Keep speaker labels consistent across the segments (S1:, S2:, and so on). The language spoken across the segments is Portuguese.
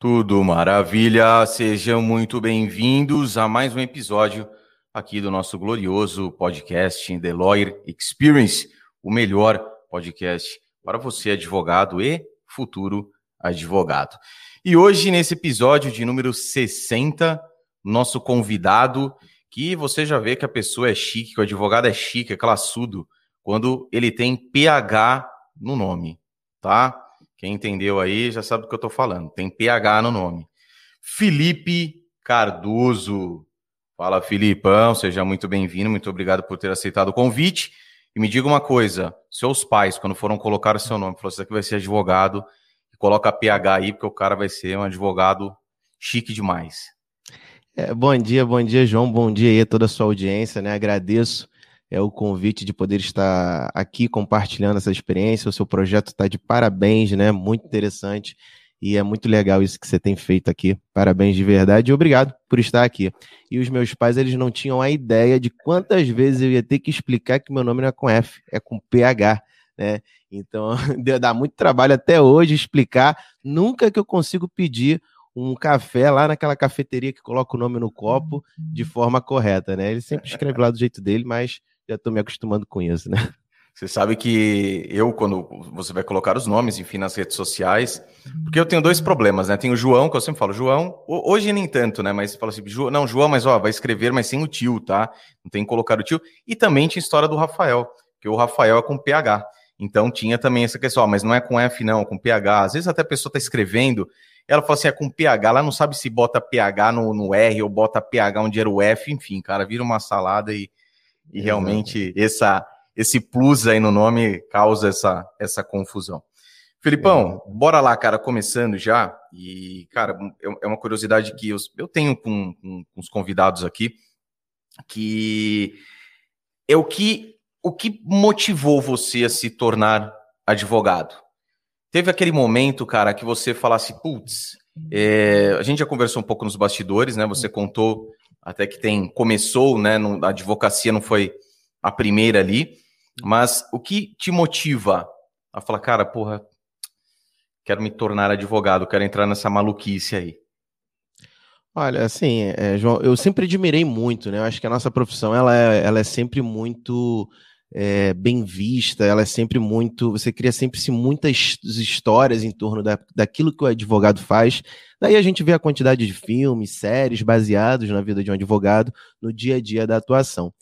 S1: Tudo maravilha, sejam muito bem-vindos a mais um episódio aqui do nosso glorioso podcast The Lawyer Experience, o melhor podcast para você, advogado e futuro advogado. E hoje, nesse episódio de número 60, nosso convidado, que você já vê que a pessoa é chique, que o advogado é chique, é classudo, quando ele tem PH no nome, tá? Quem entendeu aí já sabe do que eu estou falando. Tem PH no nome. Felipe Cardoso. Fala, Filipão. Seja muito bem-vindo. Muito obrigado por ter aceitado o convite. E me diga uma coisa: seus pais, quando foram colocar o seu nome, falaram: Isso aqui vai ser advogado. Coloca PH aí, porque o cara vai ser um advogado chique demais.
S2: É, bom dia, bom dia, João. Bom dia aí a toda a sua audiência, né? Agradeço é o convite de poder estar aqui compartilhando essa experiência. O seu projeto está de parabéns, né? Muito interessante e é muito legal isso que você tem feito aqui. Parabéns de verdade e obrigado por estar aqui. E os meus pais, eles não tinham a ideia de quantas vezes eu ia ter que explicar que meu nome não é com F, é com PH, né? Então, dá muito trabalho até hoje explicar. Nunca que eu consigo pedir um café lá naquela cafeteria que coloca o nome no copo de forma correta, né? Ele sempre escreve lá do jeito dele, mas já estou me acostumando com isso, né?
S1: Você sabe que eu, quando você vai colocar os nomes, enfim, nas redes sociais, porque eu tenho dois problemas, né? Tem o João, que eu sempre falo, João, hoje nem tanto, né? Mas você fala assim, não, João, mas ó, vai escrever, mas sem o tio, tá? Não tem que colocar o tio. E também tinha a história do Rafael, que o Rafael é com PH. Então tinha também essa questão, ó, mas não é com F, não, é com PH. Às vezes até a pessoa tá escrevendo, ela fala assim, é com PH, ela não sabe se bota PH no, no R ou bota PH onde era o F, enfim, cara, vira uma salada e e realmente essa, esse plus aí no nome causa essa, essa confusão. Felipão, é. bora lá, cara, começando já. E, cara, é uma curiosidade que eu, eu tenho com, com, com, os convidados aqui, que é o que, o que motivou você a se tornar advogado? Teve aquele momento, cara, que você falasse, putz, é, a gente já conversou um pouco nos bastidores, né? Você contou até que tem começou, né? A advocacia não foi a primeira ali, mas o que te motiva a falar, cara, porra, quero me tornar advogado, quero entrar nessa maluquice aí?
S2: Olha, assim, é, João, eu sempre admirei muito, né? Eu acho que a nossa profissão ela é, ela é sempre muito é, bem vista, ela é sempre muito. Você cria sempre -se muitas histórias em torno da, daquilo que o advogado faz. Daí a gente vê a quantidade de filmes, séries baseados na vida de um advogado no dia a dia da atuação.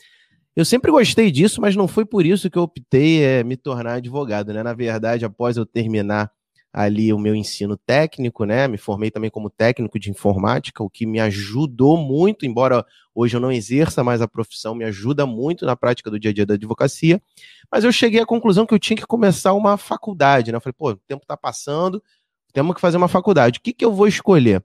S2: Eu sempre gostei disso, mas não foi por isso que eu optei é, me tornar advogado, né? Na verdade, após eu terminar ali o meu ensino técnico, né? Me formei também como técnico de informática, o que me ajudou muito, embora hoje eu não exerça mais a profissão, me ajuda muito na prática do dia a dia da advocacia. Mas eu cheguei à conclusão que eu tinha que começar uma faculdade, né? Eu falei, pô, o tempo está passando, temos que fazer uma faculdade. O que, que eu vou escolher?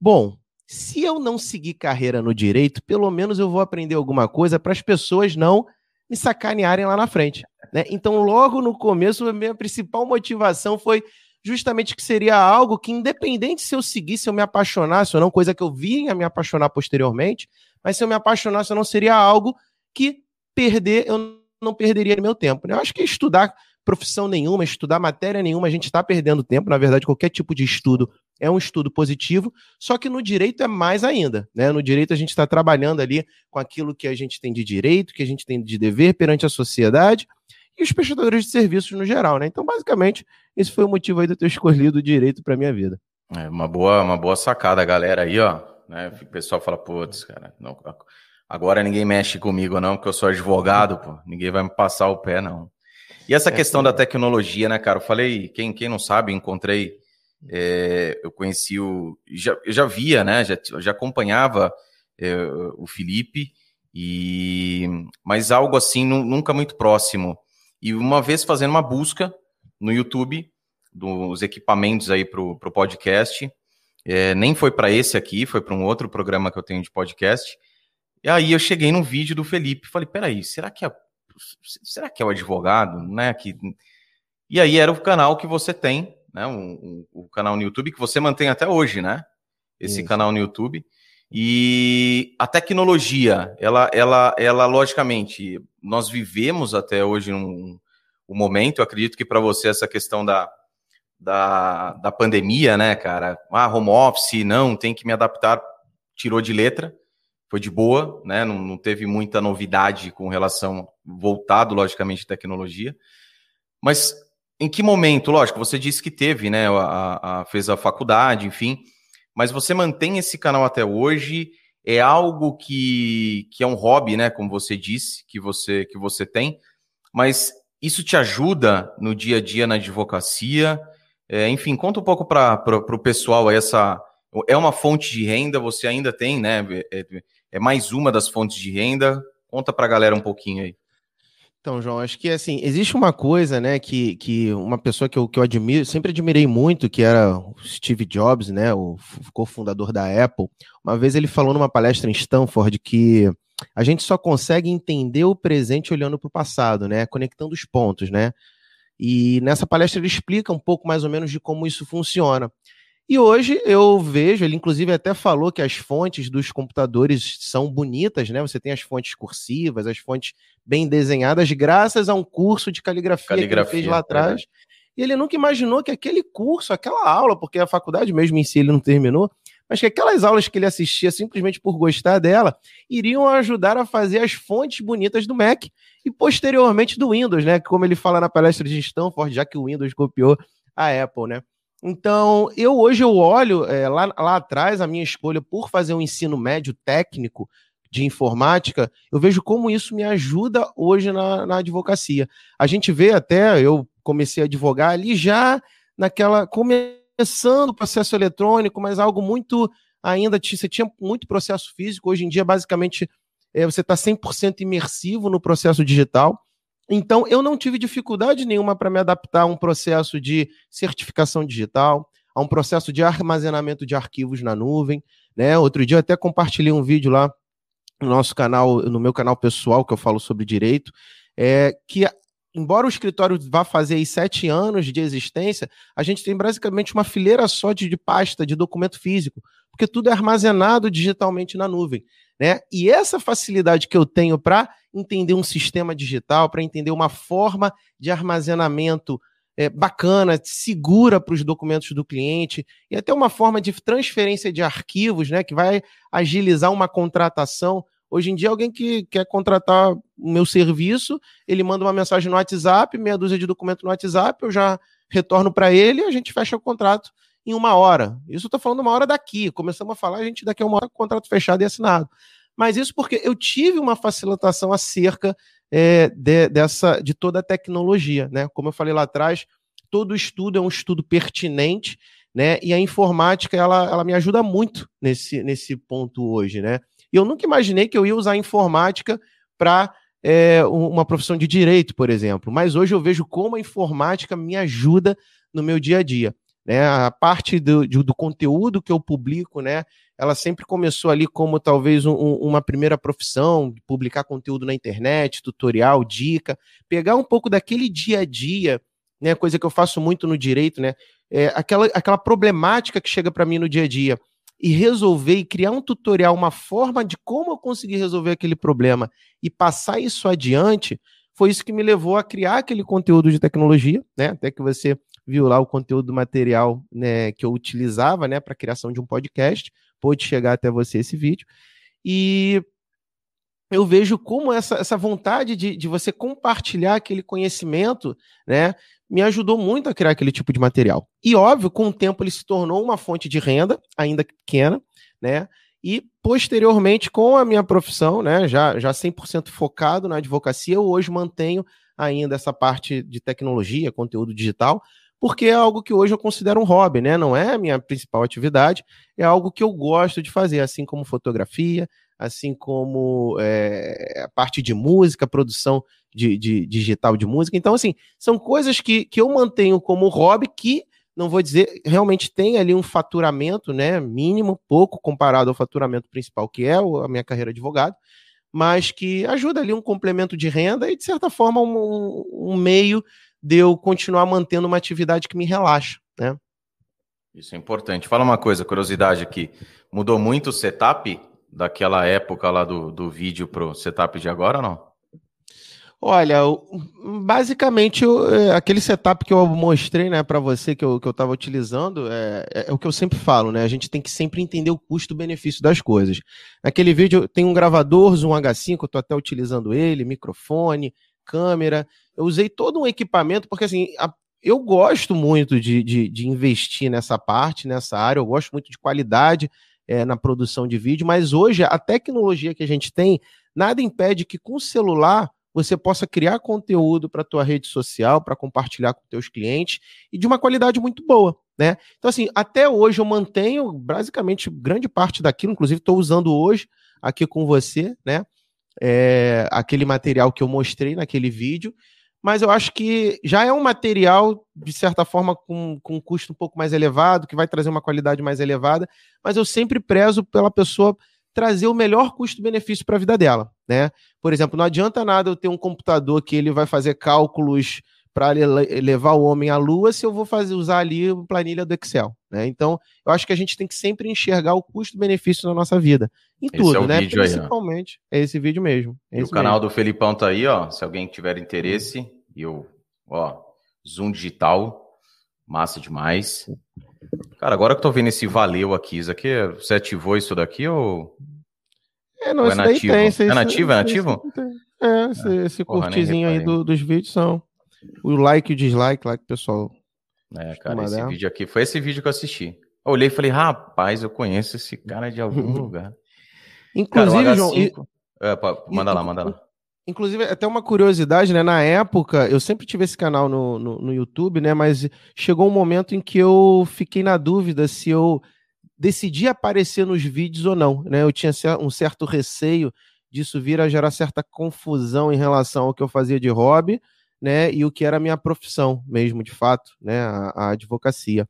S2: Bom, se eu não seguir carreira no direito, pelo menos eu vou aprender alguma coisa para as pessoas não me sacanearem lá na frente. Né? Então, logo no começo, a minha principal motivação foi justamente que seria algo que, independente se eu seguisse, se eu me apaixonasse ou não, coisa que eu vinha me apaixonar posteriormente, mas se eu me apaixonasse ou não, seria algo que perder, eu não perderia meu tempo. Né? Eu acho que estudar profissão nenhuma, estudar matéria nenhuma, a gente está perdendo tempo. Na verdade, qualquer tipo de estudo é um estudo positivo, só que no direito é mais ainda. Né? No direito, a gente está trabalhando ali com aquilo que a gente tem de direito, que a gente tem de dever perante a sociedade e os prestadores de serviços no geral, né? Então, basicamente, esse foi o motivo aí de eu ter escolhido o direito para minha vida.
S1: É uma boa, uma boa sacada, galera aí, ó. Né? O pessoal fala, putz, cara, não, agora ninguém mexe comigo, não, porque eu sou advogado, pô. Ninguém vai me passar o pé, não. E essa é, questão da tecnologia, né, cara? Eu falei, quem, quem não sabe, encontrei. É, eu conheci o. Já, eu já via, né? Já, já acompanhava é, o Felipe, e mas algo assim nunca muito próximo. E uma vez fazendo uma busca no YouTube dos equipamentos aí para o podcast, é, nem foi para esse aqui, foi para um outro programa que eu tenho de podcast. E aí eu cheguei no vídeo do Felipe, falei, peraí, será que é, será que é o advogado, né? Que... E aí era o canal que você tem, né? O, um, um, canal no YouTube que você mantém até hoje, né? Esse Isso. canal no YouTube. E a tecnologia, ela, ela, ela, logicamente, nós vivemos até hoje um, um momento. Eu acredito que para você essa questão da, da, da pandemia, né, cara? Ah, home office, não, tem que me adaptar, tirou de letra, foi de boa, né? Não, não teve muita novidade com relação, voltado, logicamente, à tecnologia. Mas em que momento, lógico, você disse que teve, né? A, a, fez a faculdade, enfim, mas você mantém esse canal até hoje? É algo que, que é um hobby, né? Como você disse, que você, que você tem, mas isso te ajuda no dia a dia na advocacia? É, enfim, conta um pouco para o pessoal essa. É uma fonte de renda, você ainda tem, né? É, é mais uma das fontes de renda. Conta para a galera um pouquinho aí.
S2: Então, João, acho que assim, existe uma coisa, né, que, que uma pessoa que eu, que eu admiro, sempre admirei muito, que era o Steve Jobs, né, o cofundador da Apple. Uma vez ele falou numa palestra em Stanford que a gente só consegue entender o presente olhando para o passado, né, conectando os pontos, né. E nessa palestra ele explica um pouco mais ou menos de como isso funciona. E hoje eu vejo, ele inclusive até falou que as fontes dos computadores são bonitas, né? Você tem as fontes cursivas, as fontes bem desenhadas, graças a um curso de caligrafia, caligrafia que ele fez lá atrás. É. E ele nunca imaginou que aquele curso, aquela aula, porque a faculdade mesmo em si ele não terminou, mas que aquelas aulas que ele assistia simplesmente por gostar dela iriam ajudar a fazer as fontes bonitas do Mac e posteriormente do Windows, né? Como ele fala na palestra de Stanford, já que o Windows copiou a Apple, né? Então, eu hoje eu olho é, lá, lá atrás a minha escolha por fazer um ensino médio técnico de informática, eu vejo como isso me ajuda hoje na, na advocacia. A gente vê até, eu comecei a advogar ali já naquela. começando o processo eletrônico, mas algo muito ainda. Você tinha muito processo físico, hoje em dia, basicamente, é, você está 100% imersivo no processo digital. Então, eu não tive dificuldade nenhuma para me adaptar a um processo de certificação digital, a um processo de armazenamento de arquivos na nuvem. Né? Outro dia eu até compartilhei um vídeo lá no nosso canal, no meu canal pessoal, que eu falo sobre direito, é que embora o escritório vá fazer aí sete anos de existência, a gente tem basicamente uma fileira só de, de pasta, de documento físico, porque tudo é armazenado digitalmente na nuvem. Né? E essa facilidade que eu tenho para entender um sistema digital, para entender uma forma de armazenamento é, bacana, segura para os documentos do cliente, e até uma forma de transferência de arquivos, né, que vai agilizar uma contratação. Hoje em dia, alguém que quer contratar o meu serviço, ele manda uma mensagem no WhatsApp, meia dúzia de documento no WhatsApp, eu já retorno para ele e a gente fecha o contrato em uma hora. Isso estou falando uma hora daqui. Começamos a falar, a gente daqui a uma hora, contrato fechado e assinado. Mas isso porque eu tive uma facilitação acerca é, de, dessa, de toda a tecnologia. Né? Como eu falei lá atrás, todo estudo é um estudo pertinente, né? E a informática ela, ela me ajuda muito nesse, nesse ponto hoje, né? E eu nunca imaginei que eu ia usar a informática para é, uma profissão de direito, por exemplo. Mas hoje eu vejo como a informática me ajuda no meu dia a dia. Né? A parte do, do conteúdo que eu publico, né? Ela sempre começou ali como talvez um, uma primeira profissão, publicar conteúdo na internet, tutorial, dica, pegar um pouco daquele dia a dia, né? Coisa que eu faço muito no direito, né? É, aquela, aquela problemática que chega para mim no dia a dia e resolver e criar um tutorial, uma forma de como eu conseguir resolver aquele problema e passar isso adiante, foi isso que me levou a criar aquele conteúdo de tecnologia, né? Até que você viu lá o conteúdo do material né, que eu utilizava né, para a criação de um podcast, pôde chegar até você esse vídeo. E eu vejo como essa, essa vontade de, de você compartilhar aquele conhecimento, né, me ajudou muito a criar aquele tipo de material. E óbvio, com o tempo ele se tornou uma fonte de renda, ainda pequena, né? E posteriormente, com a minha profissão, né, já, já 100% focado na advocacia, eu hoje mantenho ainda essa parte de tecnologia, conteúdo digital, porque é algo que hoje eu considero um hobby, né? Não é a minha principal atividade, é algo que eu gosto de fazer, assim como fotografia, assim como é, a parte de música, produção de, de, digital de música. Então, assim, são coisas que, que eu mantenho como hobby que, não vou dizer, realmente tem ali um faturamento, né? Mínimo, pouco comparado ao faturamento principal, que é a minha carreira de advogado, mas que ajuda ali um complemento de renda e, de certa forma, um, um meio de eu continuar mantendo uma atividade que me relaxa, né?
S1: Isso é importante. Fala uma coisa, curiosidade aqui. Mudou muito o setup daquela época lá do, do vídeo pro setup de agora ou não?
S2: Olha, basicamente é, aquele setup que eu mostrei, né, para você que eu que eu estava utilizando é, é, é, o que eu sempre falo, né? A gente tem que sempre entender o custo-benefício das coisas. Naquele vídeo tem um gravador Zoom H5, eu estou até utilizando ele, microfone, câmera. Eu usei todo um equipamento porque assim a, eu gosto muito de, de, de, investir nessa parte, nessa área. Eu gosto muito de qualidade é, na produção de vídeo, mas hoje a tecnologia que a gente tem nada impede que com o celular você possa criar conteúdo para a tua rede social, para compartilhar com teus clientes e de uma qualidade muito boa, né? Então assim, até hoje eu mantenho basicamente grande parte daquilo, inclusive estou usando hoje aqui com você, né? É, aquele material que eu mostrei naquele vídeo, mas eu acho que já é um material, de certa forma, com, com um custo um pouco mais elevado, que vai trazer uma qualidade mais elevada, mas eu sempre prezo pela pessoa trazer o melhor custo-benefício para a vida dela, né? Por exemplo, não adianta nada eu ter um computador que ele vai fazer cálculos para levar o homem à lua se eu vou fazer usar ali a planilha do Excel, né? Então, eu acho que a gente tem que sempre enxergar o custo-benefício na nossa vida, em esse tudo, é né? Principalmente aí, é esse vídeo mesmo.
S1: É e o canal mesmo. do Felipão tá aí, ó, se alguém tiver interesse, e eu, ó, Zoom digital, massa demais. Cara, agora que eu tô vendo esse valeu aqui, isso aqui, você ativou isso daqui ou
S2: é, não, ou é nativo? Tem, esse,
S1: é nativo? É nativo?
S2: É, esse, esse Porra, curtizinho aí do, dos vídeos são o like e o dislike lá que o pessoal.
S1: É, cara, esse vídeo aqui foi esse vídeo que eu assisti. Eu olhei e falei, rapaz, eu conheço esse cara de algum lugar.
S2: Inclusive, cara, João. E...
S1: É, manda lá, manda lá.
S2: Inclusive, até uma curiosidade, né? Na época, eu sempre tive esse canal no, no, no, YouTube, né? Mas chegou um momento em que eu fiquei na dúvida se eu decidi aparecer nos vídeos ou não, né? Eu tinha um certo receio disso vir a gerar certa confusão em relação ao que eu fazia de hobby, né? E o que era a minha profissão mesmo, de fato, né? A, a advocacia.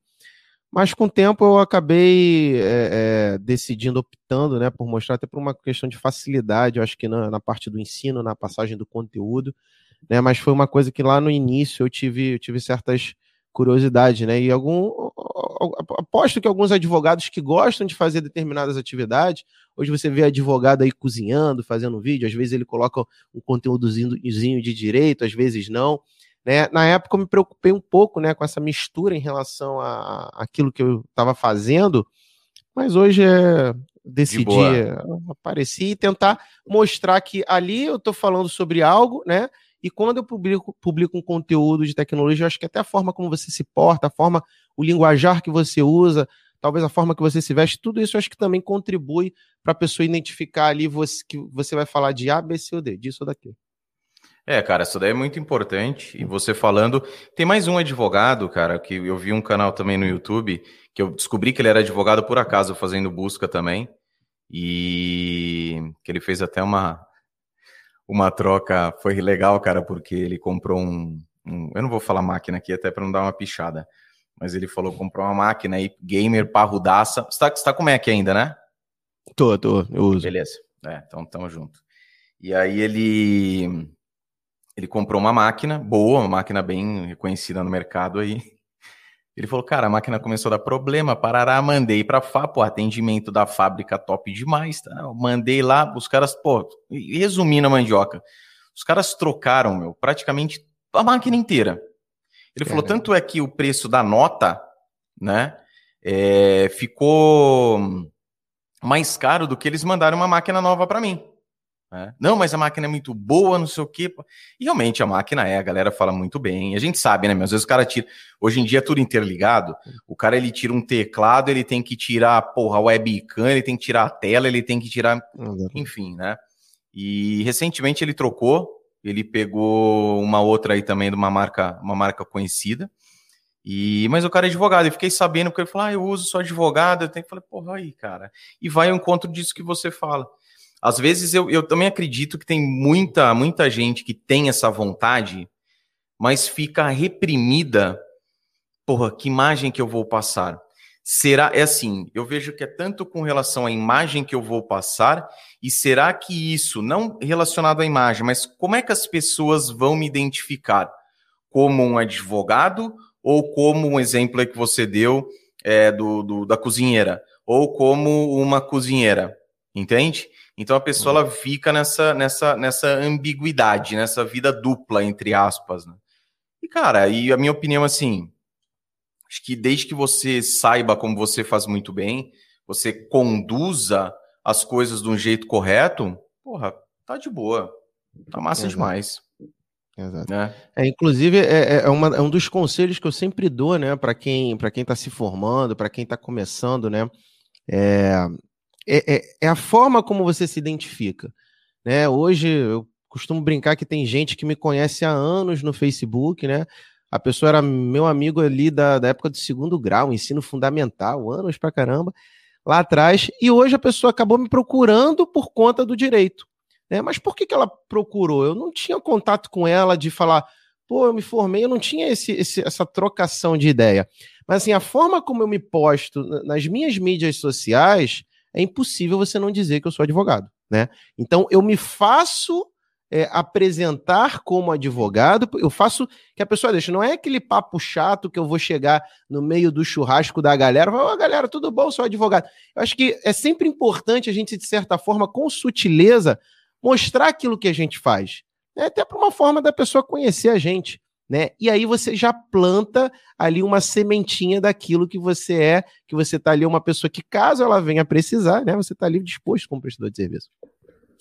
S2: Mas com o tempo eu acabei é, é, decidindo, optando, né, por mostrar até por uma questão de facilidade, eu acho que na, na, parte do ensino, na passagem do conteúdo, né, mas foi uma coisa que lá no início eu tive, eu tive certas curiosidades, né, e algum, aposto que alguns advogados que gostam de fazer determinadas atividades, hoje você vê advogado aí cozinhando, fazendo vídeo, às vezes ele coloca um conteúdozinho de direito, às vezes não. Né? Na época eu me preocupei um pouco né, com essa mistura em relação a, aquilo que eu estava fazendo, mas hoje é decidi aparecer e tentar mostrar que ali eu estou falando sobre algo, né? E quando eu publico, publico um conteúdo de tecnologia, eu acho que até a forma como você se porta, a forma, o linguajar que você usa, talvez a forma que você se veste, tudo isso acho que também contribui para a pessoa identificar ali você, que você vai falar de A, B, C ou D, disso ou daquilo.
S1: É, cara, isso daí é muito importante. E você falando, tem mais um advogado, cara, que eu vi um canal também no YouTube, que eu descobri que ele era advogado por acaso, fazendo busca também. E que ele fez até uma, uma troca, foi legal, cara, porque ele comprou um, um eu não vou falar máquina aqui até para não dar uma pichada, mas ele falou comprou uma máquina aí, gamer parrudaça. Você tá, você tá com Mac ainda, né?
S2: Tô, tô, eu uso.
S1: Beleza, é, então tamo junto. E aí ele ele comprou uma máquina boa, uma máquina bem reconhecida no mercado aí. Ele falou, cara, a máquina começou a dar problema, parará, mandei para FA, pô, atendimento da fábrica top demais, tá? Eu mandei lá, os caras, pô, resumindo a mandioca, os caras trocaram, meu, praticamente a máquina inteira. Ele é. falou, tanto é que o preço da nota, né, é, ficou mais caro do que eles mandaram uma máquina nova para mim. Né? Não, mas a máquina é muito boa, não sei o quê. E realmente a máquina é, a galera fala muito bem. A gente sabe, né? Mas às vezes o cara tira. Hoje em dia é tudo interligado. O cara ele tira um teclado, ele tem que tirar porra, a webcam, ele tem que tirar a tela, ele tem que tirar. Enfim, né? E recentemente ele trocou. Ele pegou uma outra aí também de uma marca, uma marca conhecida. E, mas o cara é advogado, eu fiquei sabendo, porque ele falou, ah, eu uso só advogado, eu tenho que falar, porra, aí, cara. E vai ao encontro disso que você fala. Às vezes eu, eu também acredito que tem muita, muita gente que tem essa vontade, mas fica reprimida. Porra, que imagem que eu vou passar? Será, é assim, eu vejo que é tanto com relação à imagem que eu vou passar, e será que isso, não relacionado à imagem, mas como é que as pessoas vão me identificar? Como um advogado ou como um exemplo que você deu é, do, do, da cozinheira? Ou como uma cozinheira, entende? Então a pessoa ela fica nessa, nessa, nessa ambiguidade, nessa vida dupla, entre aspas. Né? E, cara, e a minha opinião, assim, acho que desde que você saiba como você faz muito bem, você conduza as coisas de um jeito correto, porra, tá de boa. Tá massa Exato. demais.
S2: Exato. Né? É, inclusive, é, é, é, uma, é, um dos conselhos que eu sempre dou, né, para quem para quem está se formando, para quem está começando, né, é, é, é, é, a forma como você se identifica. Né? Hoje eu costumo brincar que tem gente que me conhece há anos no Facebook, né? A pessoa era meu amigo ali da, da época do segundo grau, ensino fundamental, anos pra caramba, lá atrás, e hoje a pessoa acabou me procurando por conta do direito. Né? Mas por que, que ela procurou? Eu não tinha contato com ela de falar, pô, eu me formei, eu não tinha esse, esse, essa trocação de ideia. Mas assim, a forma como eu me posto nas minhas mídias sociais, é impossível você não dizer que eu sou advogado, né? Então eu me faço é, apresentar como advogado, eu faço que a pessoa deixa, não é aquele papo chato que eu vou chegar no meio do churrasco da galera, ô oh, galera, tudo bom, sou advogado. Eu acho que é sempre importante a gente, de certa forma, com sutileza, mostrar aquilo que a gente faz, né? até para uma forma da pessoa conhecer a gente né? E aí você já planta ali uma sementinha daquilo que você é, que você está ali uma pessoa que caso ela venha precisar, né, você está ali disposto como prestador de serviço.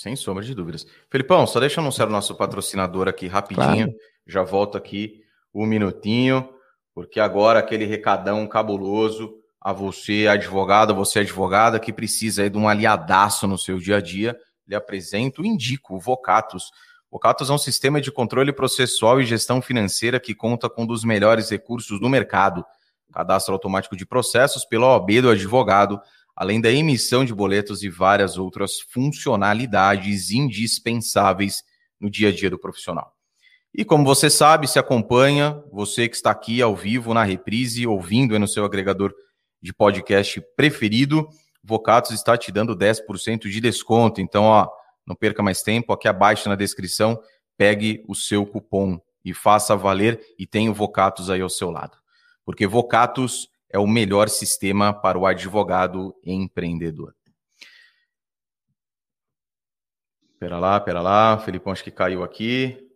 S1: Sem sombra de dúvidas. Felipão, só deixa eu anunciar o nosso patrocinador aqui rapidinho. Claro. Já volto aqui um minutinho, porque agora aquele recadão cabuloso a você, advogado, você advogada que precisa aí de um aliadaço no seu dia a dia, lhe apresento, indico o Vocatus o Catos é um sistema de controle processual e gestão financeira que conta com um dos melhores recursos do mercado. Cadastro automático de processos pela OAB do advogado, além da emissão de boletos e várias outras funcionalidades indispensáveis no dia a dia do profissional. E como você sabe, se acompanha, você que está aqui ao vivo na reprise, ouvindo no seu agregador de podcast preferido, Vocatos está te dando 10% de desconto. Então, ó, não perca mais tempo, aqui abaixo na descrição, pegue o seu cupom e faça valer e tenha o Vocatus aí ao seu lado. Porque Vocatus é o melhor sistema para o advogado empreendedor. Pera lá, pera lá, Felipão acho que caiu aqui.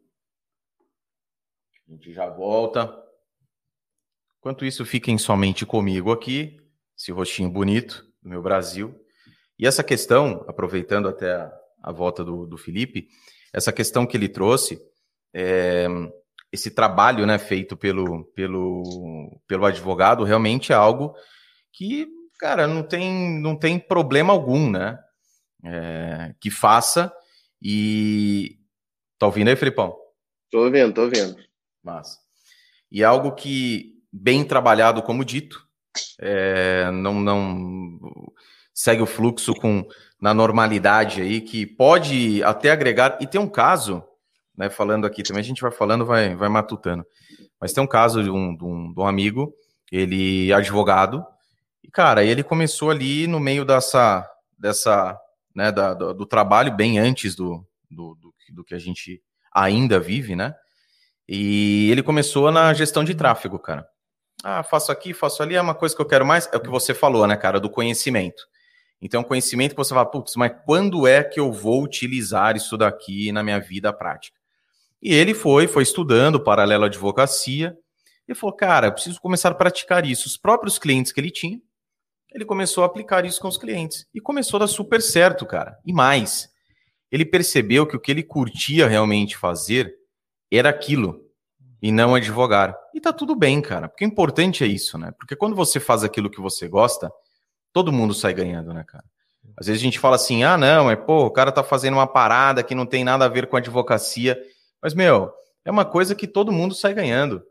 S1: A gente já volta. Enquanto isso, fiquem somente comigo aqui, esse rostinho bonito do meu Brasil. E essa questão, aproveitando até a a volta do, do Felipe, essa questão que ele trouxe, é, esse trabalho né, feito pelo, pelo, pelo advogado, realmente é algo que, cara, não tem, não tem problema algum, né? É, que faça e. Tá ouvindo aí, Felipão?
S3: Tô ouvindo, tô ouvindo.
S1: Massa. E é algo que, bem trabalhado, como dito, é, não, não segue o fluxo com na normalidade aí, que pode até agregar. E tem um caso, né, falando aqui também, a gente vai falando, vai, vai matutando. Mas tem um caso de um, de um, de um amigo, ele é advogado, e, cara, ele começou ali no meio dessa, dessa né, da, do, do, trabalho, bem antes do, do, do, que a gente ainda vive, né? E ele começou na gestão de tráfego, cara. Ah, faço aqui, faço ali, é uma coisa que eu quero mais, é o que você falou, né, cara, do conhecimento. Então, conhecimento que você fala, putz, mas quando é que eu vou utilizar isso daqui na minha vida prática? E ele foi, foi estudando paralelo à advocacia, e falou, cara, eu preciso começar a praticar isso. Os próprios clientes que ele tinha, ele começou a aplicar isso com os clientes. E começou a dar super certo, cara. E mais, ele percebeu que o que ele curtia realmente fazer era aquilo, e não advogar. E tá tudo bem, cara, porque o importante é isso, né? Porque quando você faz aquilo que você gosta, todo mundo sai ganhando, né, cara? Às vezes a gente fala assim, ah, não, mas pô, o cara tá fazendo uma parada que não tem nada a ver com advocacia. Mas, meu, é uma coisa que todo mundo sai ganhando.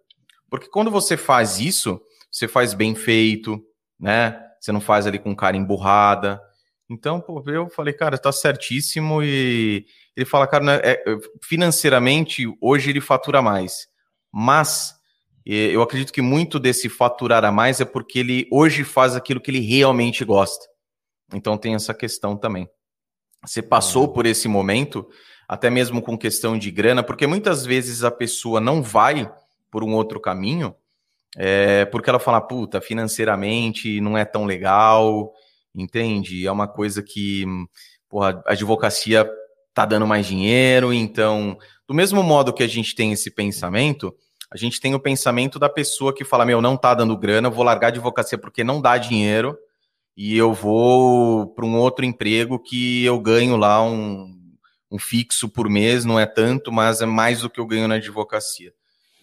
S1: Porque quando você faz isso, você faz bem feito, né? Você não faz ali com cara emburrada. Então, pô, eu falei, cara, tá certíssimo. E ele fala, cara, né, é, financeiramente, hoje ele fatura mais. Mas eu acredito que muito desse faturar a mais é porque ele hoje faz aquilo que ele realmente gosta. Então tem essa questão também. Você passou por esse momento, até mesmo com questão de grana, porque muitas vezes a pessoa não vai por um outro caminho, é, porque ela fala, puta, financeiramente não é tão legal, entende? É uma coisa que, porra, a advocacia tá dando mais dinheiro, então, do mesmo modo que a gente tem esse pensamento, a gente tem o pensamento da pessoa que fala: meu, não tá dando grana, eu vou largar a advocacia porque não dá dinheiro e eu vou para um outro emprego que eu ganho lá um, um fixo por mês, não é tanto, mas é mais do que eu ganho na advocacia.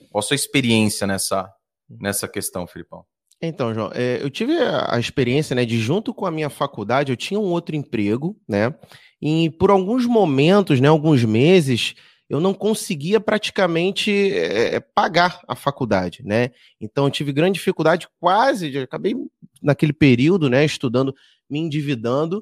S1: Qual a sua experiência nessa, nessa questão, Filipão?
S2: Então, João, é, eu tive a experiência, né, de junto com a minha faculdade, eu tinha um outro emprego, né, e por alguns momentos, né, alguns meses, eu não conseguia praticamente é, pagar a faculdade, né? Então eu tive grande dificuldade, quase, acabei naquele período, né, estudando, me endividando,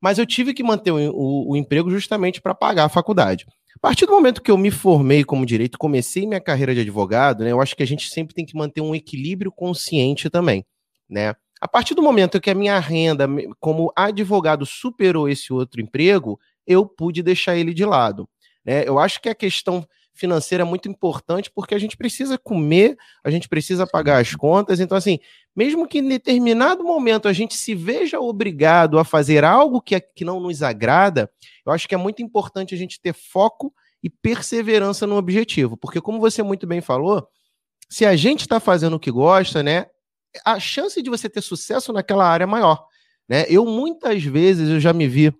S2: mas eu tive que manter o, o, o emprego justamente para pagar a faculdade. A partir do momento que eu me formei como direito, comecei minha carreira de advogado, né, eu acho que a gente sempre tem que manter um equilíbrio consciente também, né? A partir do momento que a minha renda como advogado superou esse outro emprego, eu pude deixar ele de lado. Né? Eu acho que a questão financeira é muito importante porque a gente precisa comer, a gente precisa pagar as contas. Então, assim, mesmo que em determinado momento a gente se veja obrigado a fazer algo que, que não nos agrada, eu acho que é muito importante a gente ter foco e perseverança no objetivo. Porque, como você muito bem falou, se a gente está fazendo o que gosta, né, a chance de você ter sucesso naquela área é maior. Né? Eu muitas vezes eu já me vi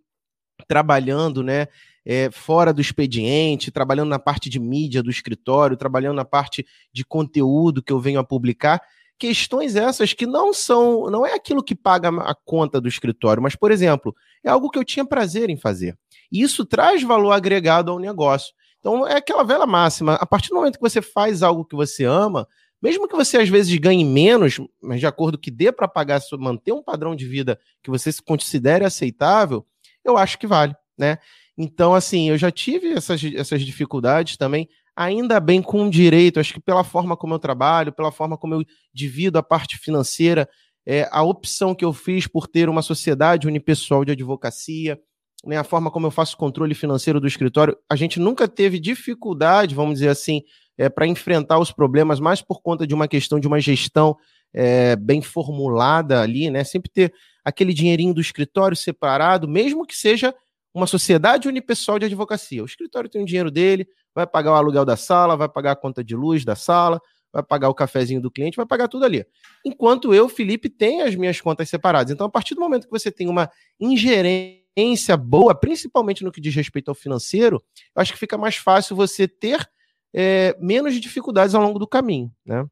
S2: trabalhando, né, é, fora do expediente, trabalhando na parte de mídia do escritório, trabalhando na parte de conteúdo que eu venho a publicar. Questões essas que não são, não é aquilo que paga a conta do escritório, mas, por exemplo, é algo que eu tinha prazer em fazer. E isso traz valor agregado ao negócio. Então, é aquela velha máxima: a partir do momento que você faz algo que você ama, mesmo que você às vezes ganhe menos, mas de acordo que dê para pagar, manter um padrão de vida que você se considere aceitável, eu acho que vale, né? Então, assim, eu já tive essas, essas dificuldades também, ainda bem com direito, acho que pela forma como eu trabalho, pela forma como eu divido a parte financeira, é, a opção que eu fiz por ter uma sociedade unipessoal de advocacia, né, a forma como eu faço controle financeiro do escritório, a gente nunca teve dificuldade, vamos dizer assim, é, para enfrentar os problemas, mais por conta de uma questão de uma gestão é, bem formulada ali, né? Sempre ter aquele dinheirinho do escritório separado, mesmo que seja uma sociedade unipessoal de advocacia. O escritório tem o dinheiro dele, vai pagar o aluguel da sala, vai pagar a conta de luz da sala, vai pagar o cafezinho do cliente, vai pagar tudo ali. Enquanto eu, Felipe, tenho as minhas contas separadas. Então, a partir do momento que você tem uma ingerência boa, principalmente no que diz respeito ao financeiro, eu acho que fica mais fácil você ter é, menos dificuldades ao longo do caminho, né?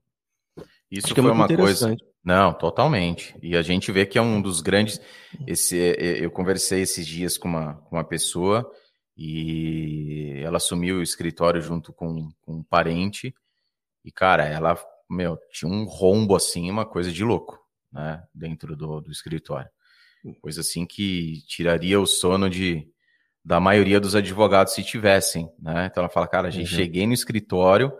S1: Isso acho foi é uma coisa. Não, totalmente. E a gente vê que é um dos grandes. Esse, é, é, eu conversei esses dias com uma, com uma pessoa e ela assumiu o escritório junto com, com um parente. E, cara, ela, meu, tinha um rombo assim, uma coisa de louco, né? Dentro do, do escritório. Coisa assim que tiraria o sono de, da maioria dos advogados se tivessem, né? Então ela fala, cara, a gente uhum. cheguei no escritório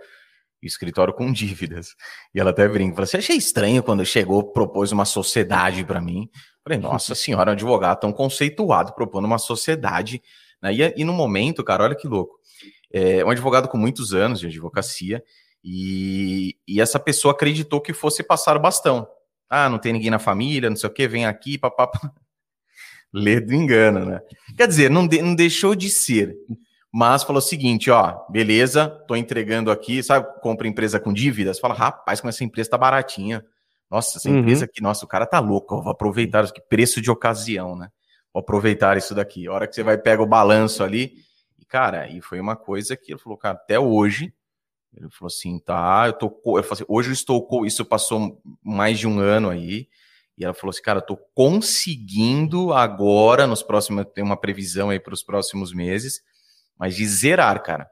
S1: escritório com dívidas. E ela até brinca, fala, você achei estranho quando chegou, propôs uma sociedade para mim. Falei, nossa senhora, um advogado tão conceituado propondo uma sociedade. Né? E, e no momento, cara, olha que louco. É um advogado com muitos anos de advocacia e, e essa pessoa acreditou que fosse passar o bastão. Ah, não tem ninguém na família, não sei o que, vem aqui, papapá. Ledo engana, né? Quer dizer, não, de, não deixou de ser mas falou o seguinte, ó, beleza, tô entregando aqui, sabe, compra empresa com dívidas, fala, rapaz, como essa empresa tá baratinha. Nossa, essa uhum. empresa aqui, nossa, o cara tá louco, vou aproveitar aqui, preço de ocasião, né? Vou aproveitar isso daqui. A hora que você vai pega o balanço ali, e cara, e foi uma coisa que ele falou, cara, até hoje, ele falou assim, tá, eu tô, eu falei assim, hoje eu estou, isso passou mais de um ano aí, e ela falou assim, cara, eu tô conseguindo agora, nos próximos, tem uma previsão aí para os próximos meses, mas de zerar, cara.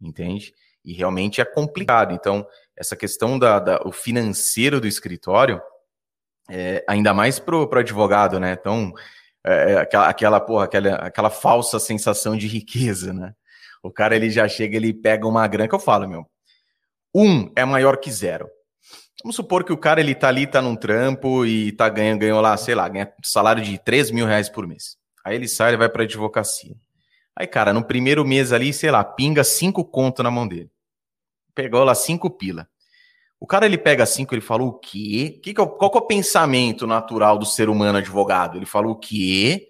S1: Entende? E realmente é complicado. Então, essa questão da, da o financeiro do escritório, é, ainda mais pro, pro advogado, né? Então, é, é, aquela, aquela, porra, aquela, aquela falsa sensação de riqueza, né? O cara, ele já chega, ele pega uma grana, que eu falo, meu, um é maior que zero. Vamos supor que o cara, ele tá ali, tá num trampo e tá ganhando, ganhou lá, sei lá, ganha salário de 3 mil reais por mês. Aí ele sai, ele vai pra advocacia. Aí, cara, no primeiro mês ali, sei lá, pinga cinco conto na mão dele. Pegou lá cinco pila. O cara ele pega cinco, ele fala o quê? Que que é, qual que é o pensamento natural do ser humano advogado? Ele fala o quê?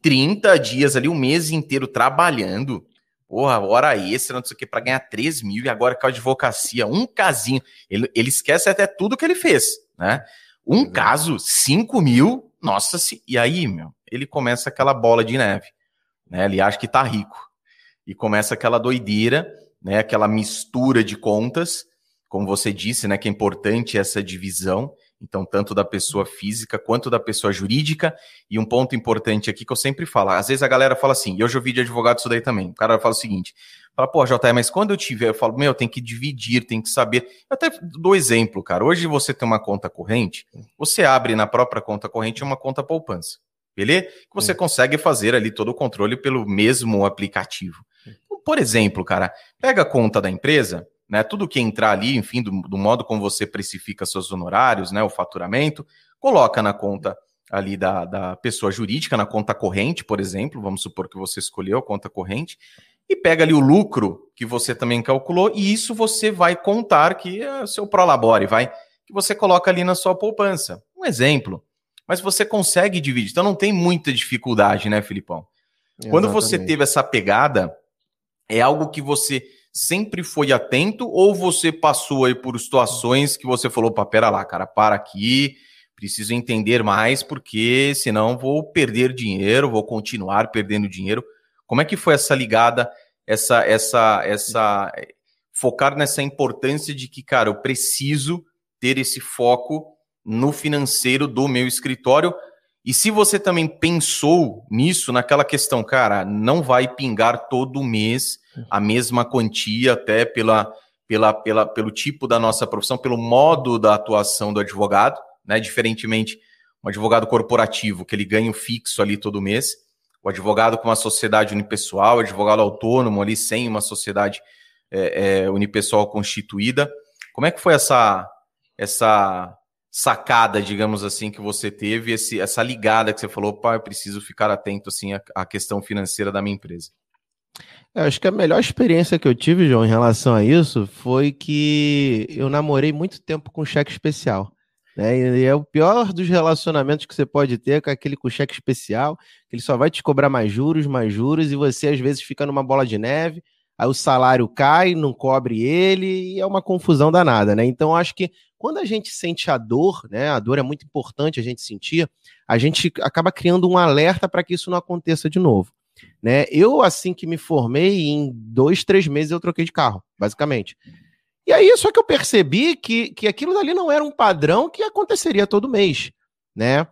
S1: 30 dias ali, um mês inteiro trabalhando, porra, hora extra, não sei o que, para ganhar 3 mil, e agora com a advocacia, um casinho, ele, ele esquece até tudo que ele fez, né? Um uhum. caso, 5 mil, nossa, se... e aí, meu, ele começa aquela bola de neve, né? Ele acha que tá rico, e começa aquela doideira, né? Aquela mistura de contas, como você disse, né? Que é importante essa divisão, então, tanto da pessoa física quanto da pessoa jurídica. E um ponto importante aqui que eu sempre falo: às vezes a galera fala assim, e eu já ouvi de advogado isso daí também. O cara fala o seguinte: fala, pô, JR, mas quando eu tiver, eu falo, meu, tem que dividir, tem que saber. Eu até dou exemplo, cara. Hoje você tem uma conta corrente, você abre na própria conta corrente uma conta poupança. Beleza? Que você consegue fazer ali todo o controle pelo mesmo aplicativo. Então, por exemplo, cara, pega a conta da empresa, né? Tudo que entrar ali, enfim, do, do modo como você precifica seus honorários, né? O faturamento, coloca na conta ali da, da pessoa jurídica, na conta corrente, por exemplo, vamos supor que você escolheu a conta corrente, e pega ali o lucro que você também calculou, e isso você vai contar que é seu prolabore, vai, que você coloca ali na sua poupança. Um exemplo. Mas você consegue dividir, então não tem muita dificuldade, né, Filipão? Exatamente. Quando você teve essa pegada, é algo que você sempre foi atento ou você passou aí por situações que você falou, pá, pera lá, cara, para aqui, preciso entender mais porque senão vou perder dinheiro, vou continuar perdendo dinheiro. Como é que foi essa ligada, essa essa essa focar nessa importância de que, cara, eu preciso ter esse foco no financeiro do meu escritório e se você também pensou nisso, naquela questão, cara, não vai pingar todo mês a mesma quantia, até pela, pela, pela, pelo tipo da nossa profissão, pelo modo da atuação do advogado, né? Diferentemente, um advogado corporativo, que ele ganha o fixo ali todo mês, o advogado com uma sociedade unipessoal, o advogado autônomo ali sem uma sociedade é, é, unipessoal constituída. Como é que foi essa, essa sacada, digamos assim, que você teve, esse, essa ligada que você falou, pá, eu preciso ficar atento assim à, à questão financeira da minha empresa?
S2: Eu acho que a melhor experiência que eu tive, João, em relação a isso, foi que eu namorei muito tempo com cheque especial. Né? E é o pior dos relacionamentos que você pode ter com aquele com cheque especial, que ele só vai te cobrar mais juros, mais juros, e você às vezes fica numa bola de neve, aí o salário cai, não cobre ele, e é uma confusão danada, né? Então, acho que quando a gente sente a dor, né, a dor é muito importante a gente sentir, a gente acaba criando um alerta para que isso não aconteça de novo. Né? Eu, assim que me formei, em dois, três meses eu troquei de carro, basicamente. E aí, só que eu percebi que, que aquilo dali não era um padrão que aconteceria todo mês, né?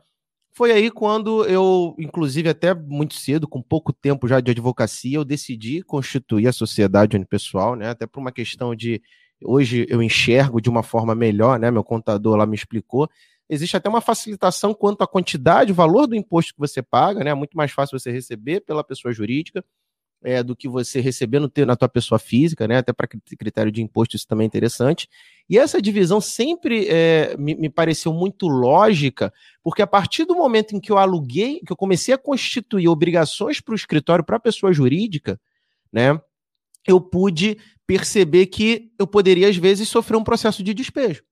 S2: Foi aí quando eu, inclusive até muito cedo, com pouco tempo já de advocacia, eu decidi constituir a sociedade unipessoal, né? Até por uma questão de hoje eu enxergo de uma forma melhor, né? Meu contador lá me explicou. Existe até uma facilitação quanto à quantidade, o valor do imposto que você paga, né? É muito mais fácil você receber pela pessoa jurídica é, do que você receber no na tua pessoa física, né? Até para critério de imposto isso também é interessante. E essa divisão sempre é, me, me, pareceu muito lógica, porque a partir do momento em que eu aluguei, que eu comecei a constituir obrigações para o escritório, para a pessoa jurídica, né? Eu pude perceber que eu poderia, às vezes, sofrer um processo de despejo.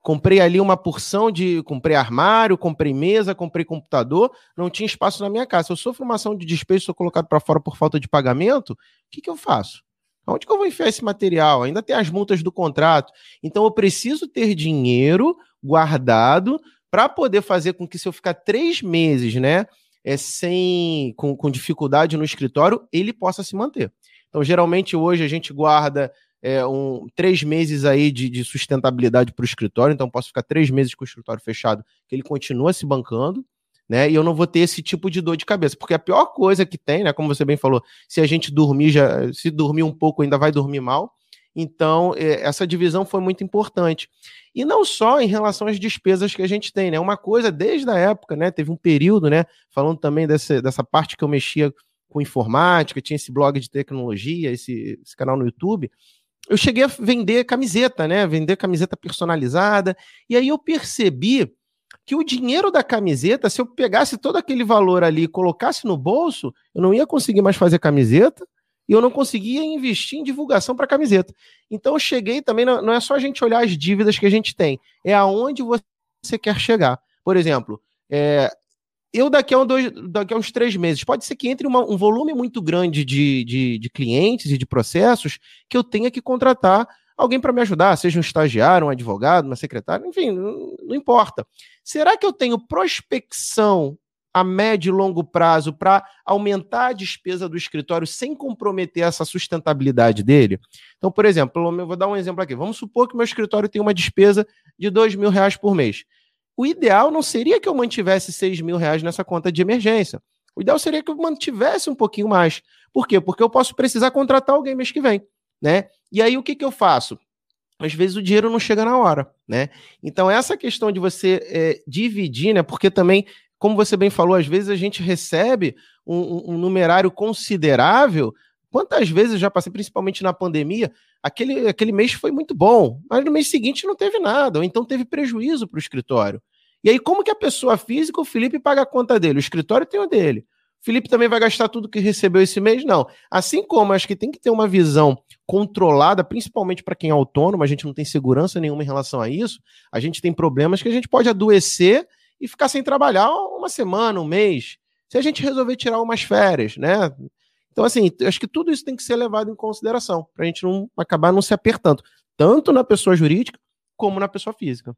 S2: Comprei ali uma porção de. Comprei armário, comprei mesa, comprei computador, não tinha espaço na minha casa. Se eu sofro uma ação de despejo, sou colocado para fora por falta de pagamento, o que, que eu faço? Onde que eu vou enfiar esse material? Ainda tem as multas do contrato. Então eu preciso ter dinheiro guardado para poder fazer com que, se eu ficar três meses, né, é, sem com, com dificuldade no escritório, ele possa se manter. Então, geralmente, hoje a gente guarda é, um, três meses aí de, de sustentabilidade para o escritório, então posso ficar três meses com o escritório fechado, que ele continua se bancando, né? E eu não vou ter esse tipo de dor de cabeça, porque a pior coisa que tem, né? Como você bem falou, se a gente dormir, já, se dormir um pouco, ainda vai dormir mal. Então, é, essa divisão foi muito importante. E não só em relação às despesas que a gente tem, né? Uma coisa, desde a época, né? Teve um período, né? Falando também dessa, dessa parte que eu mexia com informática, tinha esse blog de tecnologia, esse, esse canal no YouTube. Eu cheguei a vender camiseta, né? Vender camiseta personalizada. E aí eu percebi que o dinheiro da camiseta, se eu pegasse todo aquele valor ali e colocasse no bolso, eu não ia conseguir mais fazer camiseta e eu não conseguia investir em divulgação para camiseta. Então eu cheguei também, não é só a gente olhar as dívidas que a gente tem, é aonde você quer chegar. Por exemplo, é, eu daqui a, um, dois, daqui a uns três meses, pode ser que entre uma, um volume muito grande de, de, de clientes e de processos que eu tenha que contratar alguém para me ajudar, seja um estagiário, um advogado, uma secretária, enfim, não, não importa. Será que eu tenho prospecção a médio e longo prazo para aumentar a despesa do escritório sem comprometer essa sustentabilidade dele? Então, por exemplo, eu vou dar um exemplo aqui. Vamos supor que meu escritório tem uma despesa de dois mil reais por mês. O ideal não seria que eu mantivesse seis mil reais nessa conta de emergência. O ideal seria que eu mantivesse um pouquinho mais. Por quê? Porque eu posso precisar contratar alguém mês que vem, né? E aí o que, que eu faço? Às vezes o dinheiro não chega na hora, né? Então essa questão de você é, dividir, né? Porque também como você bem falou, às vezes a gente recebe um, um, numerário considerável. Quantas vezes já passei, principalmente na pandemia, aquele, aquele mês foi muito bom, mas no mês seguinte não teve nada, ou então teve prejuízo para o escritório. E aí, como que a pessoa física, o Felipe paga a conta dele? O escritório tem o dele. O Felipe também vai gastar tudo que recebeu esse mês? Não. Assim como acho que tem que ter uma visão controlada, principalmente para quem é autônomo, a gente não tem segurança nenhuma em relação a isso. A gente tem problemas que a gente pode adoecer e ficar sem trabalhar uma semana, um mês, se a gente resolver tirar umas férias, né? Então, assim, acho que tudo isso tem que ser levado em consideração, para a gente não acabar não se apertando, tanto na pessoa jurídica como na pessoa física.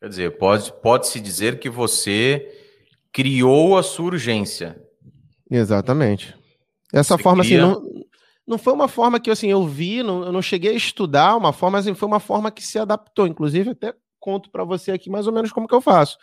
S1: Quer dizer, pode, pode-se dizer que você criou a sua urgência.
S2: Exatamente. Essa você forma, assim, cria... assim, não, não foi uma forma que assim, eu vi, não, eu não cheguei a estudar uma forma, assim, foi uma forma que se adaptou. Inclusive, até conto para você aqui mais ou menos como que eu faço.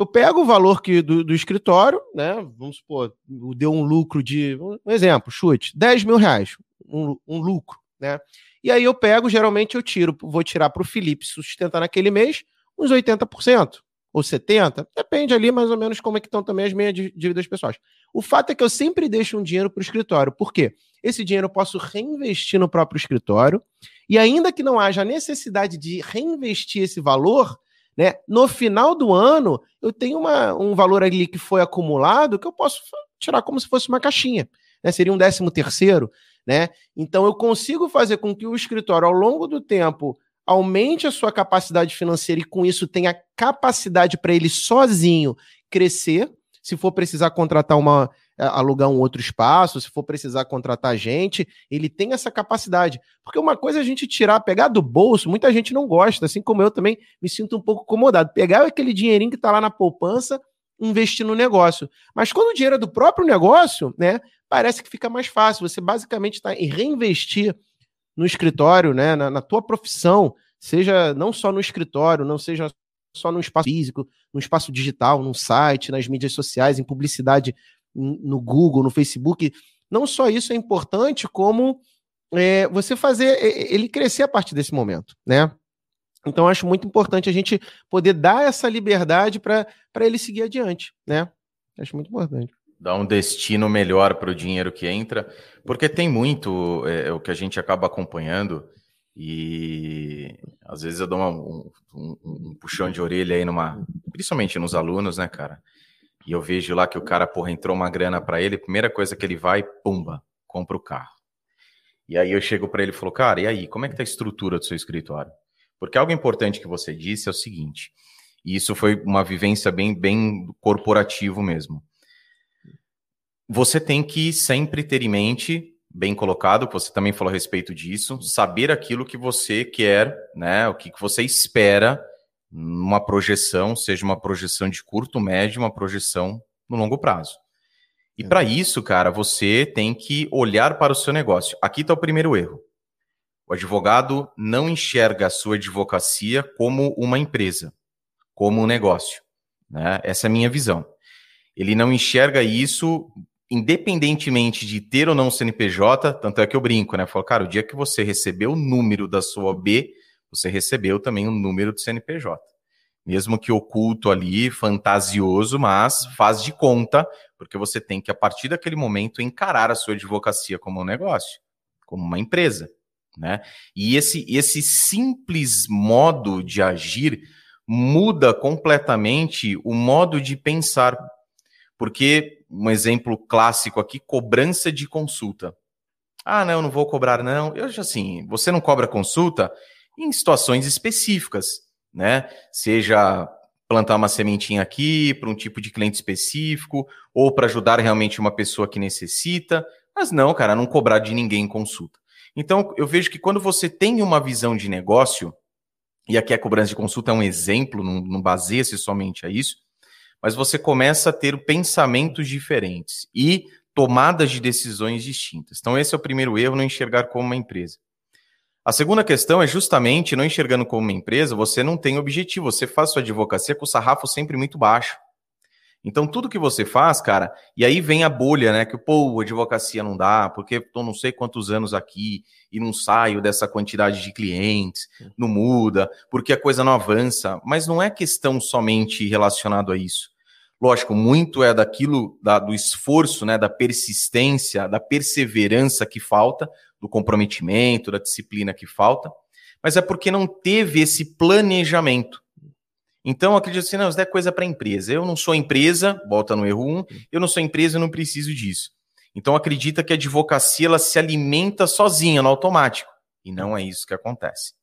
S2: Eu pego o valor que, do, do escritório, né? Vamos supor, deu um lucro de. Um exemplo, chute, 10 mil reais, um, um lucro, né? E aí eu pego, geralmente eu tiro, vou tirar para o Felipe sustentar naquele mês uns 80% ou 70%, depende ali mais ou menos como é que estão também as minhas dívidas pessoais. O fato é que eu sempre deixo um dinheiro para o escritório. Por quê? Esse dinheiro eu posso reinvestir no próprio escritório e ainda que não haja necessidade de reinvestir esse valor, né, no final do ano eu tenho uma, um valor ali que foi acumulado que eu posso tirar como se fosse uma caixinha. Né, seria um décimo terceiro. Né? Então eu consigo fazer com que o escritório, ao longo do tempo, aumente a sua capacidade financeira e com isso tenha capacidade para ele sozinho crescer. Se for precisar contratar uma alugar um outro espaço, se for precisar contratar gente, ele tem essa capacidade. Porque uma coisa é a gente tirar, pegar do bolso, muita gente não gosta, assim como eu também me sinto um pouco incomodado. Pegar aquele dinheirinho que está lá na poupança, investir no negócio. Mas quando o dinheiro é do próprio negócio, né, parece que fica mais fácil. Você basicamente está em reinvestir no escritório, né, na, na tua profissão, seja não só no escritório, não seja só no espaço físico, no espaço digital, no site, nas mídias sociais, em publicidade no Google, no Facebook. Não só isso é importante, como é, você fazer ele crescer a partir desse momento, né? Então, acho muito importante a gente poder dar essa liberdade para ele seguir adiante, né? Acho muito importante.
S1: Dar um destino melhor para o dinheiro que entra, porque tem muito é, é, o que a gente acaba acompanhando e às vezes eu dou uma, um, um, um, puxão de orelha aí numa, principalmente nos alunos, né, cara? E eu vejo lá que o cara, porra, entrou uma grana para ele, primeira coisa que ele vai, pumba, compra o carro. E aí eu chego para ele e falo, cara, e aí, como é que tá a estrutura do seu escritório? Porque algo importante que você disse é o seguinte, e isso foi uma vivência bem, bem corporativo mesmo. Você tem que sempre ter em mente, bem colocado, você também falou a respeito disso, saber aquilo que você quer, né? O que, que você espera numa projeção, seja uma projeção de curto, médio, uma projeção no longo prazo. E para isso, cara, você tem que olhar para o seu negócio. Aqui está o primeiro erro. O advogado não enxerga a sua advocacia como uma empresa, como um negócio. Né? Essa é a minha visão. Ele não enxerga isso independentemente de ter ou não CNPJ, tanto é que eu brinco, né? Eu falo, cara, o dia que você recebeu o número da sua OB, você recebeu também o número do CNPJ. Mesmo que oculto ali, fantasioso, mas faz de conta, porque você tem que, a partir daquele momento, encarar a sua advocacia como um negócio, como uma empresa. Né? E esse, esse simples modo de agir muda completamente o modo de pensar. Porque, um exemplo clássico aqui, cobrança de consulta. Ah, não, não vou cobrar, não. Eu acho assim, você não cobra consulta, em situações específicas, né? Seja plantar uma sementinha aqui para um tipo de cliente específico, ou para ajudar realmente uma pessoa que necessita. Mas não, cara, não cobrar de ninguém consulta. Então, eu vejo que quando você tem uma visão de negócio, e aqui a cobrança de consulta é um exemplo, não, não baseia-se somente a isso, mas você começa a ter pensamentos diferentes e tomadas de decisões distintas. Então, esse é o primeiro erro, não enxergar como uma empresa. A segunda questão é justamente não enxergando como uma empresa, você não tem objetivo, você faz sua advocacia com o sarrafo sempre muito baixo. Então, tudo que você faz, cara, e aí vem a bolha, né? Que, pô, advocacia não dá, porque estou não sei quantos anos aqui e não saio dessa quantidade de clientes, não muda, porque a coisa não avança. Mas não é questão somente relacionado a isso. Lógico, muito é daquilo, da, do esforço, né, da persistência, da perseverança que falta, do comprometimento, da disciplina que falta, mas é porque não teve esse planejamento. Então, acredito assim, não, isso é coisa para empresa. Eu não sou empresa, volta no erro 1, um, eu não sou empresa, eu não preciso disso. Então, acredita que a advocacia ela se alimenta sozinha, no automático. E não é isso que acontece.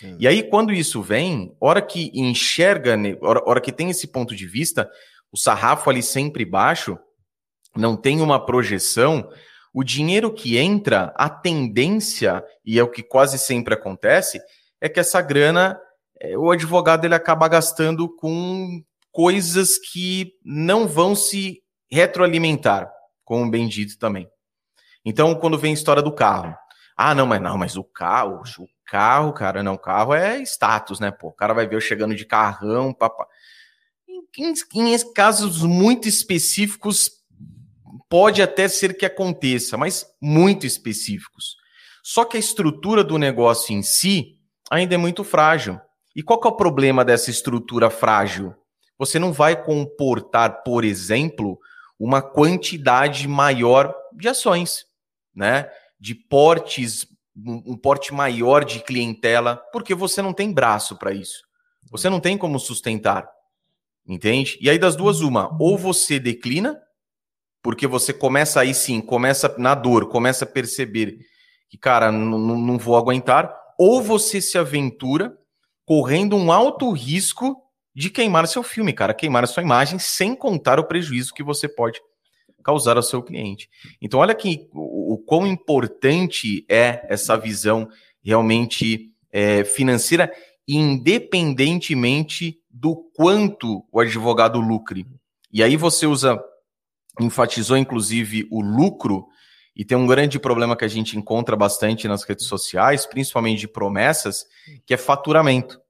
S1: Sim. E aí, quando isso vem, hora que enxerga, hora, hora que tem esse ponto de vista, o sarrafo ali sempre baixo, não tem uma projeção, o dinheiro que entra, a tendência, e é o que quase sempre acontece, é que essa grana é, o advogado ele acaba gastando com coisas que não vão se retroalimentar, como bem dito também. Então, quando vem a história do carro, ah, não, mas não, mas o carro, o carro, cara, não, o carro é status, né, pô? O cara vai ver eu chegando de carrão, papá. Em, em, em casos muito específicos, pode até ser que aconteça, mas muito específicos. Só que a estrutura do negócio em si ainda é muito frágil. E qual é o problema dessa estrutura frágil? Você não vai comportar, por exemplo, uma quantidade maior de ações, né? De portes, um porte maior de clientela, porque você não tem braço para isso. Você não tem como sustentar. Entende? E aí das duas uma, ou você declina, porque você começa aí sim, começa na dor, começa a perceber que, cara, não vou aguentar, ou você se aventura correndo um alto risco de queimar seu filme, cara, queimar a sua imagem, sem contar o prejuízo que você pode causar ao seu cliente. Então, olha que o, o quão importante é essa visão realmente é, financeira, independentemente do quanto o advogado lucre. E aí você usa, enfatizou inclusive o lucro, e tem um grande problema que a gente encontra bastante nas redes sociais, principalmente de promessas, que é faturamento.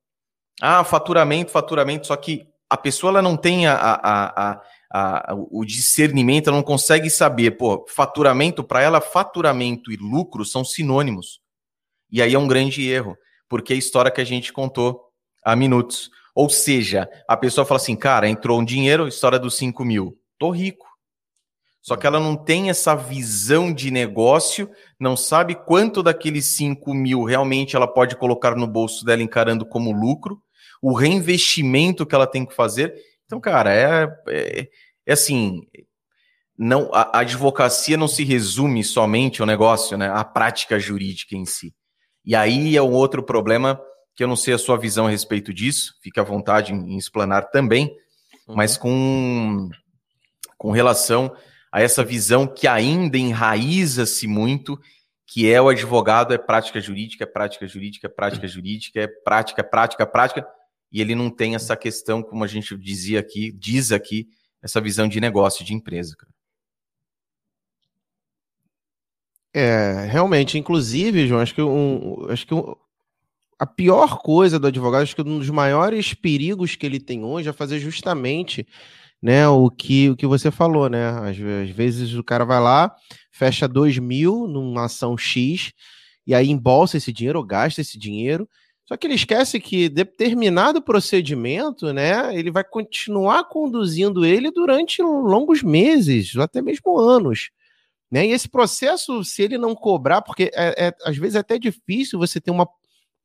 S1: Ah, faturamento, faturamento, só que a pessoa ela não tem a, a, a, a o discernimento, ela não consegue saber, pô, faturamento, para ela, faturamento e lucro são sinônimos. E aí é um grande erro, porque é a história que a gente contou há minutos. Ou seja, a pessoa fala assim, cara, entrou um dinheiro, história dos 5 mil, tô rico. Só que ela não tem essa visão de negócio, não sabe quanto daqueles 5 mil realmente ela pode colocar no bolso dela encarando como lucro, o reinvestimento que ela tem que fazer. Então, cara, é, é, é assim, não a, a, advocacia não se resume somente ao negócio, né? A prática jurídica em si. E aí é um outro problema que eu não sei a sua visão a respeito disso, fique à vontade em, em explanar também, uhum. mas com, com relação a essa visão que ainda enraiza-se muito, que é o advogado é prática jurídica, é prática jurídica, é prática jurídica, é prática, é prática, é prática, e ele não tem essa questão, como a gente dizia aqui, diz aqui, essa visão de negócio, de empresa. Cara.
S2: É, realmente, inclusive, João, acho que, um, acho que um, a pior coisa do advogado, acho que um dos maiores perigos que ele tem hoje é fazer justamente né, o que, o que você falou, né? Às, às vezes o cara vai lá, fecha 2 mil numa ação X, e aí embolsa esse dinheiro ou gasta esse dinheiro. Só que ele esquece que determinado procedimento, né, ele vai continuar conduzindo ele durante longos meses, até mesmo anos. Né? E esse processo, se ele não cobrar, porque é, é, às vezes é até difícil você ter uma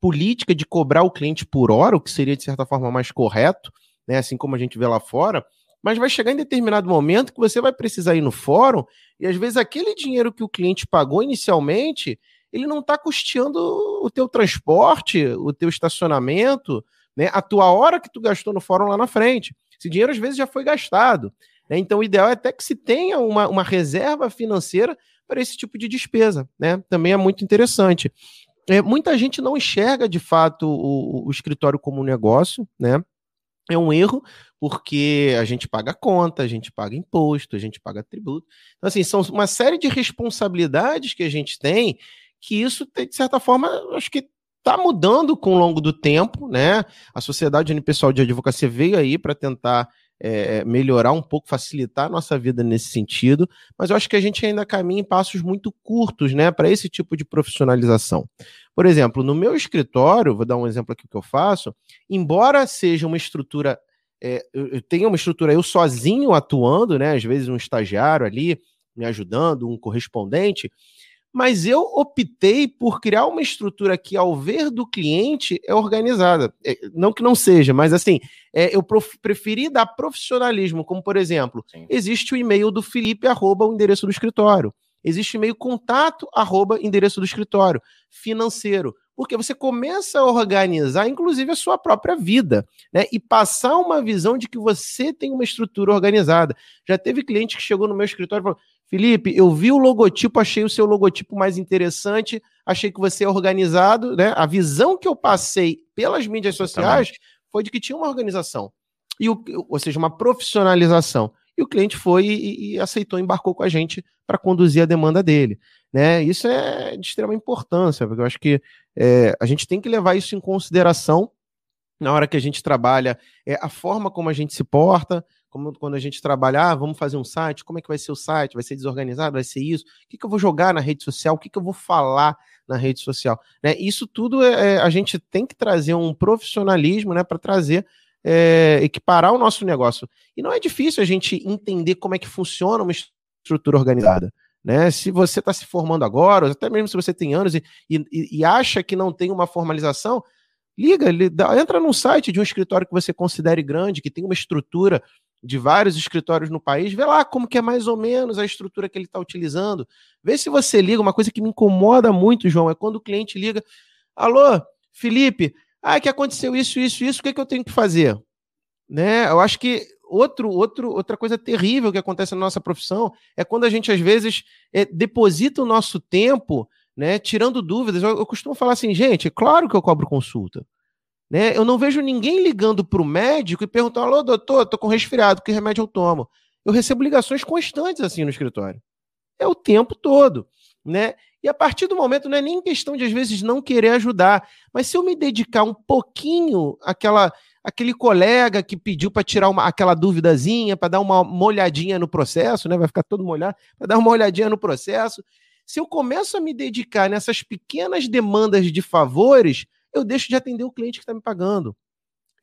S2: política de cobrar o cliente por hora, o que seria de certa forma mais correto, né? assim como a gente vê lá fora, mas vai chegar em determinado momento que você vai precisar ir no fórum e às vezes aquele dinheiro que o cliente pagou inicialmente, ele não está custeando o teu transporte, o teu estacionamento, né? A tua hora que tu gastou no fórum lá na frente. Esse dinheiro às vezes já foi gastado. Né? Então, o ideal é até que se tenha uma, uma reserva financeira para esse tipo de despesa. Né? Também é muito interessante. É, muita gente não enxerga de fato o, o escritório como um negócio, né? É um erro, porque a gente paga conta, a gente paga imposto, a gente paga tributo. Então, assim, são uma série de responsabilidades que a gente tem, que isso, de certa forma, acho que está mudando com o longo do tempo, né? A Sociedade Unipessoal de Advocacia veio aí para tentar é, melhorar um pouco, facilitar a nossa vida nesse sentido, mas eu acho que a gente ainda caminha em passos muito curtos, né, para esse tipo de profissionalização. Por exemplo, no meu escritório, vou dar um exemplo aqui que eu faço, embora seja uma estrutura, é, eu tenha uma estrutura eu sozinho atuando, né, às vezes um estagiário ali me ajudando, um correspondente, mas eu optei por criar uma estrutura que, ao ver do cliente, é organizada. É, não que não seja, mas assim, é, eu preferi dar profissionalismo, como por exemplo, Sim. existe o e-mail do Felipe, arroba o endereço do escritório. Existe e-mail contato, arroba endereço do escritório. Financeiro. Porque você começa a organizar, inclusive, a sua própria vida, né? E passar uma visão de que você tem uma estrutura organizada. Já teve cliente que chegou no meu escritório e falou: Felipe, eu vi o logotipo, achei o seu logotipo mais interessante, achei que você é organizado, né? A visão que eu passei pelas mídias sociais foi de que tinha uma organização, e o, ou seja, uma profissionalização. E o cliente foi e, e aceitou, embarcou com a gente para conduzir a demanda dele. Né? Isso é de extrema importância, porque eu acho que é, a gente tem que levar isso em consideração na hora que a gente trabalha, é, a forma como a gente se porta, como quando a gente trabalha, ah, vamos fazer um site, como é que vai ser o site? Vai ser desorganizado? Vai ser isso? O que, que eu vou jogar na rede social? O que, que eu vou falar na rede social? Né? Isso tudo é, é a gente tem que trazer um profissionalismo né, para trazer, é, equiparar o nosso negócio. E não é difícil a gente entender como é que funciona uma estrutura organizada. Né? Se você está se formando agora, até mesmo se você tem anos e, e, e acha que não tem uma formalização, liga, entra num site de um escritório que você considere grande, que tem uma estrutura de vários escritórios no país, vê lá como que é mais ou menos a estrutura que ele está utilizando. Vê se você liga. Uma coisa que me incomoda muito, João, é quando o cliente liga: Alô, Felipe, ah, que aconteceu isso, isso, isso, o que, é que eu tenho que fazer? Né? Eu acho que outro, outro, outra coisa terrível que acontece na nossa profissão é quando a gente, às vezes, é, deposita o nosso tempo né, tirando dúvidas. Eu, eu costumo falar assim, gente, é claro que eu cobro consulta. Né? Eu não vejo ninguém ligando para o médico e perguntando: alô, doutor, estou com resfriado, que remédio eu tomo? Eu recebo ligações constantes assim no escritório. É o tempo todo. Né? E a partir do momento, não é nem questão de, às vezes, não querer ajudar, mas se eu me dedicar um pouquinho àquela, àquele colega que pediu para tirar uma, aquela duvidazinha, para dar uma, uma olhadinha no processo, né? vai ficar todo molhado, para dar uma olhadinha no processo. Se eu começo a me dedicar nessas pequenas demandas de favores, eu deixo de atender o cliente que está me pagando.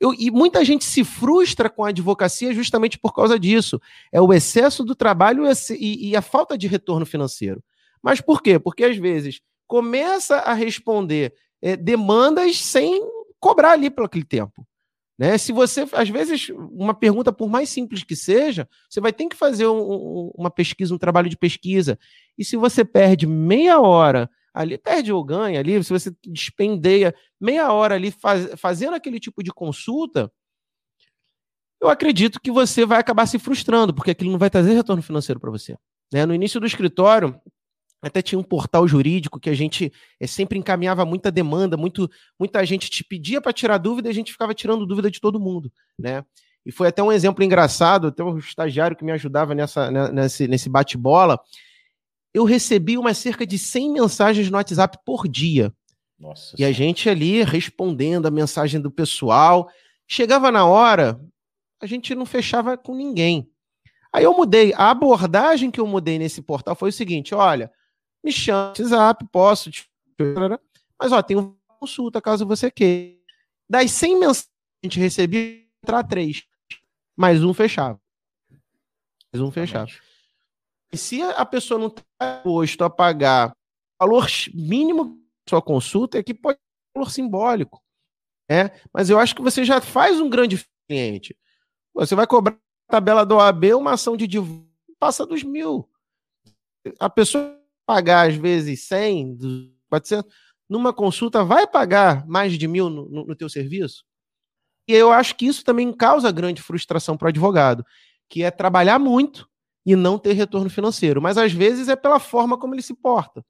S2: Eu, e muita gente se frustra com a advocacia justamente por causa disso. É o excesso do trabalho e, e a falta de retorno financeiro. Mas por quê? Porque às vezes começa a responder é, demandas sem cobrar ali pelo aquele tempo. Né? Se você, às vezes, uma pergunta, por mais simples que seja, você vai ter que fazer um, um, uma pesquisa, um trabalho de pesquisa. E se você perde meia hora ali, perde ou ganha ali, se você despendeia meia hora ali faz, fazendo aquele tipo de consulta, eu acredito que você vai acabar se frustrando, porque aquilo não vai trazer retorno financeiro para você. Né? No início do escritório, até tinha um portal jurídico que a gente é, sempre encaminhava muita demanda, muito, muita gente te pedia para tirar dúvida e a gente ficava tirando dúvida de todo mundo, né? E foi até um exemplo engraçado, até um estagiário que me ajudava nessa, né, nesse, nesse bate-bola, eu recebi umas cerca de 100 mensagens no WhatsApp por dia. Nossa e a gente ali respondendo a mensagem do pessoal. Chegava na hora, a gente não fechava com ninguém. Aí eu mudei. A abordagem que eu mudei nesse portal foi o seguinte: olha, me chama no WhatsApp, posso. Mas ó, tem uma consulta caso você queira. Das 100 mensagens que a gente recebia, entrar três. Mais um fechava. Mais um fechava. E se a pessoa não está disposto a pagar valor mínimo da sua consulta, é que pode ser um valor simbólico. É, mas eu acho que você já faz um grande cliente. Você vai cobrar a tabela do OAB uma ação de divulgação, passa dos mil. A pessoa pagar, às vezes, 100, 400, numa consulta, vai pagar mais de mil no, no, no teu serviço? E eu acho que isso também causa grande frustração para o advogado, que é trabalhar muito e não ter retorno financeiro. Mas às vezes é pela forma como ele se porta.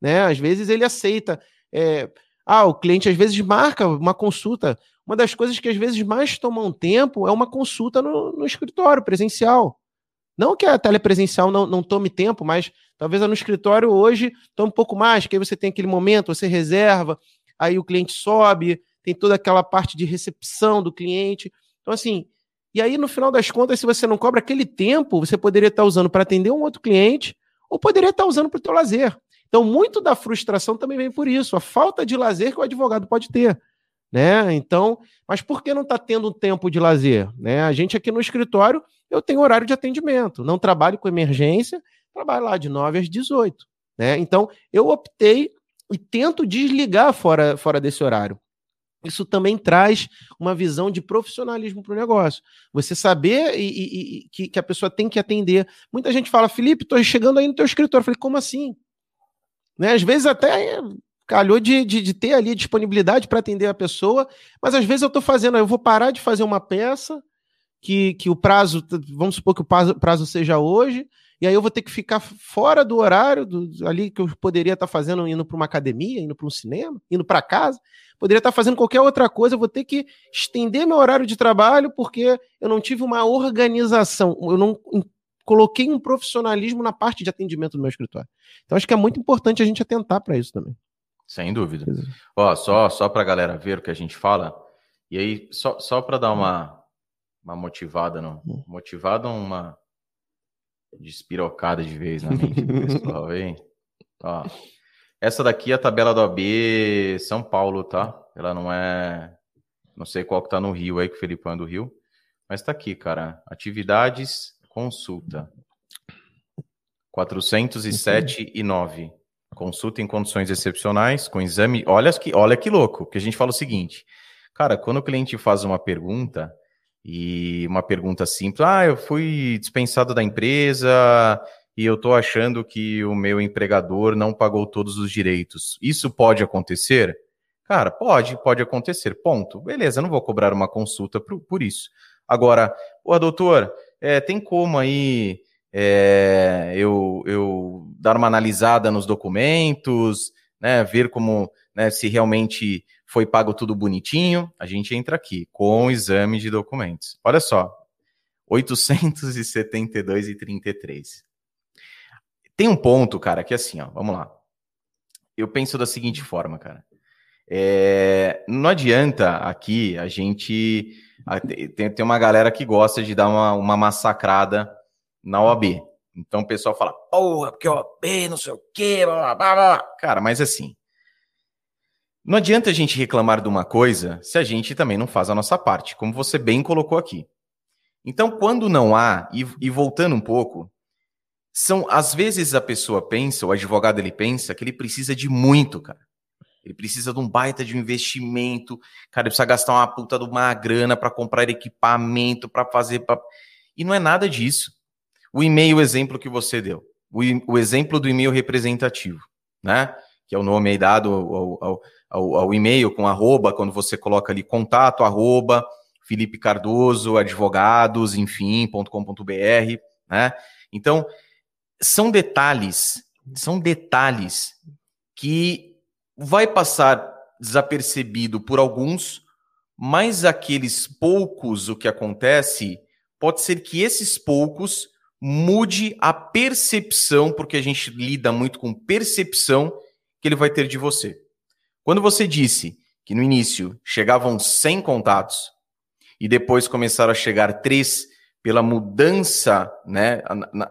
S2: Né? Às vezes ele aceita. É... Ah, o cliente às vezes marca uma consulta. Uma das coisas que às vezes mais tomam tempo é uma consulta no, no escritório presencial. Não que a telepresencial não, não tome tempo, mas talvez no escritório hoje tome um pouco mais, que aí você tem aquele momento, você reserva, aí o cliente sobe, tem toda aquela parte de recepção do cliente. Então, assim, e aí no final das contas, se você não cobra aquele tempo, você poderia estar usando para atender um outro cliente, ou poderia estar usando para o teu lazer. Então, muito da frustração também vem por isso, a falta de lazer que o advogado pode ter. Né? Então, mas por que não está tendo tempo de lazer? Né? A gente aqui no escritório, eu tenho horário de atendimento, não trabalho com emergência, trabalho lá de 9 às 18. Né? Então, eu optei e tento desligar fora, fora desse horário. Isso também traz uma visão de profissionalismo para o negócio. Você saber e, e, e que, que, a pessoa tem que atender. Muita gente fala, Felipe, estou chegando aí no teu escritório. Eu falei, como assim? Né? Às vezes até calhou de, de, de ter ali disponibilidade para atender a pessoa, mas às vezes eu estou fazendo, eu vou parar de fazer uma peça que, que o prazo, vamos supor que o prazo, prazo seja hoje, e aí eu vou ter que ficar fora do horário do, ali que eu poderia estar tá fazendo, indo para uma academia, indo para um cinema, indo para casa, poderia estar tá fazendo qualquer outra coisa, eu vou ter que estender meu horário de trabalho porque eu não tive uma organização, eu não coloquei um profissionalismo na parte de atendimento do meu escritório. Então acho que é muito importante a gente atentar para isso também.
S1: Sem dúvida. Ó, só, só para a galera ver o que a gente fala, e aí, só, só para dar uma, uma motivada, não? Hum. Motivada uma despirocada de vez na mente do pessoal, hein? Ó, essa daqui é a tabela do AB São Paulo, tá? Ela não é. Não sei qual que tá no Rio aí, que o Felipe é do Rio. Mas tá aqui, cara. Atividades, consulta. 407 e 9. Consulta em condições excepcionais, com exame. Olha que, olha que louco, que a gente fala o seguinte. Cara, quando o cliente faz uma pergunta, e uma pergunta simples: ah, eu fui dispensado da empresa e eu estou achando que o meu empregador não pagou todos os direitos. Isso pode acontecer? Cara, pode, pode acontecer. Ponto. Beleza, não vou cobrar uma consulta por, por isso. Agora, o doutor, é, tem como aí é, eu, eu dar uma analisada nos documentos, né, ver como né, se realmente foi pago tudo bonitinho, a gente entra aqui com o exame de documentos. Olha só, 872 e 33. Tem um ponto, cara, que é assim, ó, vamos lá. Eu penso da seguinte forma, cara. É, não adianta aqui a gente. Tem, tem uma galera que gosta de dar uma, uma massacrada na OAB. Então o pessoal fala, porra, porque OAB, não sei o quê, blá, blá, blá. Cara, mas assim, não adianta a gente reclamar de uma coisa se a gente também não faz a nossa parte, como você bem colocou aqui. Então, quando não há, e, e voltando um pouco, são às vezes a pessoa pensa, o advogado ele pensa que ele precisa de muito, cara. Ele precisa de um baita de um investimento, cara, ele precisa gastar uma puta de uma grana para comprar equipamento, para fazer. Pra... E não é nada disso o e-mail exemplo que você deu, o, o exemplo do e-mail representativo, né? Que é o nome aí dado ao, ao, ao, ao e-mail com arroba, quando você coloca ali contato, arroba, Felipe Cardoso, advogados, enfim, .com.br, né? Então, são detalhes, são detalhes que vai passar desapercebido por alguns, mas aqueles poucos o que acontece, pode ser que esses poucos mude a percepção, porque a gente lida muito com percepção que ele vai ter de você. Quando você disse que no início chegavam 100 contatos e depois começaram a chegar três pela mudança né,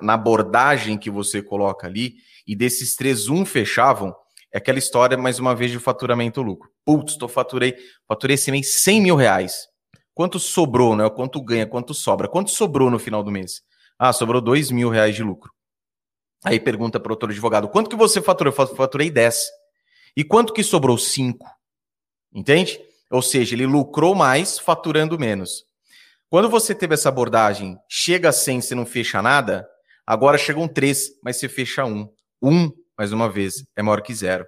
S1: na, abordagem que você coloca ali, e desses três, um fechavam, é aquela história, mais uma vez, de faturamento lucro. Putz, tô faturei, faturei esse mês 100 mil reais. Quanto sobrou, né? Quanto ganha, quanto sobra? Quanto sobrou no final do mês? Ah, sobrou dois mil reais de lucro. Aí pergunta para o outro advogado: quanto que você faturou? Eu faturei 10. E quanto que sobrou? 5. Entende? Ou seja, ele lucrou mais faturando menos. Quando você teve essa abordagem, chega a 100, você não fecha nada, agora chegam 3, mas você fecha 1. 1, mais uma vez, é maior que zero.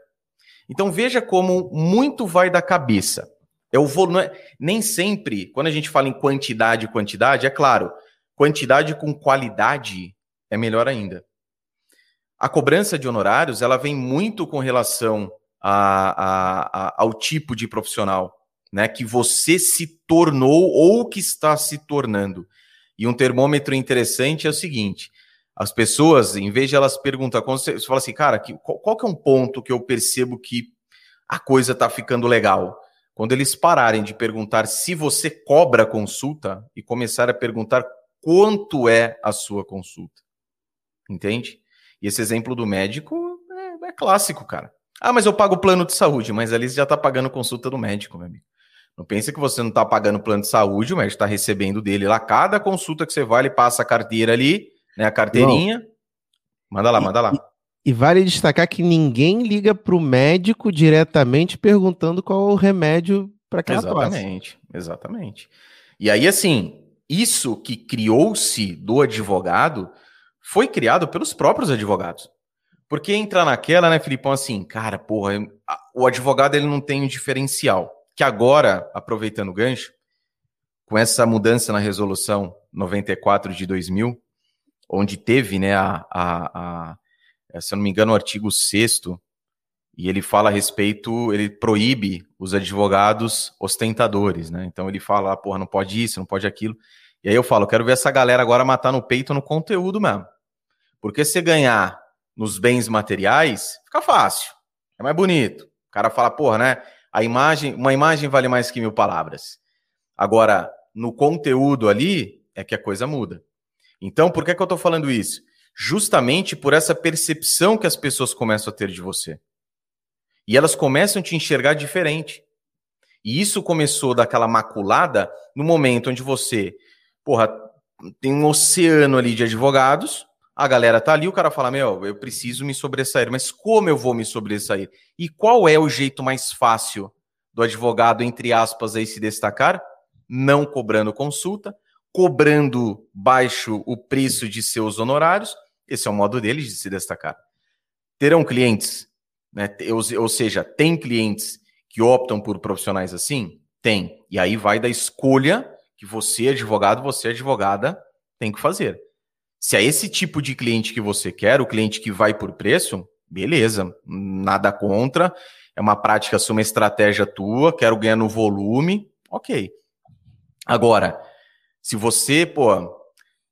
S1: Então veja como muito vai da cabeça. É o volume. Nem sempre, quando a gente fala em quantidade e quantidade, é claro, quantidade com qualidade é melhor ainda. A cobrança de honorários ela vem muito com relação a, a, ao tipo de profissional né, que você se tornou ou que está se tornando. E um termômetro interessante é o seguinte: as pessoas, em vez de elas perguntar, quando você, você fala assim, cara, que, qual, qual que é um ponto que eu percebo que a coisa está ficando legal? Quando eles pararem de perguntar se você cobra consulta e começar a perguntar quanto é a sua consulta. Entende? E esse exemplo do médico é, é clássico, cara. Ah, mas eu pago plano de saúde, mas ali você já está pagando consulta do médico, meu amigo. Não pense que você não está pagando plano de saúde, o médico está recebendo dele lá. Cada consulta que você vai, ele passa a carteira ali, né? A carteirinha. Manda lá, manda lá.
S2: E, e vale destacar que ninguém liga para o médico diretamente perguntando qual é o remédio para aquela
S1: Exatamente, tosse. exatamente. E aí, assim, isso que criou-se do advogado foi criado pelos próprios advogados. Porque entra naquela, né, Filipão, assim, cara, porra, o advogado ele não tem um diferencial que agora, aproveitando o gancho, com essa mudança na resolução 94 de 2000, onde teve, né, a, a, a se eu não me engano, o artigo 6 e ele fala a respeito, ele proíbe os advogados ostentadores, né? Então ele fala, ah, porra, não pode isso, não pode aquilo. E aí eu falo, quero ver essa galera agora matar no peito no conteúdo mesmo. Porque se ganhar nos bens materiais, fica fácil. É mais bonito. O cara fala, porra, né? A imagem, uma imagem vale mais que mil palavras. Agora, no conteúdo ali é que a coisa muda. Então, por que, que eu estou falando isso? Justamente por essa percepção que as pessoas começam a ter de você. E elas começam a te enxergar diferente. E isso começou daquela maculada no momento onde você, porra, tem um oceano ali de advogados a galera tá ali, o cara fala: Meu, eu preciso me sobressair, mas como eu vou me sobressair? E qual é o jeito mais fácil do advogado, entre aspas, aí se destacar? Não cobrando consulta, cobrando baixo o preço de seus honorários. Esse é o modo deles de se destacar. Terão clientes, né? ou seja, tem clientes que optam por profissionais assim? Tem. E aí vai da escolha que você, advogado, você, advogada, tem que fazer. Se é esse tipo de cliente que você quer, o cliente que vai por preço, beleza, nada contra. É uma prática, uma estratégia tua, quero ganhar no volume, ok. Agora, se você, pô,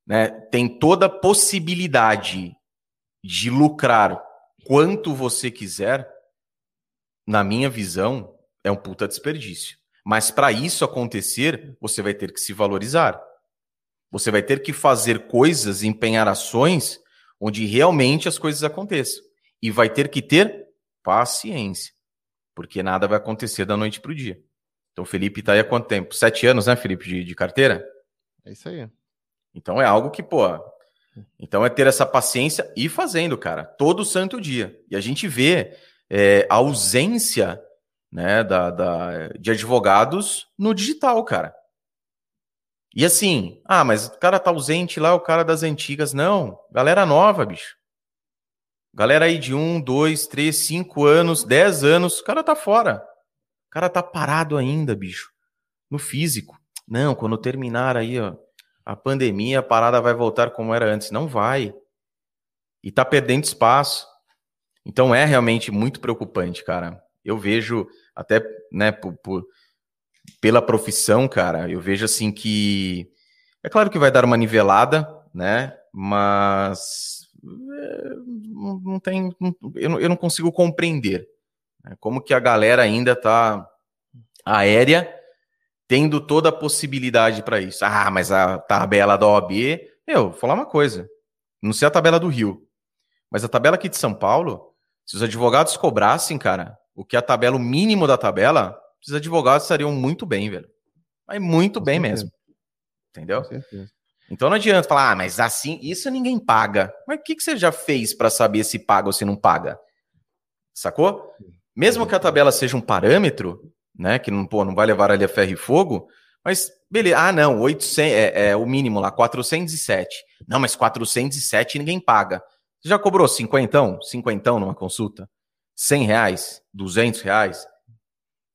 S1: né, tem toda a possibilidade de lucrar quanto você quiser, na minha visão, é um puta desperdício. Mas para isso acontecer, você vai ter que se valorizar. Você vai ter que fazer coisas, empenhar ações onde realmente as coisas aconteçam. E vai ter que ter paciência, porque nada vai acontecer da noite para o dia. Então, Felipe está aí há quanto tempo? Sete anos, né, Felipe, de, de carteira?
S2: É isso aí.
S1: Então, é algo que, pô. Então, é ter essa paciência e fazendo, cara, todo santo dia. E a gente vê é, a ausência né, da, da, de advogados no digital, cara. E assim, ah, mas o cara tá ausente lá, o cara das antigas. Não, galera nova, bicho. Galera aí de um, dois, três, cinco anos, dez anos, o cara tá fora. O cara tá parado ainda, bicho. No físico. Não, quando terminar aí, ó, a pandemia, a parada vai voltar como era antes. Não vai. E tá perdendo espaço. Então é realmente muito preocupante, cara. Eu vejo até, né, por, por pela profissão, cara, eu vejo assim que é claro que vai dar uma nivelada, né? Mas é, não, tem, não, eu, não, eu não consigo compreender né? como que a galera ainda tá aérea tendo toda a possibilidade para isso. Ah, mas a tabela da OAB, eu vou falar uma coisa, não sei a tabela do Rio, mas a tabela aqui de São Paulo, se os advogados cobrassem, cara, o que é a tabela, o mínimo da tabela, os advogados estariam muito bem, velho. Mas muito Com bem certeza. mesmo. Entendeu? Então não adianta falar, ah, mas assim, isso ninguém paga. Mas o que, que você já fez para saber se paga ou se não paga? Sacou? Mesmo que a tabela seja um parâmetro, né, que não, pô, não vai levar ali a ferro e fogo, mas beleza, ah não, 800, é, é o mínimo lá, 407. Não, mas 407 ninguém paga. Você já cobrou cinquentão? Cinquentão numa consulta? 100 reais? 200 reais?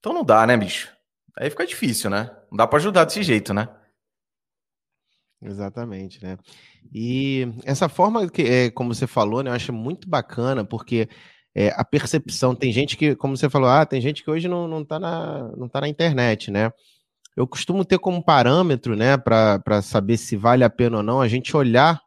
S1: Então não dá, né, bicho? Aí fica difícil, né? Não dá para ajudar desse jeito, né?
S2: Exatamente, né? E essa forma que, é, como você falou, né, eu acho muito bacana, porque é, a percepção, tem gente que, como você falou, ah, tem gente que hoje não, não, tá, na, não tá na internet, né? Eu costumo ter como parâmetro, né, para saber se vale a pena ou não, a gente olhar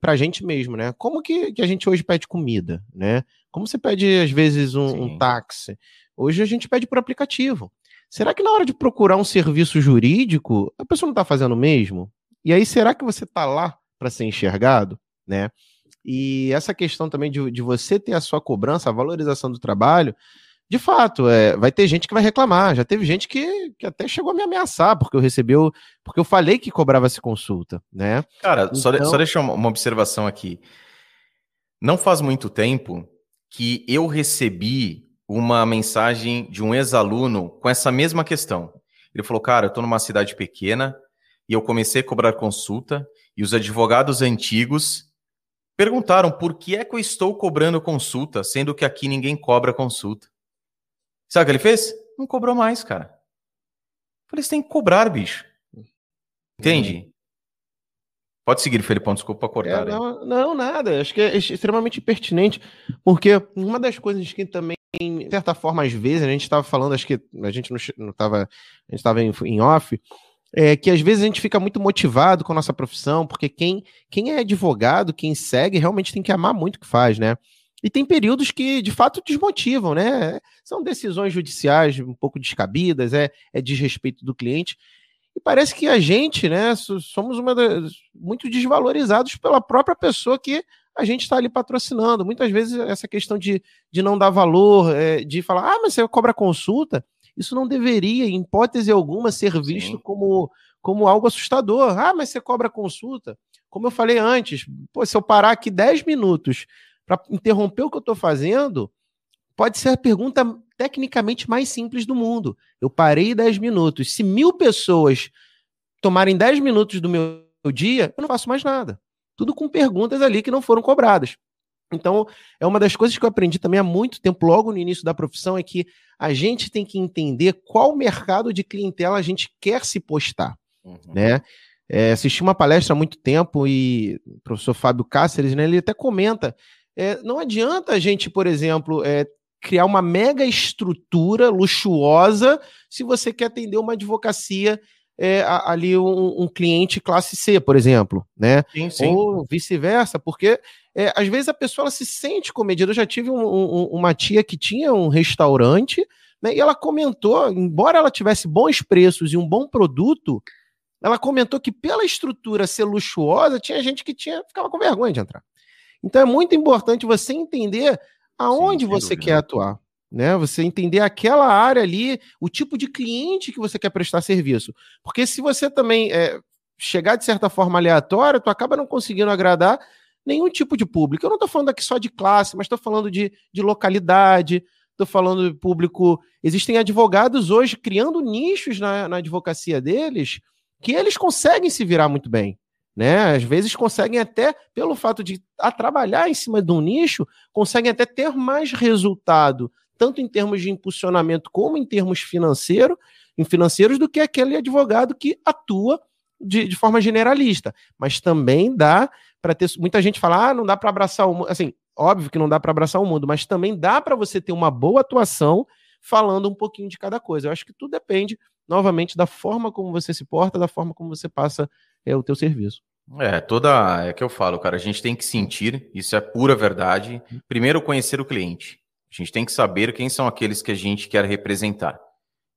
S2: para a gente mesmo, né? Como que, que a gente hoje pede comida, né? Como você pede, às vezes, um, um táxi? Hoje a gente pede por aplicativo. Será que na hora de procurar um serviço jurídico, a pessoa não está fazendo o mesmo? E aí, será que você está lá para ser enxergado, né? E essa questão também de, de você ter a sua cobrança, a valorização do trabalho, de fato, é, vai ter gente que vai reclamar. Já teve gente que, que até chegou a me ameaçar, porque eu recebeu, porque eu falei que cobrava essa consulta, né?
S1: Cara, então... só, só deixa uma observação aqui. Não faz muito tempo que eu recebi uma mensagem de um ex-aluno com essa mesma questão. Ele falou: Cara, eu estou numa cidade pequena, e eu comecei a cobrar consulta e os advogados antigos perguntaram por que é que eu estou cobrando consulta, sendo que aqui ninguém cobra consulta. Sabe o que ele fez? Não cobrou mais, cara. Eu falei, você tem que cobrar, bicho. Entende? Uhum. Pode seguir, Felipão, desculpa cortar.
S2: É, não, não, nada. Acho que é extremamente pertinente, porque uma das coisas que também, de certa forma, às vezes, a gente estava falando, acho que a gente não estava, a gente estava em, em off, é, que às vezes a gente fica muito motivado com a nossa profissão, porque quem, quem é advogado, quem segue, realmente tem que amar muito o que faz, né? E tem períodos que, de fato, desmotivam, né? São decisões judiciais um pouco descabidas, é, é desrespeito do cliente. E parece que a gente, né, somos uma das, muito desvalorizados pela própria pessoa que a gente está ali patrocinando. Muitas vezes essa questão de, de não dar valor, é, de falar, ah, mas você cobra consulta. Isso não deveria, em hipótese alguma, ser visto como, como algo assustador. Ah, mas você cobra consulta. Como eu falei antes, pô, se eu parar aqui 10 minutos para interromper o que eu estou fazendo, pode ser a pergunta tecnicamente mais simples do mundo. Eu parei 10 minutos. Se mil pessoas tomarem 10 minutos do meu dia, eu não faço mais nada. Tudo com perguntas ali que não foram cobradas. Então, é uma das coisas que eu aprendi também há muito tempo, logo no início da profissão, é que a gente tem que entender qual mercado de clientela a gente quer se postar, uhum. né? É, assisti uma palestra há muito tempo e o professor Fábio Cáceres, né, ele até comenta, é, não adianta a gente, por exemplo, é, criar uma mega estrutura luxuosa se você quer atender uma advocacia é, ali um, um, cliente classe C, por exemplo, né? Sim, sim. Ou vice-versa, porque é, às vezes a pessoa ela se sente comedida. Eu já tive um, um, uma tia que tinha um restaurante, né? E ela comentou, embora ela tivesse bons preços e um bom produto, ela comentou que pela estrutura ser luxuosa, tinha gente que tinha ficava com vergonha de entrar. Então é muito importante você entender aonde sim, você dúvida. quer atuar né? Você entender aquela área ali, o tipo de cliente que você quer prestar serviço. Porque se você também é, chegar de certa forma aleatória, tu acaba não conseguindo agradar nenhum tipo de público. Eu não estou falando aqui só de classe, mas estou falando de, de localidade, estou falando de público. Existem advogados hoje criando nichos na, na advocacia deles que eles conseguem se virar muito bem. Né? Às vezes conseguem até, pelo fato de a trabalhar em cima de um nicho, conseguem até ter mais resultado tanto em termos de impulsionamento como em termos financeiro, em financeiros, do que aquele advogado que atua de, de forma generalista. Mas também dá para ter. Muita gente fala, ah, não dá para abraçar o mundo. Assim, óbvio que não dá para abraçar o mundo, mas também dá para você ter uma boa atuação falando um pouquinho de cada coisa. Eu acho que tudo depende, novamente, da forma como você se porta, da forma como você passa é, o teu serviço.
S1: É, toda. É que eu falo, cara, a gente tem que sentir, isso é pura verdade. Primeiro, conhecer o cliente. A gente tem que saber quem são aqueles que a gente quer representar.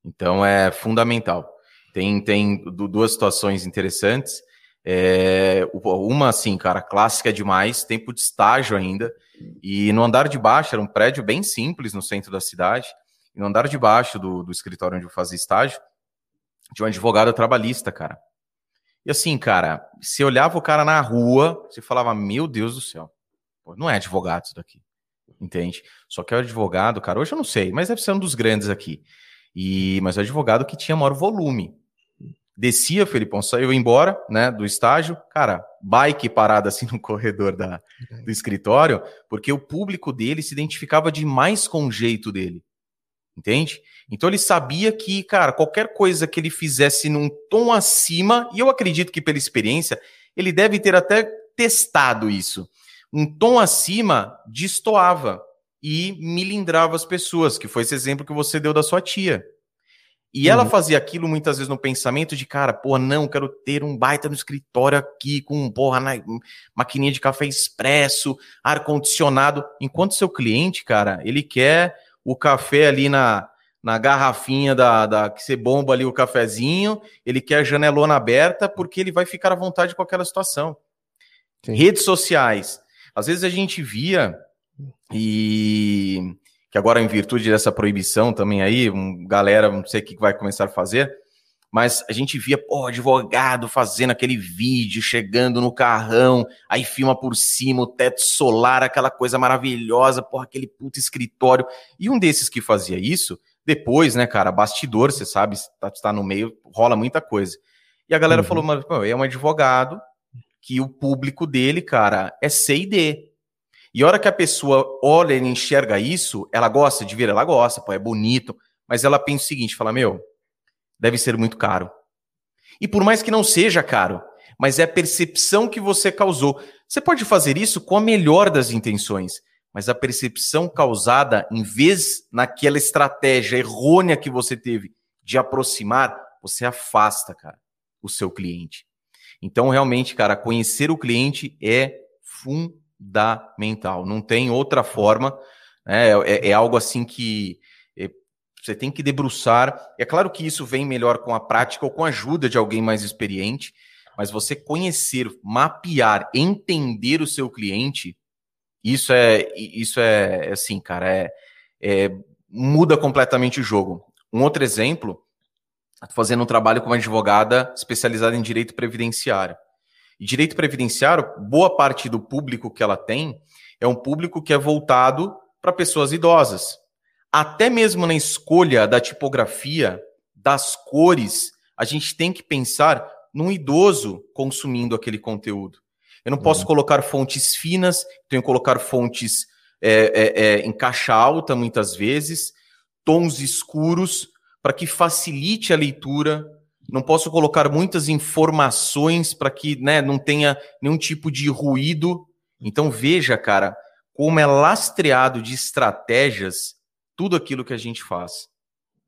S1: Então é fundamental. Tem, tem duas situações interessantes. É, uma, assim, cara, clássica demais, tempo de estágio ainda. E no andar de baixo, era um prédio bem simples no centro da cidade. E no andar de baixo do, do escritório onde eu fazia estágio, de um advogado trabalhista, cara. E assim, cara, você olhava o cara na rua, você falava, meu Deus do céu, não é advogado isso daqui entende? Só que é o advogado, cara, hoje eu não sei, mas deve ser um dos grandes aqui. E, mas é o advogado que tinha maior volume. Descia, Felipão, saiu embora, né, do estágio, cara, bike parada assim no corredor da, do escritório, porque o público dele se identificava demais com o jeito dele. Entende? Então ele sabia que, cara, qualquer coisa que ele fizesse num tom acima, e eu acredito que pela experiência, ele deve ter até testado isso. Um tom acima destoava e milindrava as pessoas, que foi esse exemplo que você deu da sua tia. E uhum. ela fazia aquilo muitas vezes no pensamento de, cara, porra, não, quero ter um baita no escritório aqui com, porra, na, maquininha de café expresso, ar-condicionado. Enquanto seu cliente, cara, ele quer o café ali na, na garrafinha da, da que você bomba ali o cafezinho, ele quer a janelona aberta porque ele vai ficar à vontade com aquela situação. Sim. Redes sociais. Às vezes a gente via e que agora em virtude dessa proibição também aí, um, galera, não sei o que vai começar a fazer, mas a gente via, pô, advogado fazendo aquele vídeo, chegando no carrão, aí filma por cima o teto solar, aquela coisa maravilhosa, porra, aquele puto escritório. E um desses que fazia isso, depois, né, cara, bastidor, você sabe, está tá no meio, rola muita coisa. E a galera uhum. falou, mas pô, é um advogado que o público dele, cara, é C e D. E a hora que a pessoa olha e enxerga isso, ela gosta de ver, ela gosta, pô, é bonito, mas ela pensa o seguinte, fala, meu, deve ser muito caro. E por mais que não seja caro, mas é a percepção que você causou. Você pode fazer isso com a melhor das intenções, mas a percepção causada, em vez naquela estratégia errônea que você teve de aproximar, você afasta, cara, o seu cliente. Então, realmente, cara, conhecer o cliente é fundamental. Não tem outra forma. Né? É, é algo assim que você tem que debruçar. É claro que isso vem melhor com a prática ou com a ajuda de alguém mais experiente, mas você conhecer, mapear, entender o seu cliente, isso é, isso é, é assim, cara, é, é muda completamente o jogo. Um outro exemplo, fazendo um trabalho com uma advogada especializada em direito previdenciário. E direito previdenciário, boa parte do público que ela tem é um público que é voltado para pessoas idosas até mesmo na escolha da tipografia, das cores, a gente tem que pensar num idoso consumindo aquele conteúdo. Eu não posso uhum. colocar fontes finas, tenho que colocar fontes é, é, é, em caixa alta, muitas vezes, tons escuros, para que facilite a leitura. Não posso colocar muitas informações para que né, não tenha nenhum tipo de ruído. Então, veja, cara, como é lastreado de estratégias tudo aquilo que a gente faz,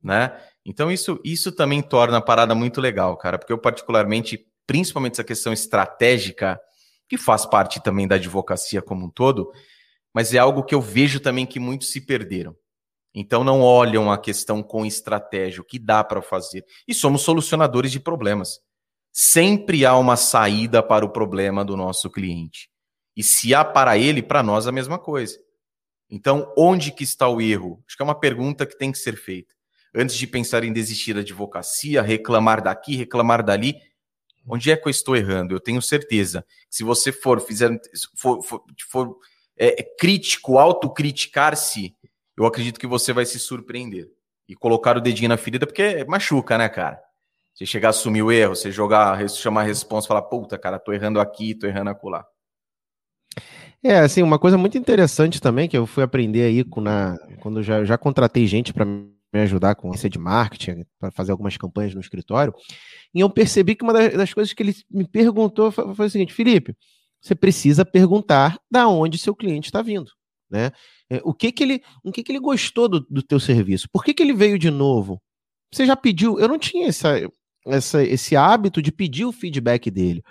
S1: né? Então isso, isso também torna a parada muito legal, cara, porque eu particularmente, principalmente essa questão estratégica, que faz parte também da advocacia como um todo, mas é algo que eu vejo também que muitos se perderam. Então não olham a questão com estratégia, o que dá para fazer. E somos solucionadores de problemas. Sempre há uma saída para o problema do nosso cliente. E se há para ele, para nós a mesma coisa. Então, onde que está o erro? Acho que é uma pergunta que tem que ser feita. Antes de pensar em desistir da advocacia, reclamar daqui, reclamar dali, onde é que eu estou errando? Eu tenho certeza que se você for, fizer, for, for, for é, é crítico, autocriticar-se, eu acredito que você vai se surpreender. E colocar o dedinho na ferida, porque machuca, né, cara? Você chegar a assumir o erro, você jogar, chamar a resposta, falar, puta, cara, tô errando aqui, tô errando acolá.
S2: É, assim, uma coisa muito interessante também que eu fui aprender aí com na, quando já, já contratei gente para me ajudar com esse de marketing, para fazer algumas campanhas no escritório, e eu percebi que uma das, das coisas que ele me perguntou foi, foi, o seguinte, Felipe, você precisa perguntar da onde seu cliente está vindo, né? É, o que que ele, o que que ele gostou do, do teu serviço? Por que que ele veio de novo? Você já pediu? Eu não tinha essa, essa, esse hábito de pedir o feedback dele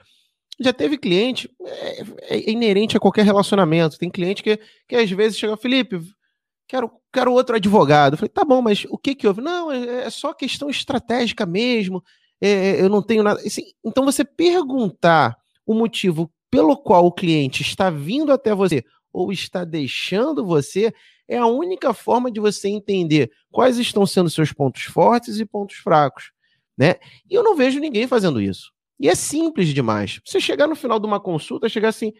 S2: já teve cliente, é, é, inerente a qualquer relacionamento. Tem cliente que, que às vezes chega, Felipe, quero, quero outro advogado. Eu falei, tá bom, mas o que que houve? Não, é, é só questão estratégica mesmo. É, é, eu não tenho nada. Assim, então, você perguntar o motivo pelo qual o cliente está vindo até você ou está deixando você é a única forma de você entender quais estão sendo seus pontos fortes e pontos fracos, né? E eu não vejo ninguém fazendo isso. E é simples demais. Você chegar no final de uma consulta, chegar assim,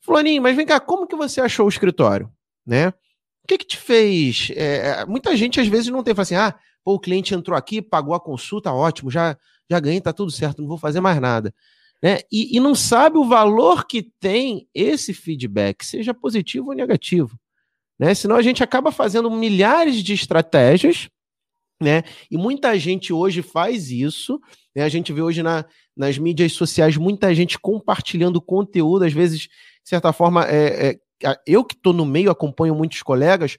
S2: Fulaninho, mas vem cá, como que você achou o escritório? Né? O que que te fez? É, é muita gente às vezes não tem, fala assim, ah, pô, o cliente entrou aqui, pagou a consulta, ótimo, já, já ganhei, tá tudo certo, não vou fazer mais nada. Né? E, e não sabe o valor que tem esse feedback, seja positivo ou negativo. Né? Senão a gente acaba fazendo milhares de estratégias, né? E muita gente hoje faz isso. Né? A gente vê hoje na, nas mídias sociais muita gente compartilhando conteúdo, às vezes, de certa forma, é, é eu que estou no meio, acompanho muitos colegas,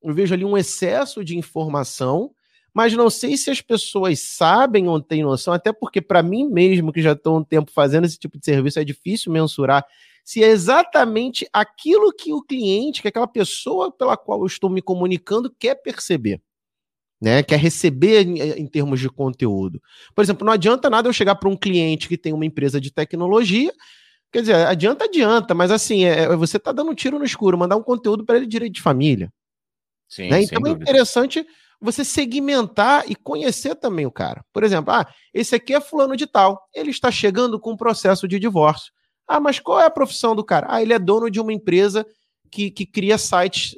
S2: eu vejo ali um excesso de informação, mas não sei se as pessoas sabem ou têm noção, até porque para mim mesmo, que já estou um tempo fazendo esse tipo de serviço, é difícil mensurar se é exatamente aquilo que o cliente, que aquela pessoa pela qual eu estou me comunicando quer perceber. Né, quer receber em, em termos de conteúdo. Por exemplo, não adianta nada eu chegar para um cliente que tem uma empresa de tecnologia Quer dizer, adianta, adianta, mas assim, é, é você está dando um tiro no escuro, mandar um conteúdo para ele direito de família. Sim, né? Então é interessante você segmentar e conhecer também o cara. Por exemplo, ah, esse aqui é fulano de tal, ele está chegando com um processo de divórcio. Ah, mas qual é a profissão do cara? Ah, ele é dono de uma empresa que, que cria sites,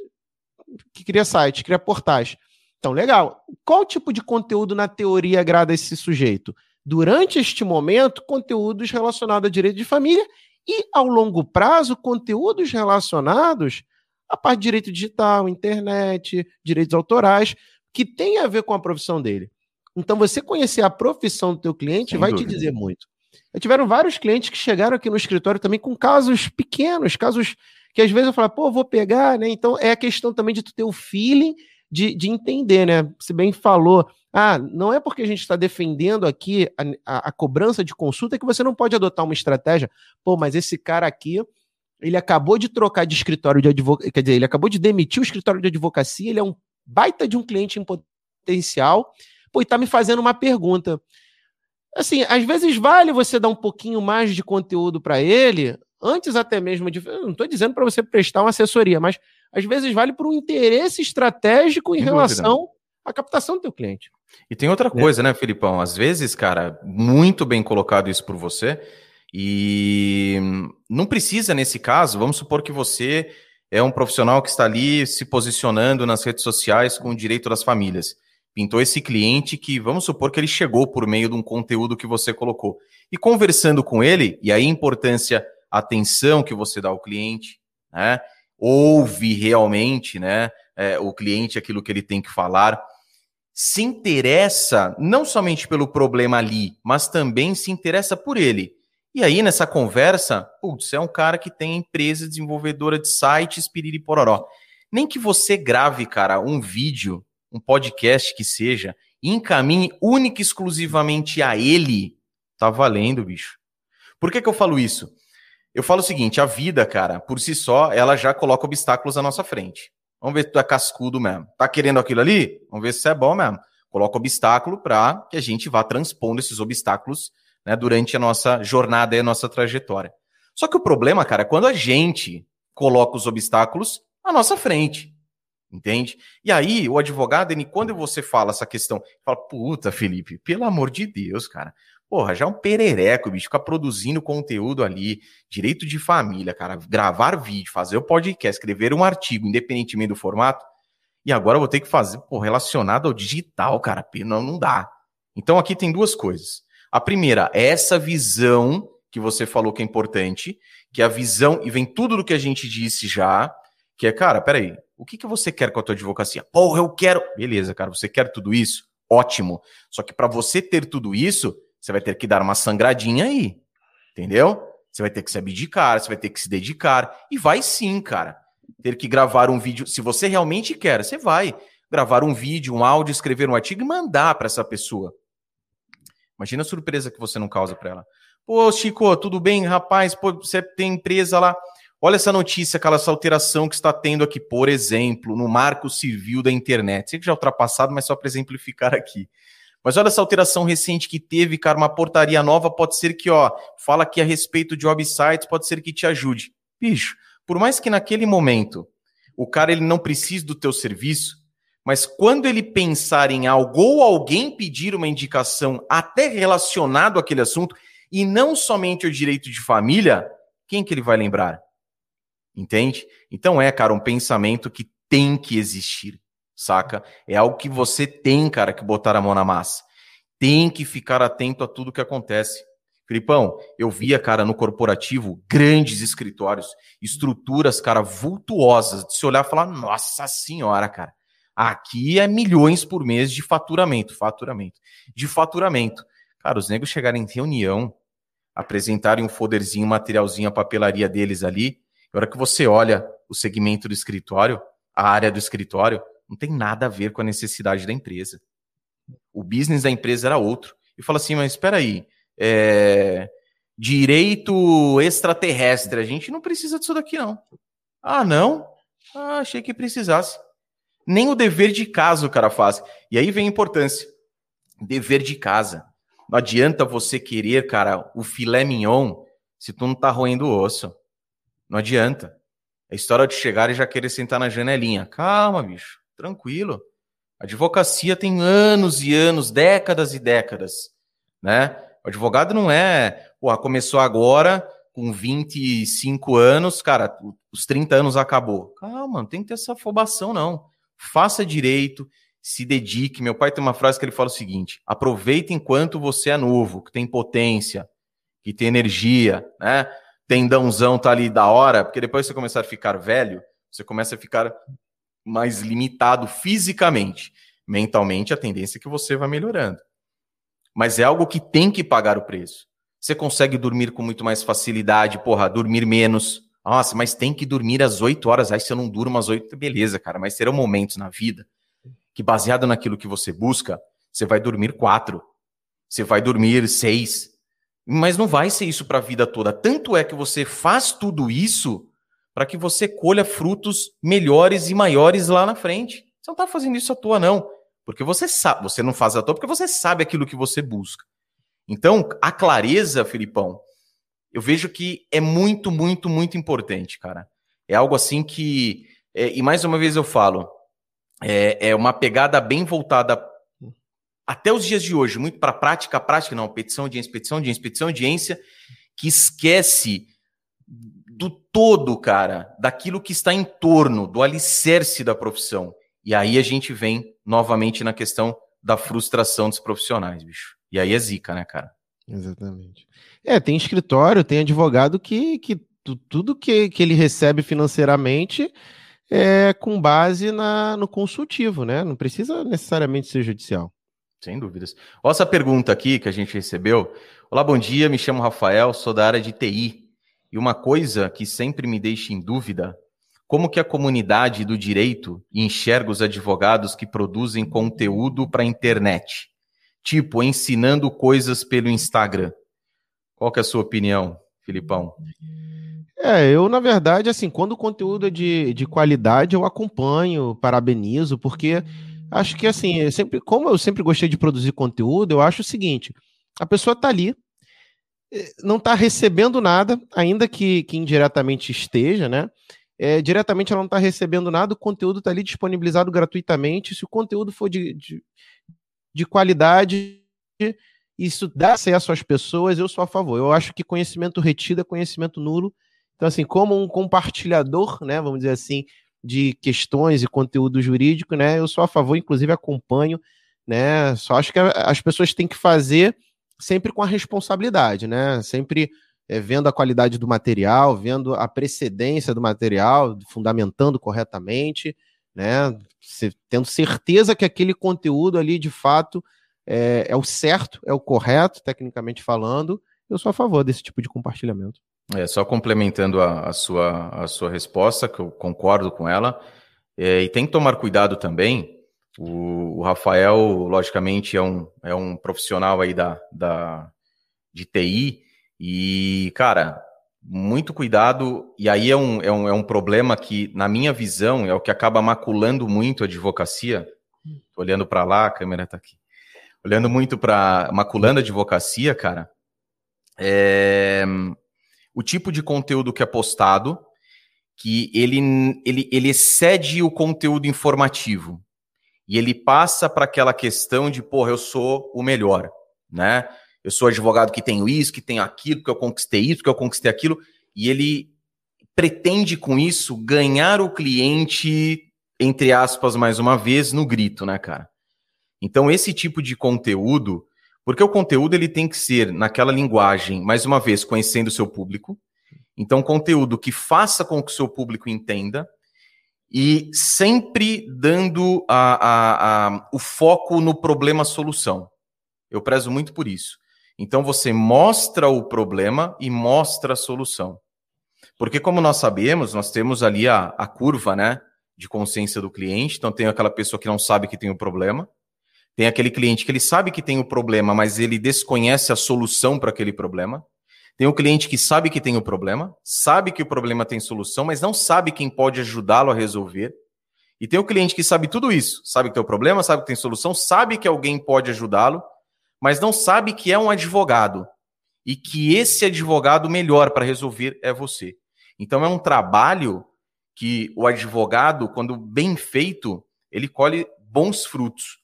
S2: que cria sites, cria portais. Então, legal. Qual tipo de conteúdo na teoria agrada esse sujeito? durante este momento, conteúdos relacionados a direito de família e, ao longo prazo, conteúdos relacionados à parte de direito digital, internet, direitos autorais, que tem a ver com a profissão dele. Então, você conhecer a profissão do teu cliente Sem vai dúvida. te dizer muito. Eu tiveram vários clientes que chegaram aqui no escritório também com casos pequenos, casos que às vezes eu falo, pô, vou pegar, né? Então, é a questão também de tu ter o feeling de, de entender, né? Se bem falou, ah, não é porque a gente está defendendo aqui a, a, a, cobrança de consulta que você não pode adotar uma estratégia. Pô, mas esse cara aqui, ele acabou de trocar de escritório de advocacia, quer dizer, ele acabou de demitir o escritório de advocacia, ele é um baita de um cliente em potencial, pô, e tá me fazendo uma pergunta. Assim, às vezes vale você dar um pouquinho mais de conteúdo para ele, antes até mesmo de. Não estou dizendo para você prestar uma assessoria, mas às vezes vale por um interesse estratégico em Sem relação dúvida. à captação do teu cliente.
S1: E tem outra né? coisa, né, Filipão? Às vezes, cara, muito bem colocado isso por você. E não precisa, nesse caso, vamos supor que você é um profissional que está ali se posicionando nas redes sociais com o direito das famílias. Pintou esse cliente que, vamos supor que ele chegou por meio de um conteúdo que você colocou. E conversando com ele, e aí a importância, a atenção que você dá ao cliente, né? Ouve realmente, né? É, o cliente aquilo que ele tem que falar se interessa não somente pelo problema ali, mas também se interessa por ele. E aí, nessa conversa, putz, é um cara que tem empresa desenvolvedora de sites, piriri pororó. Nem que você grave, cara, um vídeo, um podcast que seja, e encaminhe única e exclusivamente a ele, tá valendo, bicho. Por que, que eu falo isso? Eu falo o seguinte, a vida, cara, por si só, ela já coloca obstáculos à nossa frente. Vamos ver se tu é cascudo mesmo. Tá querendo aquilo ali? Vamos ver se é bom mesmo. Coloca obstáculo para que a gente vá transpondo esses obstáculos né, durante a nossa jornada e a nossa trajetória. Só que o problema, cara, é quando a gente coloca os obstáculos à nossa frente. Entende? E aí, o advogado, ele, quando você fala essa questão, fala, puta, Felipe, pelo amor de Deus, cara, Porra, já é um perereco, bicho, ficar produzindo conteúdo ali, direito de família, cara, gravar vídeo, fazer o podcast, escrever um artigo, independentemente do formato. E agora eu vou ter que fazer, pô, relacionado ao digital, cara, não, não dá. Então aqui tem duas coisas. A primeira é essa visão que você falou que é importante, que é a visão, e vem tudo do que a gente disse já, que é, cara, peraí, o que, que você quer com a tua advocacia? Porra, eu quero. Beleza, cara, você quer tudo isso? Ótimo. Só que para você ter tudo isso, você vai ter que dar uma sangradinha aí. Entendeu? Você vai ter que se abdicar, você vai ter que se dedicar. E vai sim, cara. Ter que gravar um vídeo. Se você realmente quer, você vai gravar um vídeo, um áudio, escrever um artigo e mandar para essa pessoa. Imagina a surpresa que você não causa para ela. Pô, Chico, tudo bem, rapaz? Pô, você tem empresa lá. Olha essa notícia, aquela essa alteração que está tendo aqui, por exemplo, no marco civil da internet. Sei que já é ultrapassado, mas só para exemplificar aqui. Mas olha essa alteração recente que teve, cara, uma portaria nova, pode ser que, ó, fala aqui a respeito de websites, pode ser que te ajude. Bicho, por mais que naquele momento o cara ele não precise do teu serviço, mas quando ele pensar em algo ou alguém pedir uma indicação até relacionado àquele assunto, e não somente o direito de família, quem que ele vai lembrar? Entende? Então é, cara, um pensamento que tem que existir saca? É algo que você tem, cara, que botar a mão na massa. Tem que ficar atento a tudo que acontece. Filipão, eu via, cara, no corporativo, grandes escritórios, estruturas, cara, vultuosas, de se olhar e falar, nossa senhora, cara, aqui é milhões por mês de faturamento, faturamento, de faturamento. Cara, os negros chegarem em reunião, apresentarem um folderzinho, um materialzinho, a papelaria deles ali, e a hora que você olha o segmento do escritório, a área do escritório, não tem nada a ver com a necessidade da empresa. O business da empresa era outro. E fala assim, mas espera aí, é, direito extraterrestre. A gente não precisa disso daqui, não. Ah, não? Ah, achei que precisasse. Nem o dever de casa o cara faz. E aí vem a importância. Dever de casa. Não adianta você querer, cara, o filé mignon se tu não tá roendo o osso. Não adianta. É história de chegar e já querer sentar na janelinha. Calma, bicho. Tranquilo. A advocacia tem anos e anos, décadas e décadas, né? O advogado não é, porra, começou agora com 25 anos, cara, os 30 anos acabou. Calma, não tem que ter essa afobação, não. Faça direito, se dedique. Meu pai tem uma frase que ele fala o seguinte: aproveite enquanto você é novo, que tem potência, que tem energia, né? Tendãozão tá ali da hora, porque depois você começar a ficar velho, você começa a ficar mais limitado fisicamente. Mentalmente, a tendência é que você vai melhorando mas é algo que tem que pagar o preço. Você consegue dormir com muito mais facilidade, porra, dormir menos. Nossa, mas tem que dormir às 8 horas. Aí se eu não durmo às 8, beleza, cara. Mas terão momentos na vida que, baseado naquilo que você busca, você vai dormir 4. Você vai dormir 6. Mas não vai ser isso para a vida toda. Tanto é que você faz tudo isso para que você colha frutos melhores e maiores lá na frente. Você não está fazendo isso à toa, não. Porque você sabe, você não faz à toa porque você sabe aquilo que você busca. Então, a clareza, Filipão, eu vejo que é muito, muito, muito importante, cara. É algo assim que, é, e mais uma vez eu falo, é, é uma pegada bem voltada até os dias de hoje, muito para prática, prática não, petição, audiência, petição, audiência, petição, audiência, que esquece do todo, cara, daquilo que está em torno, do alicerce da profissão. E aí a gente vem novamente na questão da frustração dos profissionais, bicho. E aí é zica, né, cara?
S2: Exatamente. É, tem escritório, tem advogado que, que tudo que, que ele recebe financeiramente é com base na, no consultivo, né? Não precisa necessariamente ser judicial.
S1: Sem dúvidas. Olha essa pergunta aqui que a gente recebeu. Olá, bom dia, me chamo Rafael, sou da área de TI. E uma coisa que sempre me deixa em dúvida como que a comunidade do direito enxerga os advogados que produzem conteúdo para a internet? Tipo, ensinando coisas pelo Instagram. Qual que é a sua opinião, Filipão?
S2: É, eu, na verdade, assim, quando o conteúdo é de, de qualidade, eu acompanho, parabenizo, porque acho que, assim, sempre, como eu sempre gostei de produzir conteúdo, eu acho o seguinte: a pessoa está ali, eh, não está recebendo nada, ainda que, que indiretamente esteja, né? é, diretamente ela não está recebendo nada, o conteúdo está ali disponibilizado gratuitamente. Se o conteúdo for de, de, de qualidade, isso dá acesso às pessoas, eu sou a favor. Eu acho que conhecimento retido é conhecimento nulo. Então, assim, como um compartilhador, né, vamos dizer assim, de questões e conteúdo jurídico, né, eu sou a favor, inclusive acompanho, né, só acho que as pessoas têm que fazer sempre com a responsabilidade, né, sempre é, vendo a qualidade do material, vendo a precedência do material, fundamentando corretamente, né? Tendo certeza que aquele conteúdo ali, de fato, é, é o certo, é o correto, tecnicamente falando. Eu sou a favor desse tipo de compartilhamento.
S1: É, só complementando a, a, sua, a sua resposta, que eu concordo com ela, é, e tem que tomar cuidado também. O, o, Rafael, logicamente, é um, é um profissional aí da, da, de TI, e, cara, muito cuidado. E aí é um, é, um, é um problema que, na minha visão, é o que acaba maculando muito a advocacia. Tô olhando para lá, a câmera tá aqui. Olhando muito para maculando a advocacia, cara. É, o tipo de conteúdo que é postado, que ele, ele, ele excede o conteúdo informativo. E ele passa para aquela questão de, porra, eu sou o melhor, né? Eu sou advogado que tenho isso, que tenho aquilo, que eu conquistei isso, que eu conquistei aquilo, e ele pretende com isso ganhar o cliente, entre aspas, mais uma vez, no grito, né, cara? Então, esse tipo de conteúdo, Porque o conteúdo ele tem que ser naquela linguagem, mais uma vez, conhecendo o seu público. Então, conteúdo que faça com que o seu público entenda e sempre dando a, a, a, o foco no problema-solução. Eu prezo muito por isso. Então, você mostra o problema e mostra a solução. Porque, como nós sabemos, nós temos ali a, a curva né, de consciência do cliente. Então, tem aquela pessoa que não sabe que tem o um problema. Tem aquele cliente que ele sabe que tem o um problema, mas ele desconhece a solução para aquele problema. Tem o cliente que sabe que tem o problema, sabe que o problema tem solução, mas não sabe quem pode ajudá-lo a resolver. E tem o cliente que sabe tudo isso, sabe que tem o problema, sabe que tem solução, sabe que alguém pode ajudá-lo, mas não sabe que é um advogado e que esse advogado melhor para resolver é você. Então é um trabalho que o advogado, quando bem feito, ele colhe bons frutos.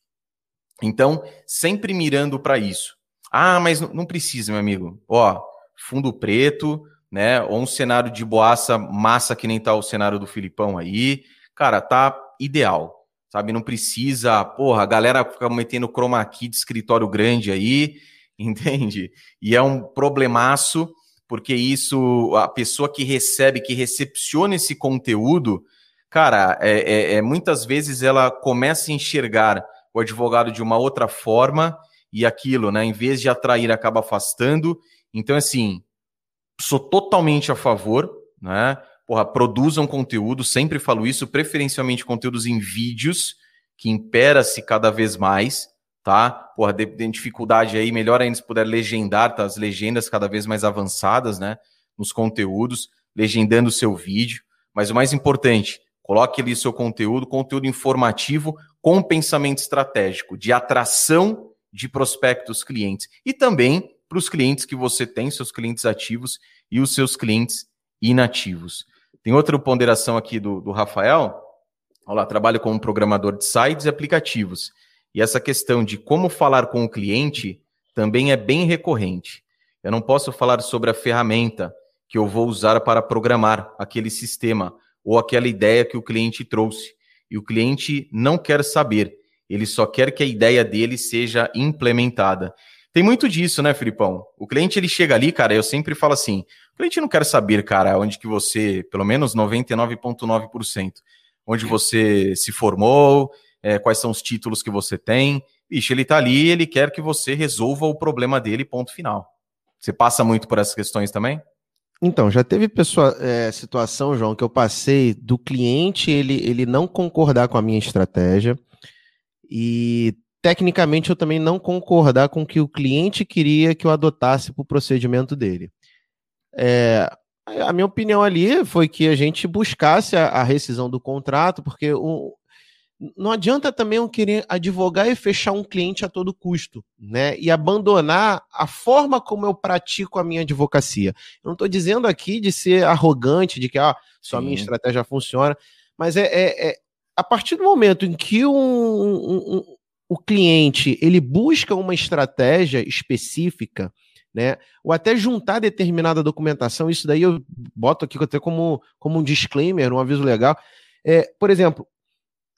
S1: Então, sempre mirando para isso. Ah, mas não precisa, meu amigo. Ó, fundo preto, né? Ou um cenário de boaça massa que nem tá o cenário do Filipão aí. Cara, tá ideal, sabe? Não precisa, porra, a galera fica metendo chroma key de escritório grande aí, entende? E é um problemaço, porque isso, a pessoa que recebe, que recepciona esse conteúdo, cara, é, é, é muitas vezes ela começa a enxergar o advogado de uma outra forma e aquilo, né? Em vez de atrair, acaba afastando então, assim, sou totalmente a favor, né? Porra, produzam conteúdo, sempre falo isso, preferencialmente conteúdos em vídeos, que impera-se cada vez mais, tá? Porra, tem dificuldade aí, melhor ainda se puder legendar, tá? As legendas cada vez mais avançadas, né? Nos conteúdos, legendando o seu vídeo. Mas o mais importante, coloque ali seu conteúdo, conteúdo informativo com pensamento estratégico, de atração de prospectos clientes. E também para os clientes que você tem, seus clientes ativos e os seus clientes inativos. Tem outra ponderação aqui do, do Rafael. Olha lá, trabalho como programador de sites e aplicativos. E essa questão de como falar com o cliente também é bem recorrente. Eu não posso falar sobre a ferramenta que eu vou usar para programar aquele sistema ou aquela ideia que o cliente trouxe. E o cliente não quer saber, ele só quer que a ideia dele seja implementada. Tem muito disso, né, Filipão? O cliente ele chega ali, cara, eu sempre falo assim: o cliente não quer saber, cara, onde que você, pelo menos 99,9%, onde você se formou, é, quais são os títulos que você tem. Bicho, ele tá ali ele quer que você resolva o problema dele, ponto final. Você passa muito por essas questões também?
S2: Então, já teve pessoa, é, situação, João, que eu passei do cliente ele, ele não concordar com a minha estratégia e tecnicamente eu também não concordar com o que o cliente queria que eu adotasse para o procedimento dele. É, a minha opinião ali foi que a gente buscasse a, a rescisão do contrato, porque o, não adianta também eu querer advogar e fechar um cliente a todo custo, né? E abandonar a forma como eu pratico a minha advocacia. Eu não estou dizendo aqui de ser arrogante, de que ah, só a minha estratégia funciona, mas é, é, é, a partir do momento em que um, um, o cliente ele busca uma estratégia específica, né? Ou até juntar determinada documentação, isso daí eu boto aqui até como, como um disclaimer, um aviso legal. É, por exemplo,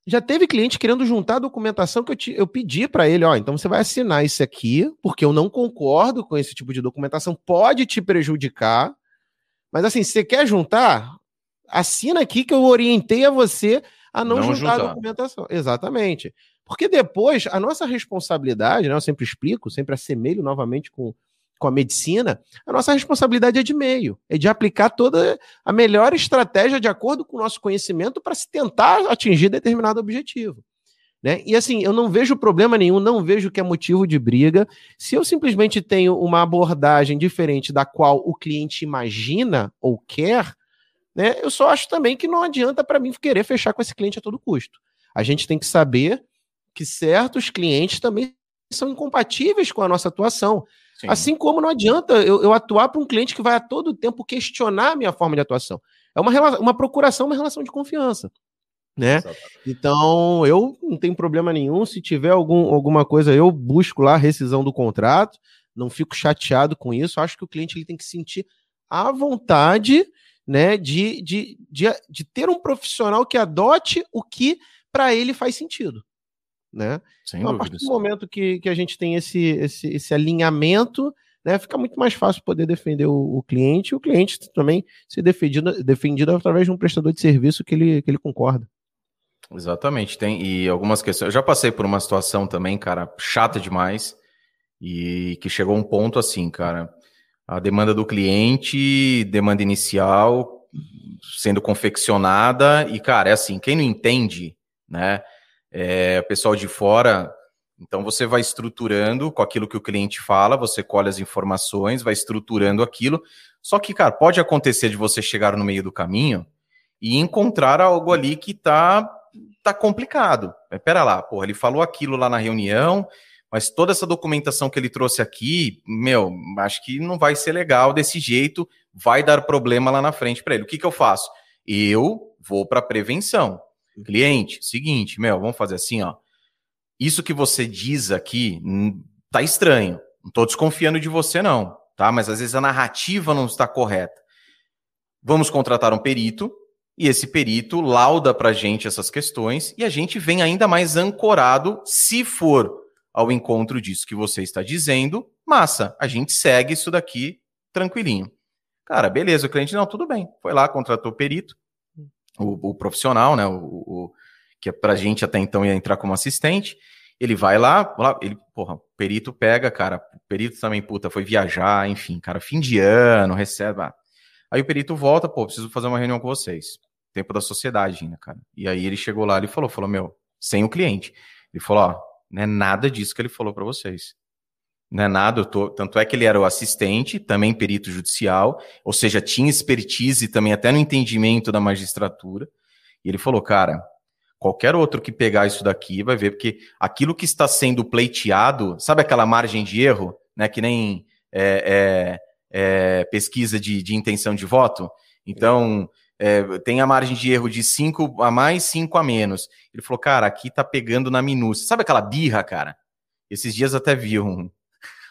S2: já teve cliente querendo juntar a documentação que eu, te, eu pedi para ele, ó, então você vai assinar isso aqui, porque eu não concordo com esse tipo de documentação, pode te prejudicar, mas assim, se você quer juntar, assina aqui que eu orientei a você a não, não juntar, juntar a documentação. Exatamente. Porque depois, a nossa responsabilidade, né, eu sempre explico, sempre assemelho novamente com, com a medicina, a nossa responsabilidade é de meio, é de aplicar toda a melhor estratégia de acordo com o nosso conhecimento para se tentar atingir determinado objetivo. Né? E assim, eu não vejo problema nenhum, não vejo que é motivo de briga. Se eu simplesmente tenho uma abordagem diferente da qual o cliente imagina ou quer, né, eu só acho também que não adianta para mim querer fechar com esse cliente a todo custo. A gente tem que saber que certos clientes também são incompatíveis com a nossa atuação. Sim. Assim como não adianta eu, eu atuar para um cliente que vai a todo tempo questionar a minha forma de atuação. É uma, uma procuração, uma relação de confiança. Né? Então, eu não tenho problema nenhum. Se tiver algum, alguma coisa, eu busco lá a rescisão do contrato, não fico chateado com isso. Acho que o cliente ele tem que sentir a vontade né, de, de, de, de ter um profissional que adote o que para ele faz sentido. Né? Sem então, a partir do momento que, que a gente tem esse, esse, esse alinhamento, né, fica muito mais fácil poder defender o, o cliente e o cliente também ser defendido, defendido através de um prestador de serviço que ele, que ele concorda.
S1: Exatamente, tem e algumas questões. Eu já passei por uma situação também, cara, chata demais, e que chegou um ponto assim, cara. A demanda do cliente, demanda inicial, sendo confeccionada, e, cara, é assim, quem não entende, né? É, pessoal de fora então você vai estruturando com aquilo que o cliente fala, você colhe as informações, vai estruturando aquilo. Só que, cara, pode acontecer de você chegar no meio do caminho e encontrar algo ali que tá, tá complicado. Pera lá, porra, ele falou aquilo lá na reunião, mas toda essa documentação que ele trouxe aqui, meu, acho que não vai ser legal desse jeito, vai dar problema lá na frente para ele. O que, que eu faço? Eu vou para prevenção. Cliente, seguinte, meu, vamos fazer assim, ó isso que você diz aqui hum, tá estranho. Não estou desconfiando de você, não, tá? Mas às vezes a narrativa não está correta. Vamos contratar um perito e esse perito lauda para gente essas questões e a gente vem ainda mais ancorado, se for ao encontro disso que você está dizendo, massa, a gente segue isso daqui tranquilinho. Cara, beleza, o cliente, não, tudo bem. Foi lá, contratou o perito, o, o profissional, né? O, o, que é pra gente até então ia entrar como assistente. Ele vai lá, lá ele, porra, o perito pega, cara, o perito também, puta, foi viajar, enfim, cara, fim de ano, recebe. Ah. Aí o perito volta, pô, preciso fazer uma reunião com vocês. Tempo da sociedade ainda, cara. E aí ele chegou lá, ele falou, falou, meu, sem o cliente. Ele falou, ó, não é nada disso que ele falou para vocês. Não é nada, tô, tanto é que ele era o assistente, também perito judicial, ou seja, tinha expertise também até no entendimento da magistratura. E ele falou, cara, Qualquer outro que pegar isso daqui vai ver, porque aquilo que está sendo pleiteado, sabe aquela margem de erro, né? Que nem é, é, é, pesquisa de, de, intenção de voto. Então, é, tem a margem de erro de 5 a mais, 5 a menos. Ele falou, cara, aqui tá pegando na minúcia. Sabe aquela birra, cara? Esses dias até vi um,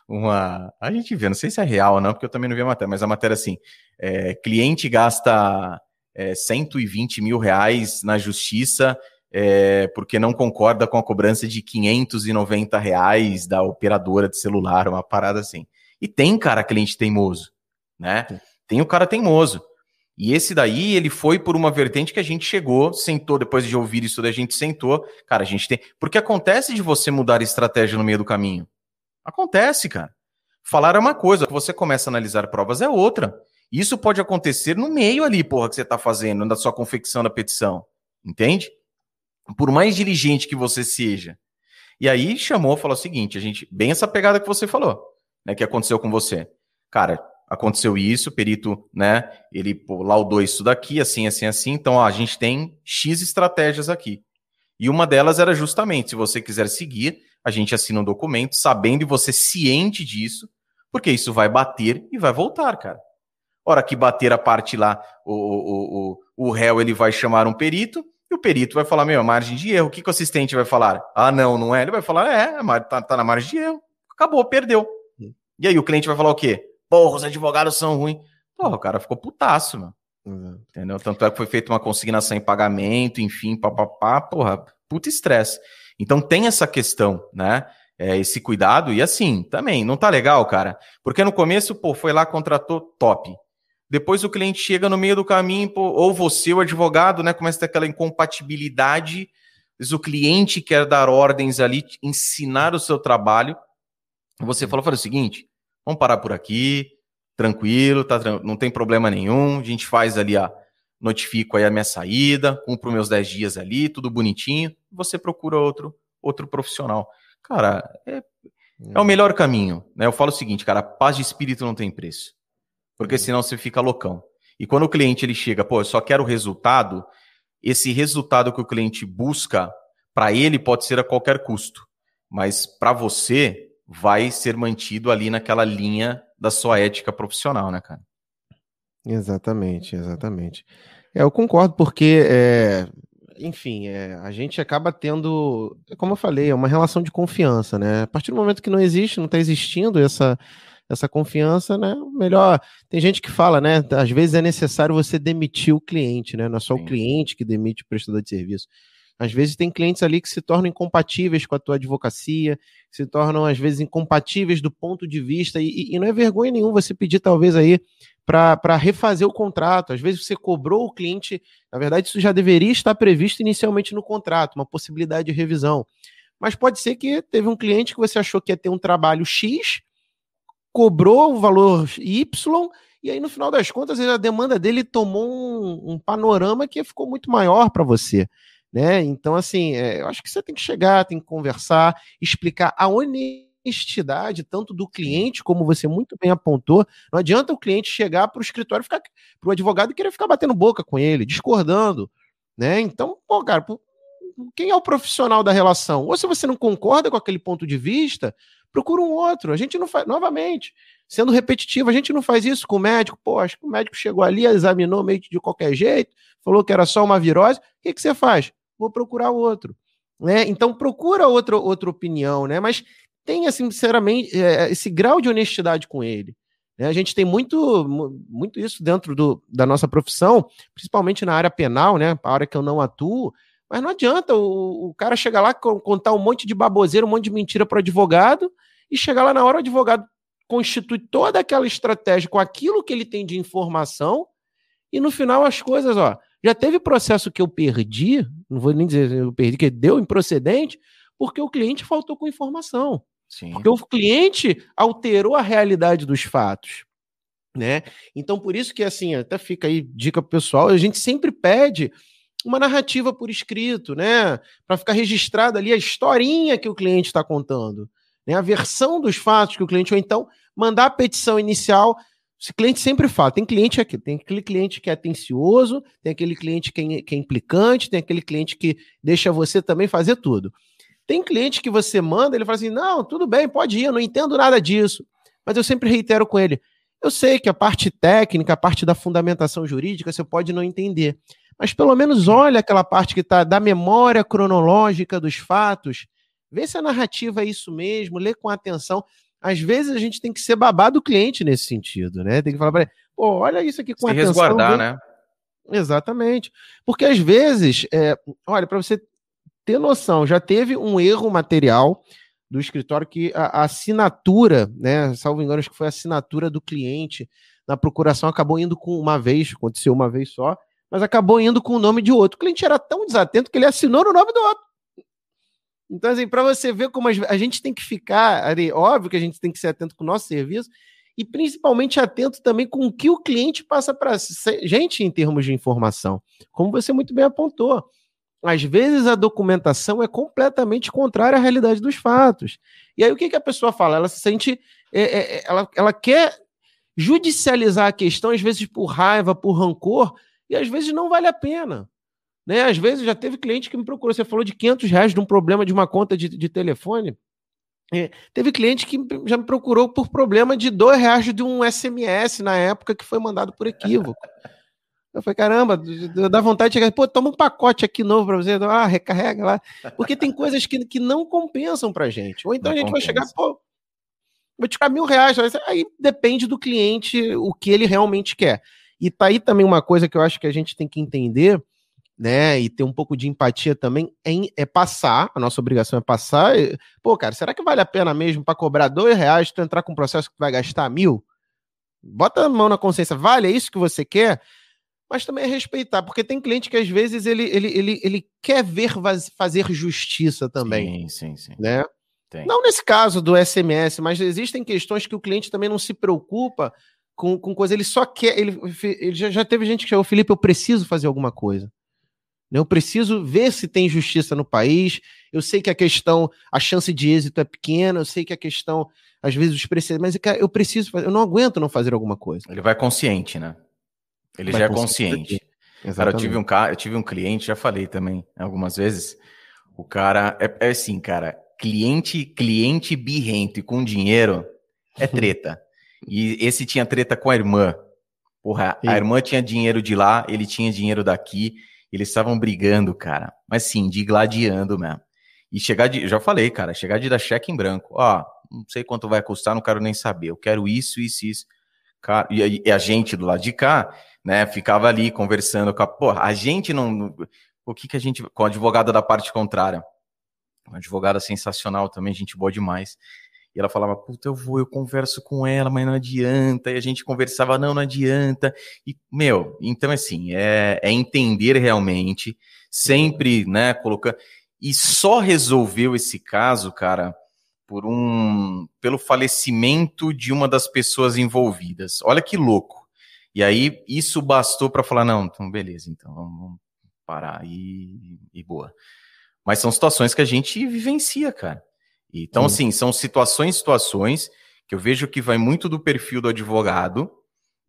S1: uma. A gente vê, não sei se é real ou não, porque eu também não vi a matéria, mas a matéria assim: é, cliente gasta é, 120 mil reais na justiça é, porque não concorda com a cobrança de 590 reais da operadora de celular, uma parada assim. E tem cara cliente teimoso, né? Tem o cara teimoso. E esse daí, ele foi por uma vertente que a gente chegou, sentou, depois de ouvir isso da gente sentou. Cara, a gente tem. Porque acontece de você mudar estratégia no meio do caminho. Acontece, cara. Falar é uma coisa, você começa a analisar provas é outra. Isso pode acontecer no meio ali, porra, que você tá fazendo, da sua confecção da petição. Entende? por mais diligente que você seja. E aí chamou, falou o seguinte, a gente, bem essa pegada que você falou, né, que aconteceu com você. Cara, aconteceu isso, o perito, né, ele pô, laudou isso daqui, assim, assim, assim, então ó, a gente tem X estratégias aqui. E uma delas era justamente, se você quiser seguir, a gente assina um documento, sabendo e você ciente disso, porque isso vai bater e vai voltar, cara. Hora que bater a parte lá, o, o, o, o réu ele vai chamar um perito, e o perito vai falar, meu, margem de erro. O que, que o assistente vai falar? Ah, não, não é. Ele vai falar, é, tá, tá na margem de erro. Acabou, perdeu. Hum. E aí o cliente vai falar o quê? Porra, os advogados são ruins. Porra, o cara ficou putaço, mano. Uhum. Entendeu? Tanto é que foi feita uma consignação em pagamento, enfim, papapá, porra, puta estresse. Então tem essa questão, né? É, esse cuidado, e assim, também, não tá legal, cara. Porque no começo, pô, foi lá, contratou top. Depois o cliente chega no meio do caminho, ou você, o advogado, né, começa a ter aquela incompatibilidade. Às o cliente quer dar ordens ali, ensinar o seu trabalho. Você falou, fala o seguinte: vamos parar por aqui, tranquilo, tá, não tem problema nenhum. A gente faz ali a. Notifico aí a minha saída, cumpro meus 10 dias ali, tudo bonitinho. Você procura outro, outro profissional. Cara, é, é o melhor caminho. Né? Eu falo o seguinte, cara, paz de espírito não tem preço porque uhum. senão você fica loucão. E quando o cliente ele chega, pô, eu só quero o resultado, esse resultado que o cliente busca, para ele pode ser a qualquer custo, mas para você vai ser mantido ali naquela linha da sua ética profissional, né, cara?
S2: Exatamente, exatamente. É, eu concordo, porque, é, enfim, é, a gente acaba tendo, como eu falei, é uma relação de confiança, né? A partir do momento que não existe, não está existindo essa, essa confiança, né? Melhor. Tem gente que fala, né? Às vezes é necessário você demitir o cliente, né? Não é só Sim. o cliente que demite o prestador de serviço. Às vezes tem clientes ali que se tornam incompatíveis com a tua advocacia, se tornam às vezes incompatíveis do ponto de vista, e, e não é vergonha nenhuma você pedir talvez aí para refazer o contrato. Às vezes você cobrou o cliente, na verdade isso já deveria estar previsto inicialmente no contrato, uma possibilidade de revisão. Mas pode ser que teve um cliente que você achou que ia ter um trabalho X, cobrou o valor Y, e aí no final das contas a demanda dele tomou um, um panorama que ficou muito maior para você. Né? Então, assim, é, eu acho que você tem que chegar, tem que conversar, explicar a honestidade, tanto do cliente, como você muito bem apontou. Não adianta o cliente chegar para o escritório, ficar para o advogado e querer ficar batendo boca com ele, discordando. Né? Então, pô, cara, quem é o profissional da relação? Ou se você não concorda com aquele ponto de vista, procura um outro. A gente não faz, novamente, sendo repetitivo, a gente não faz isso com o médico. Pô, acho que o médico chegou ali, examinou meio de qualquer jeito, falou que era só uma virose. O que, que você faz? Vou procurar outro. Né? Então procura outra, outra opinião, né? Mas tenha, sinceramente, é, esse grau de honestidade com ele. Né? A gente tem muito, muito isso dentro do, da nossa profissão, principalmente na área penal, né? A área que eu não atuo. Mas não adianta o, o cara chegar lá, contar um monte de baboseira, um monte de mentira para o advogado, e chegar lá na hora o advogado constitui toda aquela estratégia com aquilo que ele tem de informação, e no final as coisas, ó, já teve processo que eu perdi, não vou nem dizer eu perdi, que deu improcedente, porque o cliente faltou com informação. Sim. Porque o cliente alterou a realidade dos fatos. Né? Então, por isso que, assim, até fica aí dica pro pessoal, a gente sempre pede uma narrativa por escrito, né? Para ficar registrada ali a historinha que o cliente está contando, né? A versão dos fatos que o cliente, ou então mandar a petição inicial. Esse cliente sempre fala, tem cliente aqui, tem aquele cliente que é atencioso, tem aquele cliente que é, que é implicante, tem aquele cliente que deixa você também fazer tudo. Tem cliente que você manda, ele fala assim: não, tudo bem, pode ir, eu não entendo nada disso. Mas eu sempre reitero com ele: eu sei que a parte técnica, a parte da fundamentação jurídica, você pode não entender mas pelo menos olha aquela parte que está da memória cronológica dos fatos, vê se a narrativa é isso mesmo, lê com atenção. Às vezes a gente tem que ser babado do cliente nesse sentido, né? Tem que falar para ele, pô, olha isso aqui com se atenção.
S1: resguardar, vê... né?
S2: Exatamente. Porque às vezes, é, olha, para você ter noção, já teve um erro material do escritório que a, a, assinatura, né, salvo engano, acho que foi a assinatura do cliente na procuração acabou indo com uma vez, aconteceu uma vez só, mas acabou indo com o nome de outro. O cliente era tão desatento que ele assinou no nome do outro. Então, assim, para você ver como a gente tem que ficar, ali, óbvio que a gente tem que ser atento com o nosso serviço e principalmente atento também com o que o cliente passa para gente em termos de informação. Como você muito bem apontou. Às vezes a documentação é completamente contrária à realidade dos fatos. E aí o que, que a pessoa fala? Ela se sente. É, é, é ela, ela quer judicializar a questão, às vezes por raiva, por rancor, e às vezes não vale a pena. Né? Às vezes já teve cliente que me procurou, você falou de 500 reais de um problema de uma conta de, de telefone. É, teve cliente que já me procurou por problema de dois reais de um SMS na época que foi mandado por equívoco. Eu falei, caramba, dá vontade de chegar, pô, toma um pacote aqui novo para você, ah, recarrega lá. Porque tem coisas que, que não compensam pra gente. Ou então não a gente compensa. vai chegar, pô, vou te ficar mil reais. Aí depende do cliente o que ele realmente quer. E tá aí também uma coisa que eu acho que a gente tem que entender, né, e ter um pouco de empatia também, é, é passar, a nossa obrigação é passar. Pô, cara, será que vale a pena mesmo para cobrar dois reais tu entrar com um processo que tu vai gastar mil? Bota a mão na consciência, vale, é isso que você quer? Mas também é respeitar, porque tem cliente que às vezes ele, ele, ele, ele quer ver fazer justiça também.
S1: Sim, sim, sim.
S2: Né? Tem. Não nesse caso do SMS, mas existem questões que o cliente também não se preocupa com, com coisa, ele só quer. Ele, ele já, já teve gente que falou, Felipe, eu preciso fazer alguma coisa. Eu preciso ver se tem justiça no país. Eu sei que a questão, a chance de êxito é pequena, eu sei que a questão, às vezes, os precedentes, mas cara, eu preciso fazer, eu não aguento não fazer alguma coisa.
S1: Ele vai consciente, né? Ele vai já é consciente. Cara, eu tive um cara, eu tive um cliente, já falei também algumas vezes. O cara é, é assim, cara, cliente, cliente birrento e com dinheiro é treta. E esse tinha treta com a irmã. Porra, Sim. a irmã tinha dinheiro de lá, ele tinha dinheiro daqui. Eles estavam brigando, cara. Mas sim, de gladiando mesmo. E chegar de. Já falei, cara, chegar de dar cheque em branco. Ó, não sei quanto vai custar, não quero nem saber. Eu quero isso, isso, isso. Cara, e, e a gente do lado de cá, né, ficava ali conversando com a. Porra, a gente não. o que, que a gente. Com a advogada da parte contrária. Uma advogada sensacional também, gente boa demais. E ela falava, puta, eu vou, eu converso com ela, mas não adianta. E a gente conversava, não, não adianta. E, meu, então, assim, é, é entender realmente, sempre, né, colocando. E só resolveu esse caso, cara, por um. pelo falecimento de uma das pessoas envolvidas. Olha que louco. E aí, isso bastou para falar, não, então, beleza, então, vamos parar e, e boa. Mas são situações que a gente vivencia, cara. Então, Sim. assim, são situações, situações que eu vejo que vai muito do perfil do advogado,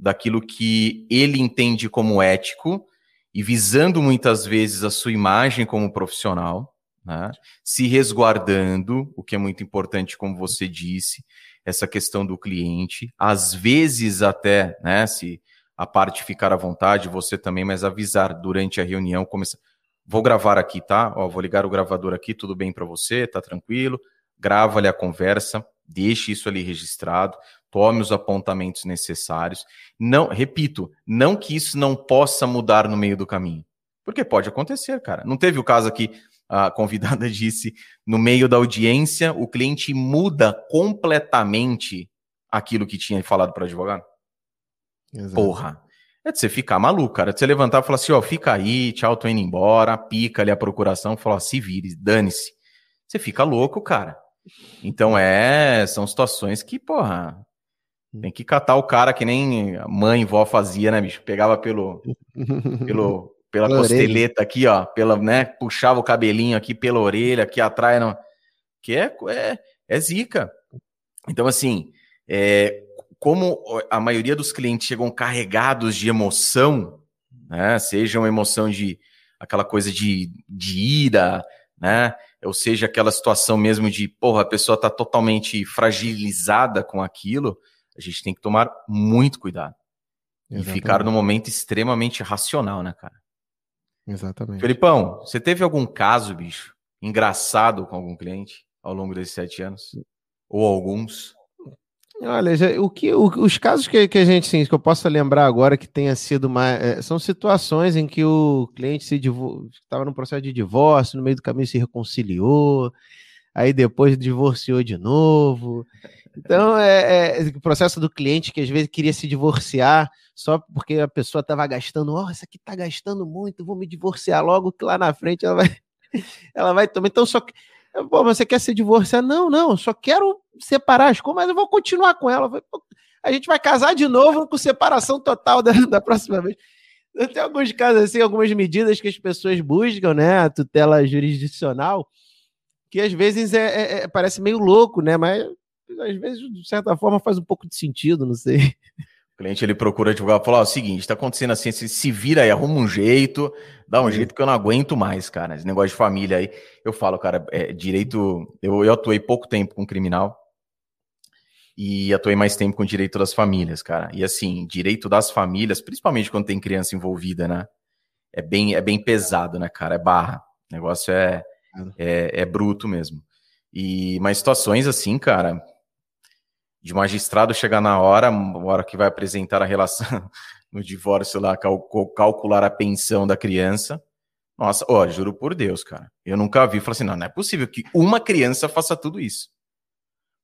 S1: daquilo que ele entende como ético, e visando muitas vezes a sua imagem como profissional, né? se resguardando, o que é muito importante, como você disse, essa questão do cliente, às vezes até, né, se a parte ficar à vontade, você também, mas avisar durante a reunião, começar, vou gravar aqui, tá? Ó, vou ligar o gravador aqui, tudo bem para você, tá tranquilo? grava ali a conversa, deixe isso ali registrado, tome os apontamentos necessários. Não, repito, não que isso não possa mudar no meio do caminho. Porque pode acontecer, cara. Não teve o caso aqui, a convidada disse, no meio da audiência, o cliente muda completamente aquilo que tinha falado para o advogado? Exato. Porra. É de você ficar maluco, cara. De você levantar e falar assim, ó, fica aí, tchau, tô indo embora, pica ali a procuração, falar, se vire, dane-se. Você fica louco, cara. Então é, são situações que, porra, tem que catar o cara que nem mãe e vó fazia, né, bicho? Pegava pelo, pelo pela, pela costeleta orelha. aqui, ó, pela, né, puxava o cabelinho aqui pela orelha, aqui atrás, não, que é, é, é zica. Então, assim, é, como a maioria dos clientes chegam carregados de emoção, né, seja uma emoção de aquela coisa de, de ira, né, ou seja, aquela situação mesmo de, porra, a pessoa está totalmente fragilizada com aquilo, a gente tem que tomar muito cuidado. Exatamente. E ficar no momento extremamente racional, né, cara?
S2: Exatamente.
S1: Felipão, você teve algum caso, bicho, engraçado com algum cliente ao longo desses sete anos? Ou alguns?
S2: Olha, já, o que, o, os casos que, que a gente, sim, que eu posso lembrar agora que tenha sido mais. É, são situações em que o cliente se estava no processo de divórcio, no meio do caminho se reconciliou, aí depois divorciou de novo. Então, é, é o processo do cliente que às vezes queria se divorciar só porque a pessoa estava gastando, ó, oh, essa aqui está gastando muito, vou me divorciar logo, que lá na frente ela vai, ela vai tomar. Então, só que Pô, você quer se divorciar? Não, não, só quero separar as coisas, mas eu vou continuar com ela. A gente vai casar de novo com separação total da, da próxima vez. Tem alguns casos assim, algumas medidas que as pessoas buscam, né? A tutela jurisdicional, que às vezes é, é, é parece meio louco, né? Mas às vezes, de certa forma, faz um pouco de sentido, não sei.
S1: O cliente ele procura advogado e fala: ó, o seguinte, está acontecendo assim, se, se vira aí, arruma um jeito, dá um uhum. jeito que eu não aguento mais, cara. Esse negócio de família aí. Eu falo, cara, é, direito. Eu, eu atuei pouco tempo com criminal e atuei mais tempo com direito das famílias, cara. E assim, direito das famílias, principalmente quando tem criança envolvida, né? É bem, é bem pesado, né, cara? É barra. O negócio é, é, é bruto mesmo. E, mas situações assim, cara, de magistrado chegar na hora, hora que vai apresentar a relação no divórcio lá, cal calcular a pensão da criança. Nossa, ó, juro por Deus, cara. Eu nunca vi. Falei assim, não, não é possível que uma criança faça tudo isso.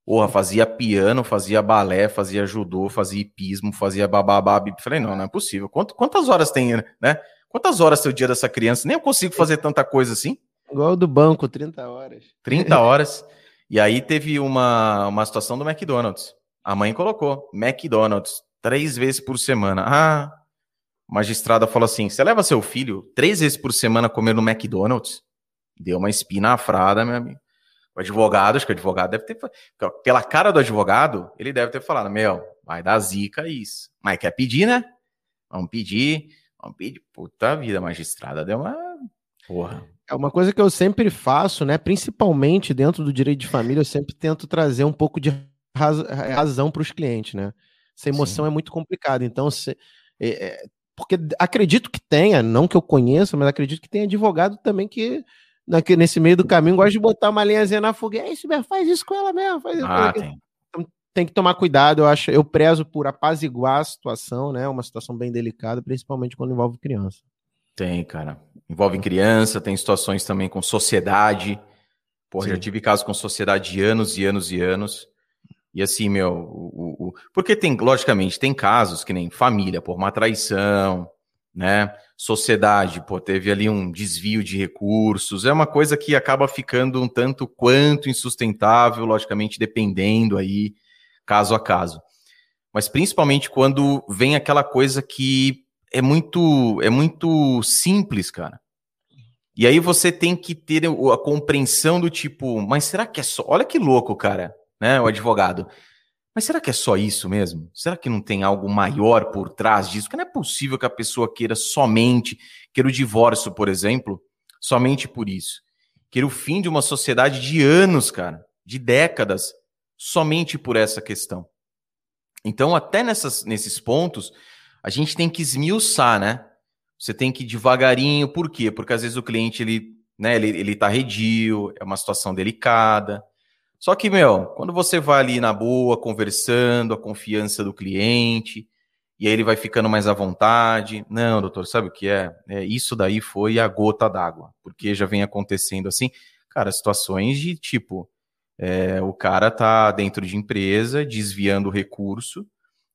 S1: Porra, fazia piano, fazia balé, fazia judô, fazia hipismo, fazia bababá. Falei, não, não é possível. quantas horas tem, né? Quantas horas tem o dia dessa criança? Nem eu consigo fazer tanta coisa assim.
S2: Igual do banco, 30 horas.
S1: 30 horas. E aí teve uma, uma situação do McDonald's. A mãe colocou McDonald's três vezes por semana. Ah, magistrada falou assim: você leva seu filho três vezes por semana comer no McDonald's? Deu uma espina afrada, meu amigo. O advogado, acho que o advogado deve ter. Pela cara do advogado, ele deve ter falado: Meu, vai dar zica isso. Mas quer pedir, né? Vamos pedir. Vamos pedir. Puta vida, magistrada deu uma. Porra.
S2: É uma coisa que eu sempre faço, né? Principalmente dentro do direito de família, eu sempre tento trazer um pouco de razão para os clientes, né? Essa emoção Sim. é muito complicada. Então, se, é, é, porque acredito que tenha, não que eu conheça, mas acredito que tenha advogado também que nesse meio do caminho gosta de botar uma linhazinha na fogueira. Isso, faz isso com ela mesmo. Faz isso ah, tem. Então, tem que tomar cuidado. Eu acho, eu prezo por apaziguar a situação, né? Uma situação bem delicada, principalmente quando envolve criança.
S1: Tem, cara. Envolve criança, tem situações também com sociedade. Porra, já tive casos com sociedade de anos e anos e anos. E assim, meu, o, o, porque tem, logicamente, tem casos que nem família, por uma traição, né? Sociedade, pô, teve ali um desvio de recursos, é uma coisa que acaba ficando um tanto quanto insustentável, logicamente, dependendo aí, caso a caso. Mas principalmente quando vem aquela coisa que é muito, é muito simples, cara. E aí você tem que ter a compreensão do tipo, mas será que é só. Olha que louco, cara né, o advogado. Mas será que é só isso mesmo? Será que não tem algo maior por trás disso? Porque não é possível que a pessoa queira somente, queira o divórcio, por exemplo, somente por isso. Queira o fim de uma sociedade de anos, cara, de décadas, somente por essa questão. Então, até nessas, nesses pontos, a gente tem que esmiuçar, né? Você tem que ir devagarinho, por quê? Porque às vezes o cliente, ele, né, ele, ele tá redio, é uma situação delicada, só que, meu, quando você vai ali na boa, conversando, a confiança do cliente, e aí ele vai ficando mais à vontade. Não, doutor, sabe o que é? é isso daí foi a gota d'água, porque já vem acontecendo assim, cara, situações de tipo, é, o cara tá dentro de empresa, desviando o recurso,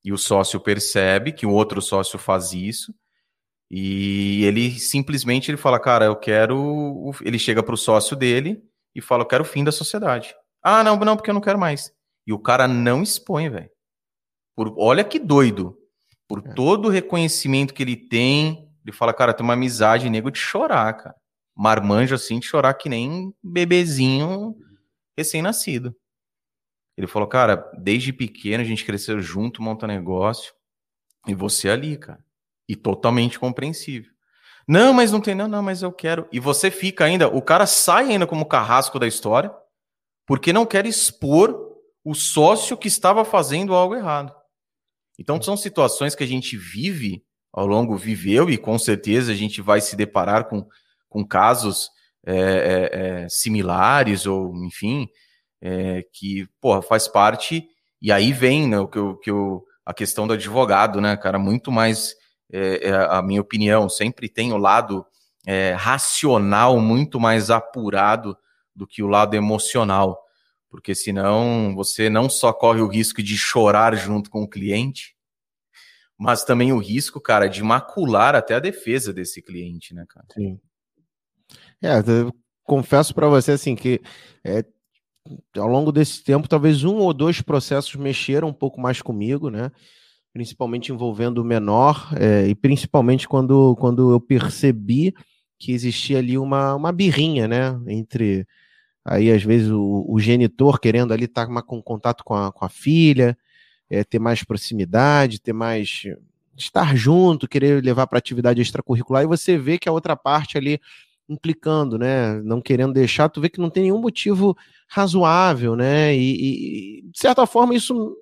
S1: e o sócio percebe que o outro sócio faz isso, e ele simplesmente ele fala, cara, eu quero. Ele chega para o sócio dele e fala, eu quero o fim da sociedade. Ah, não, não, porque eu não quero mais. E o cara não expõe, velho. Olha que doido. Por é. todo o reconhecimento que ele tem, ele fala, cara, tem uma amizade nego de chorar, cara. Marmanjo assim, de chorar que nem bebezinho recém-nascido. Ele falou, cara, desde pequeno a gente cresceu junto, monta negócio. E você ali, cara. E totalmente compreensível. Não, mas não tem, não, não, mas eu quero. E você fica ainda, o cara sai ainda como carrasco da história porque não quer expor o sócio que estava fazendo algo errado. Então são situações que a gente vive ao longo, viveu e com certeza a gente vai se deparar com, com casos é, é, é similares ou enfim é, que porra, faz parte e aí vem né, o que, eu, que a questão do advogado, né, cara, muito mais é, é, a minha opinião sempre tem o lado racional muito mais apurado do que o lado emocional, porque senão você não só corre o risco de chorar junto com o cliente, mas também o risco, cara, de macular até a defesa desse cliente, né, cara? Sim.
S2: É, confesso para você assim que é, ao longo desse tempo, talvez um ou dois processos mexeram um pouco mais comigo, né? Principalmente envolvendo o menor, é, e principalmente quando, quando eu percebi que existia ali uma, uma birrinha, né? Entre aí às vezes o, o genitor querendo ali estar tá com contato com a, com a filha, é, ter mais proximidade, ter mais estar junto, querer levar para atividade extracurricular, e você vê que a outra parte ali implicando, né, não querendo deixar, tu vê que não tem nenhum motivo razoável, né, e, e de certa forma isso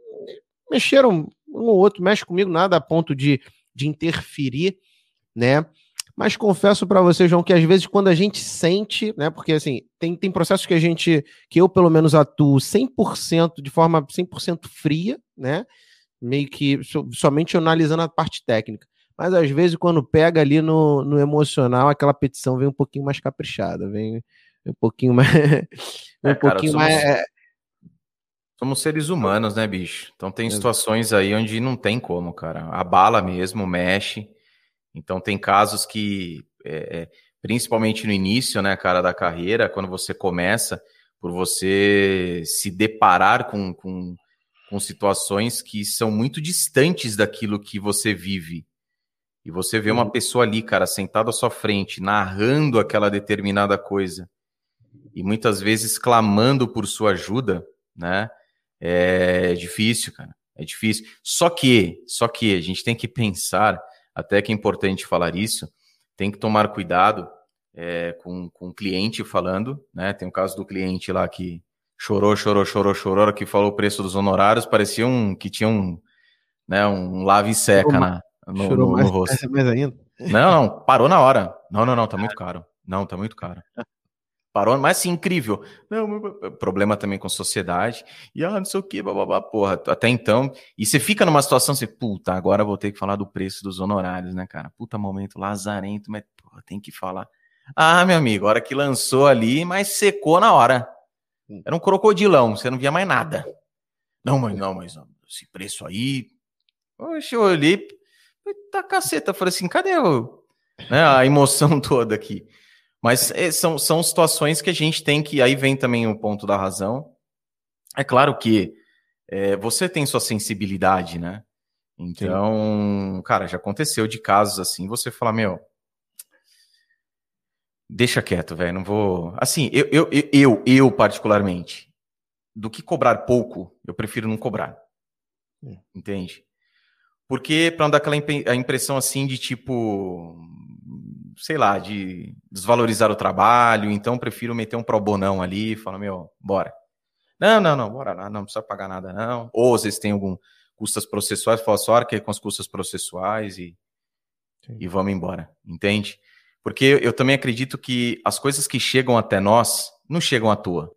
S2: mexeram um ou outro, mexe comigo nada a ponto de, de interferir, né, mas confesso para você, João, que às vezes quando a gente sente, né, porque assim, tem, tem processos que a gente, que eu pelo menos atuo 100%, de forma 100% fria, né, meio que so, somente analisando a parte técnica. Mas às vezes quando pega ali no, no emocional, aquela petição vem um pouquinho mais caprichada, vem um pouquinho mais... um
S1: é, pouquinho somos... mais... É... Somos seres humanos, né, bicho? Então tem situações aí onde não tem como, cara. A bala mesmo mexe. Então tem casos que, é, é, principalmente no início, né, cara, da carreira, quando você começa, por você se deparar com, com, com situações que são muito distantes daquilo que você vive. E você vê uma uhum. pessoa ali, cara, sentada à sua frente, narrando aquela determinada coisa, e muitas vezes clamando por sua ajuda, né? É difícil, cara. É difícil. Só que, só que a gente tem que pensar até que é importante falar isso, tem que tomar cuidado é, com, com o cliente falando, né? Tem o caso do cliente lá que chorou, chorou, chorou, chorou, que falou o preço dos honorários, parecia um que tinha um, né, um lave e seca na, no, chorou no, no rosto. Mais ainda. Não, não, parou na hora. Não, não, não, tá muito caro. Não, tá muito caro. Parou, mas assim, incrível. Não, problema também com sociedade. E ah, não sei o que, babá, porra. Até então. E você fica numa situação assim, puta, agora vou ter que falar do preço dos honorários, né, cara? Puta momento lazarento, mas porra, tem que falar. Ah, meu amigo, a hora que lançou ali, mas secou na hora. Hum. Era um crocodilão, você não via mais nada. Não, mas não, mas esse preço aí. Oxe, eu olhei, tá caceta. Falei assim, cadê o, né, a emoção toda aqui? Mas é, são, são situações que a gente tem que. Aí vem também o ponto da razão. É claro que é, você tem sua sensibilidade, né? Então, Sim. cara, já aconteceu de casos assim, você fala, meu, deixa quieto, velho, não vou. Assim, eu, eu, eu, eu, particularmente, do que cobrar pouco, eu prefiro não cobrar. Entende? Porque para não dar aquela a impressão assim de tipo, sei lá, de desvalorizar o trabalho, então prefiro meter um pro bonão ali e falar, meu, bora. Não, não, não, bora lá, não precisa pagar nada, não. Ou vocês têm algum custas processuais, fala só arque com as custas processuais e, e vamos embora, entende? Porque eu também acredito que as coisas que chegam até nós não chegam à toa.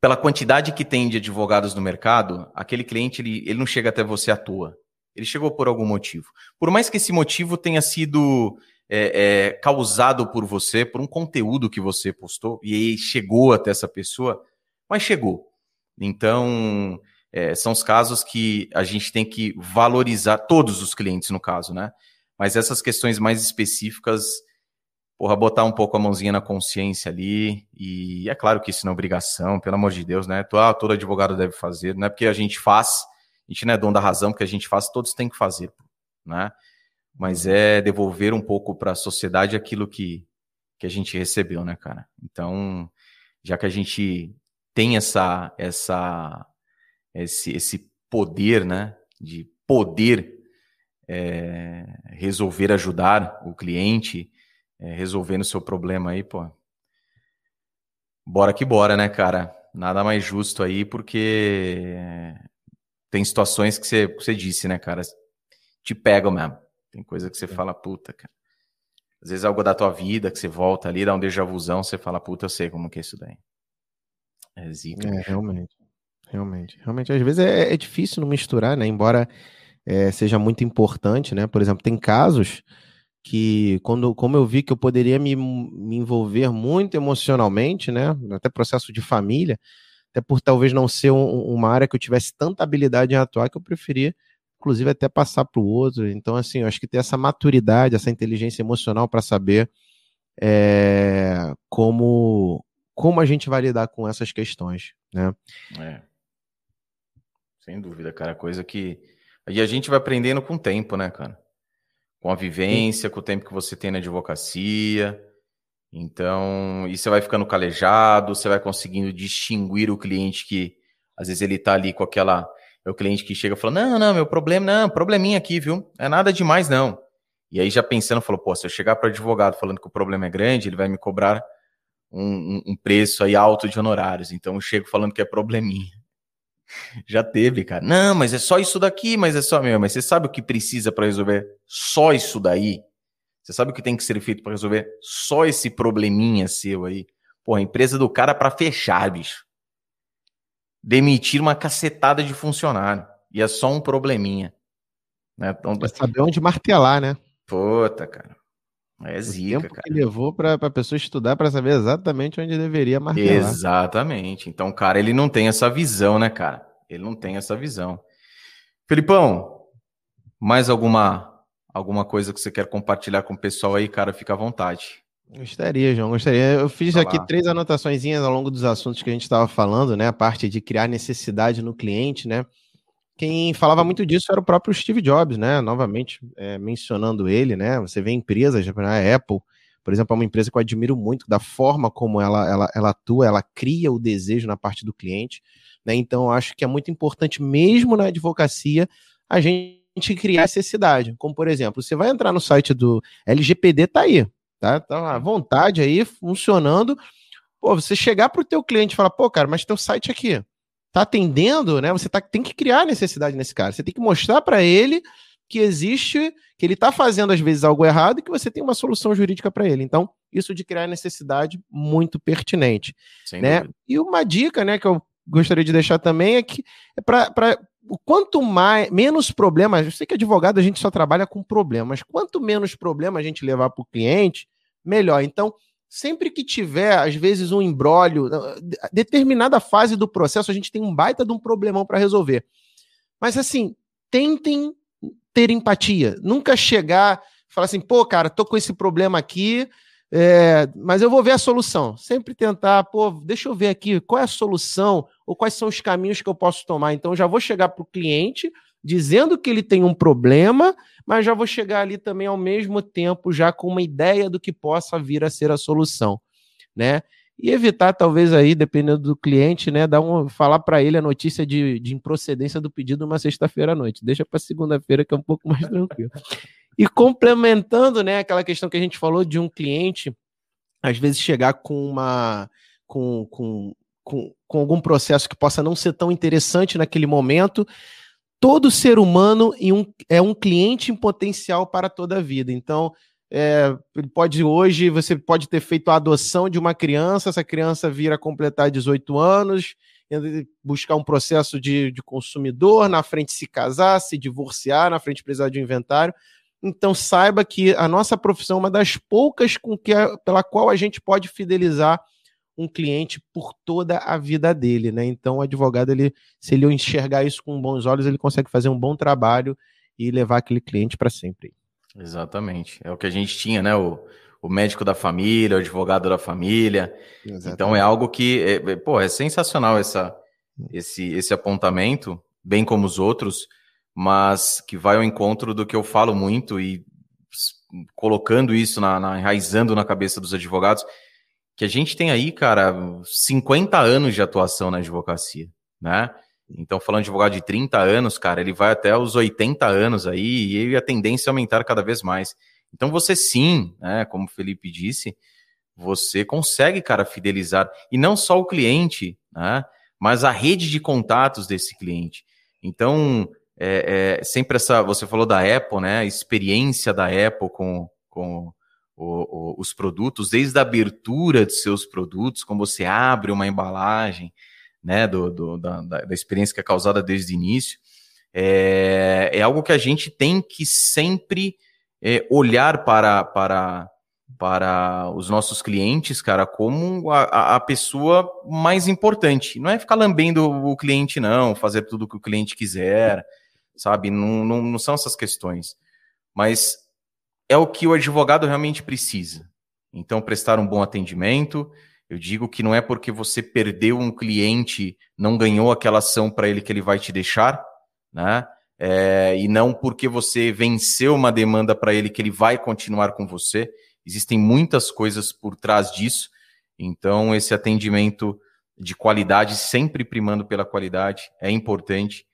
S1: Pela quantidade que tem de advogados no mercado, aquele cliente ele, ele não chega até você à toa. Ele chegou por algum motivo. Por mais que esse motivo tenha sido é, é, causado por você, por um conteúdo que você postou, e aí chegou até essa pessoa, mas chegou. Então, é, são os casos que a gente tem que valorizar, todos os clientes, no caso, né? Mas essas questões mais específicas, porra, botar um pouco a mãozinha na consciência ali. E é claro que isso não é obrigação, pelo amor de Deus, né? Ah, todo advogado deve fazer, não é porque a gente faz, a gente não é dono da razão, porque a gente faz, todos têm que fazer, né? Mas é devolver um pouco para a sociedade aquilo que, que a gente recebeu, né, cara? Então, já que a gente tem essa essa esse, esse poder, né, de poder é, resolver ajudar o cliente, é, resolvendo o seu problema aí, pô. Bora que bora, né, cara? Nada mais justo aí, porque tem situações que você, você disse, né, cara? Te pegam mesmo. Tem coisa que você fala, puta, cara. Às vezes é algo da tua vida que você volta ali, dá um déjà vuzão, você fala, puta, eu sei como que é isso daí.
S2: É zica. É, realmente. Realmente. Realmente, às vezes é, é difícil não misturar, né? Embora é, seja muito importante, né? Por exemplo, tem casos que, quando, como eu vi que eu poderia me, me envolver muito emocionalmente, né? Até processo de família, até por talvez não ser um, uma área que eu tivesse tanta habilidade em atuar, que eu preferia, inclusive, até passar para o outro. Então, assim, eu acho que ter essa maturidade, essa inteligência emocional para saber é, como como a gente vai lidar com essas questões, né? É.
S1: Sem dúvida, cara. Coisa que. E a gente vai aprendendo com o tempo, né, cara? Com a vivência, com o tempo que você tem na advocacia. Então, e você vai ficando calejado, você vai conseguindo distinguir o cliente que às vezes ele tá ali com aquela. É o cliente que chega e fala: Não, não, meu problema, não, probleminha aqui, viu? É nada demais, não. E aí já pensando, falou: Pô, se eu chegar para o advogado falando que o problema é grande, ele vai me cobrar um, um, preço aí alto de honorários. Então eu chego falando que é probleminha. Já teve, cara. Não, mas é só isso daqui, mas é só meu. Mas você sabe o que precisa para resolver só isso daí? Você sabe o que tem que ser feito para resolver só esse probleminha seu aí? Pô, a empresa do cara para fechar, bicho. Demitir uma cacetada de funcionário. E é só um probleminha.
S2: Né? Então, é saber onde martelar, né?
S1: Puta, cara. É zica, o tempo
S2: cara. que levou para a pessoa estudar para saber exatamente onde deveria martelar.
S1: Exatamente. Então, cara, ele não tem essa visão, né, cara? Ele não tem essa visão. Felipão, mais alguma alguma coisa que você quer compartilhar com o pessoal aí, cara? Fica à vontade.
S2: Gostaria, João, gostaria. Eu fiz aqui três anotações ao longo dos assuntos que a gente estava falando, né? A parte de criar necessidade no cliente, né? Quem falava muito disso era o próprio Steve Jobs, né? Novamente é, mencionando ele, né? Você vê empresas, a né? Apple, por exemplo, é uma empresa que eu admiro muito da forma como ela, ela, ela atua, ela cria o desejo na parte do cliente, né? Então, eu acho que é muito importante, mesmo na advocacia, a gente criar necessidade. Como, por exemplo, você vai entrar no site do LGPD, tá aí, tá? Tá à vontade aí, funcionando. Pô, você chegar para o teu cliente e falar, pô, cara, mas teu site aqui, tá atendendo, né? Você tá, tem que criar necessidade nesse cara. Você tem que mostrar para ele que existe, que ele está fazendo às vezes algo errado e que você tem uma solução jurídica para ele. Então, isso de criar necessidade muito pertinente, Sem né? Dúvida. E uma dica, né, que eu gostaria de deixar também é que é para quanto mais menos problemas, eu sei que advogado a gente só trabalha com problemas, quanto menos problema a gente levar para o cliente, melhor. Então, sempre que tiver, às vezes, um embrólio, determinada fase do processo, a gente tem um baita de um problemão para resolver. Mas, assim, tentem ter empatia. Nunca chegar e falar assim, pô, cara, tô com esse problema aqui, é, mas eu vou ver a solução. Sempre tentar, pô, deixa eu ver aqui qual é a solução ou quais são os caminhos que eu posso tomar. Então, já vou chegar para o cliente dizendo que ele tem um problema, mas já vou chegar ali também ao mesmo tempo já com uma ideia do que possa vir a ser a solução, né? E evitar, talvez aí, dependendo do cliente, né, dar um, falar para ele a notícia de, de improcedência do pedido uma sexta-feira à noite. Deixa para segunda-feira que é um pouco mais tranquilo. E complementando, né, aquela questão que a gente falou de um cliente, às vezes chegar com uma com, com, com, com algum processo que possa não ser tão interessante naquele momento, todo ser humano um, é um cliente em potencial para toda a vida. Então, é, pode hoje você pode ter feito a adoção de uma criança, essa criança vir a completar 18 anos, buscar um processo de, de consumidor, na frente se casar, se divorciar, na frente precisar de um inventário. Então saiba que a nossa profissão é uma das poucas com que pela qual a gente pode fidelizar um cliente por toda a vida dele, né? Então, o advogado, ele, se ele enxergar isso com bons olhos, ele consegue fazer um bom trabalho e levar aquele cliente para sempre.
S1: Exatamente. É o que a gente tinha, né? O, o médico da família, o advogado da família. Exatamente. Então, é algo que, é, é, pô, é sensacional essa, esse, esse apontamento, bem como os outros, mas que vai ao encontro do que eu falo muito e colocando isso na, na enraizando na cabeça dos advogados, que a gente tem aí, cara, 50 anos de atuação na advocacia, né? Então, falando de advogado de 30 anos, cara, ele vai até os 80 anos aí e a tendência é aumentar cada vez mais. Então, você sim, né, como o Felipe disse, você consegue, cara, fidelizar, e não só o cliente, né, mas a rede de contatos desse cliente. Então, é, é, sempre essa, você falou da Apple, né, a experiência da Apple com, com o, o, os produtos, desde a abertura de seus produtos, como você abre uma embalagem, né, do, do da, da, experiência que é causada desde o início, é, é algo que a gente tem que sempre é, olhar para, para, para os nossos clientes, cara, como a, a pessoa mais importante. Não é ficar lambendo o cliente, não, fazer tudo o que o cliente quiser, sabe? Não, não, não são essas questões. Mas é o que o advogado realmente precisa. Então, prestar um bom atendimento. Eu digo que não é porque você perdeu um cliente, não ganhou aquela ação para ele que ele vai te deixar, né? É, e não porque você venceu uma demanda para ele que ele vai continuar com você. Existem muitas coisas por trás disso. Então, esse atendimento de qualidade, sempre primando pela qualidade, é importante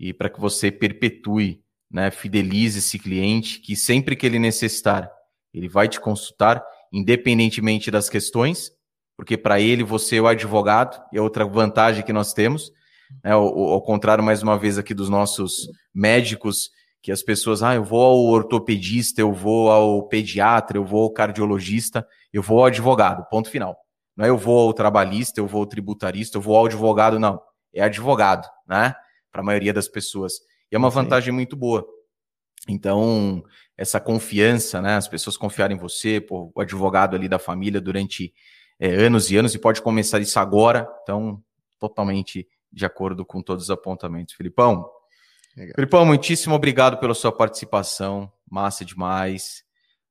S1: e para que você perpetue né, fidelize esse cliente, que sempre que ele necessitar, ele vai te consultar, independentemente das questões, porque para ele você é o advogado, e é outra vantagem que nós temos, né, ao, ao, contrário, mais uma vez, aqui dos nossos médicos, que as pessoas, ah, eu vou ao ortopedista, eu vou ao pediatra, eu vou ao cardiologista, eu vou ao advogado, ponto final. Não é eu vou ao trabalhista, eu vou ao tributarista, eu vou ao advogado, não. É advogado, né? Para a maioria das pessoas. E é uma vantagem muito boa. Então, essa confiança, né? As pessoas confiarem em você, por, o advogado ali da família durante é, anos e anos, e pode começar isso agora. Então, totalmente de acordo com todos os apontamentos. Filipão, Legal. Filipão, muitíssimo obrigado pela sua participação. Massa demais.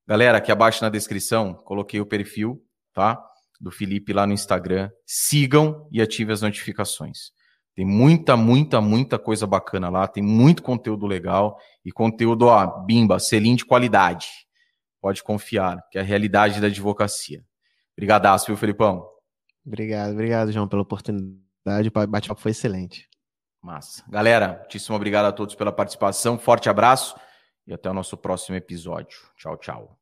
S1: Galera, aqui abaixo na descrição, coloquei o perfil, tá? Do Felipe lá no Instagram. Sigam e ativem as notificações. Tem muita, muita, muita coisa bacana lá, tem muito conteúdo legal e conteúdo, ó, bimba, selim de qualidade. Pode confiar, que é a realidade da advocacia. Obrigadaço, viu, Felipão?
S2: Obrigado, obrigado, João, pela oportunidade. O bate-papo foi excelente.
S1: Massa. Galera, muitíssimo obrigado a todos pela participação. Forte abraço e até o nosso próximo episódio. Tchau, tchau.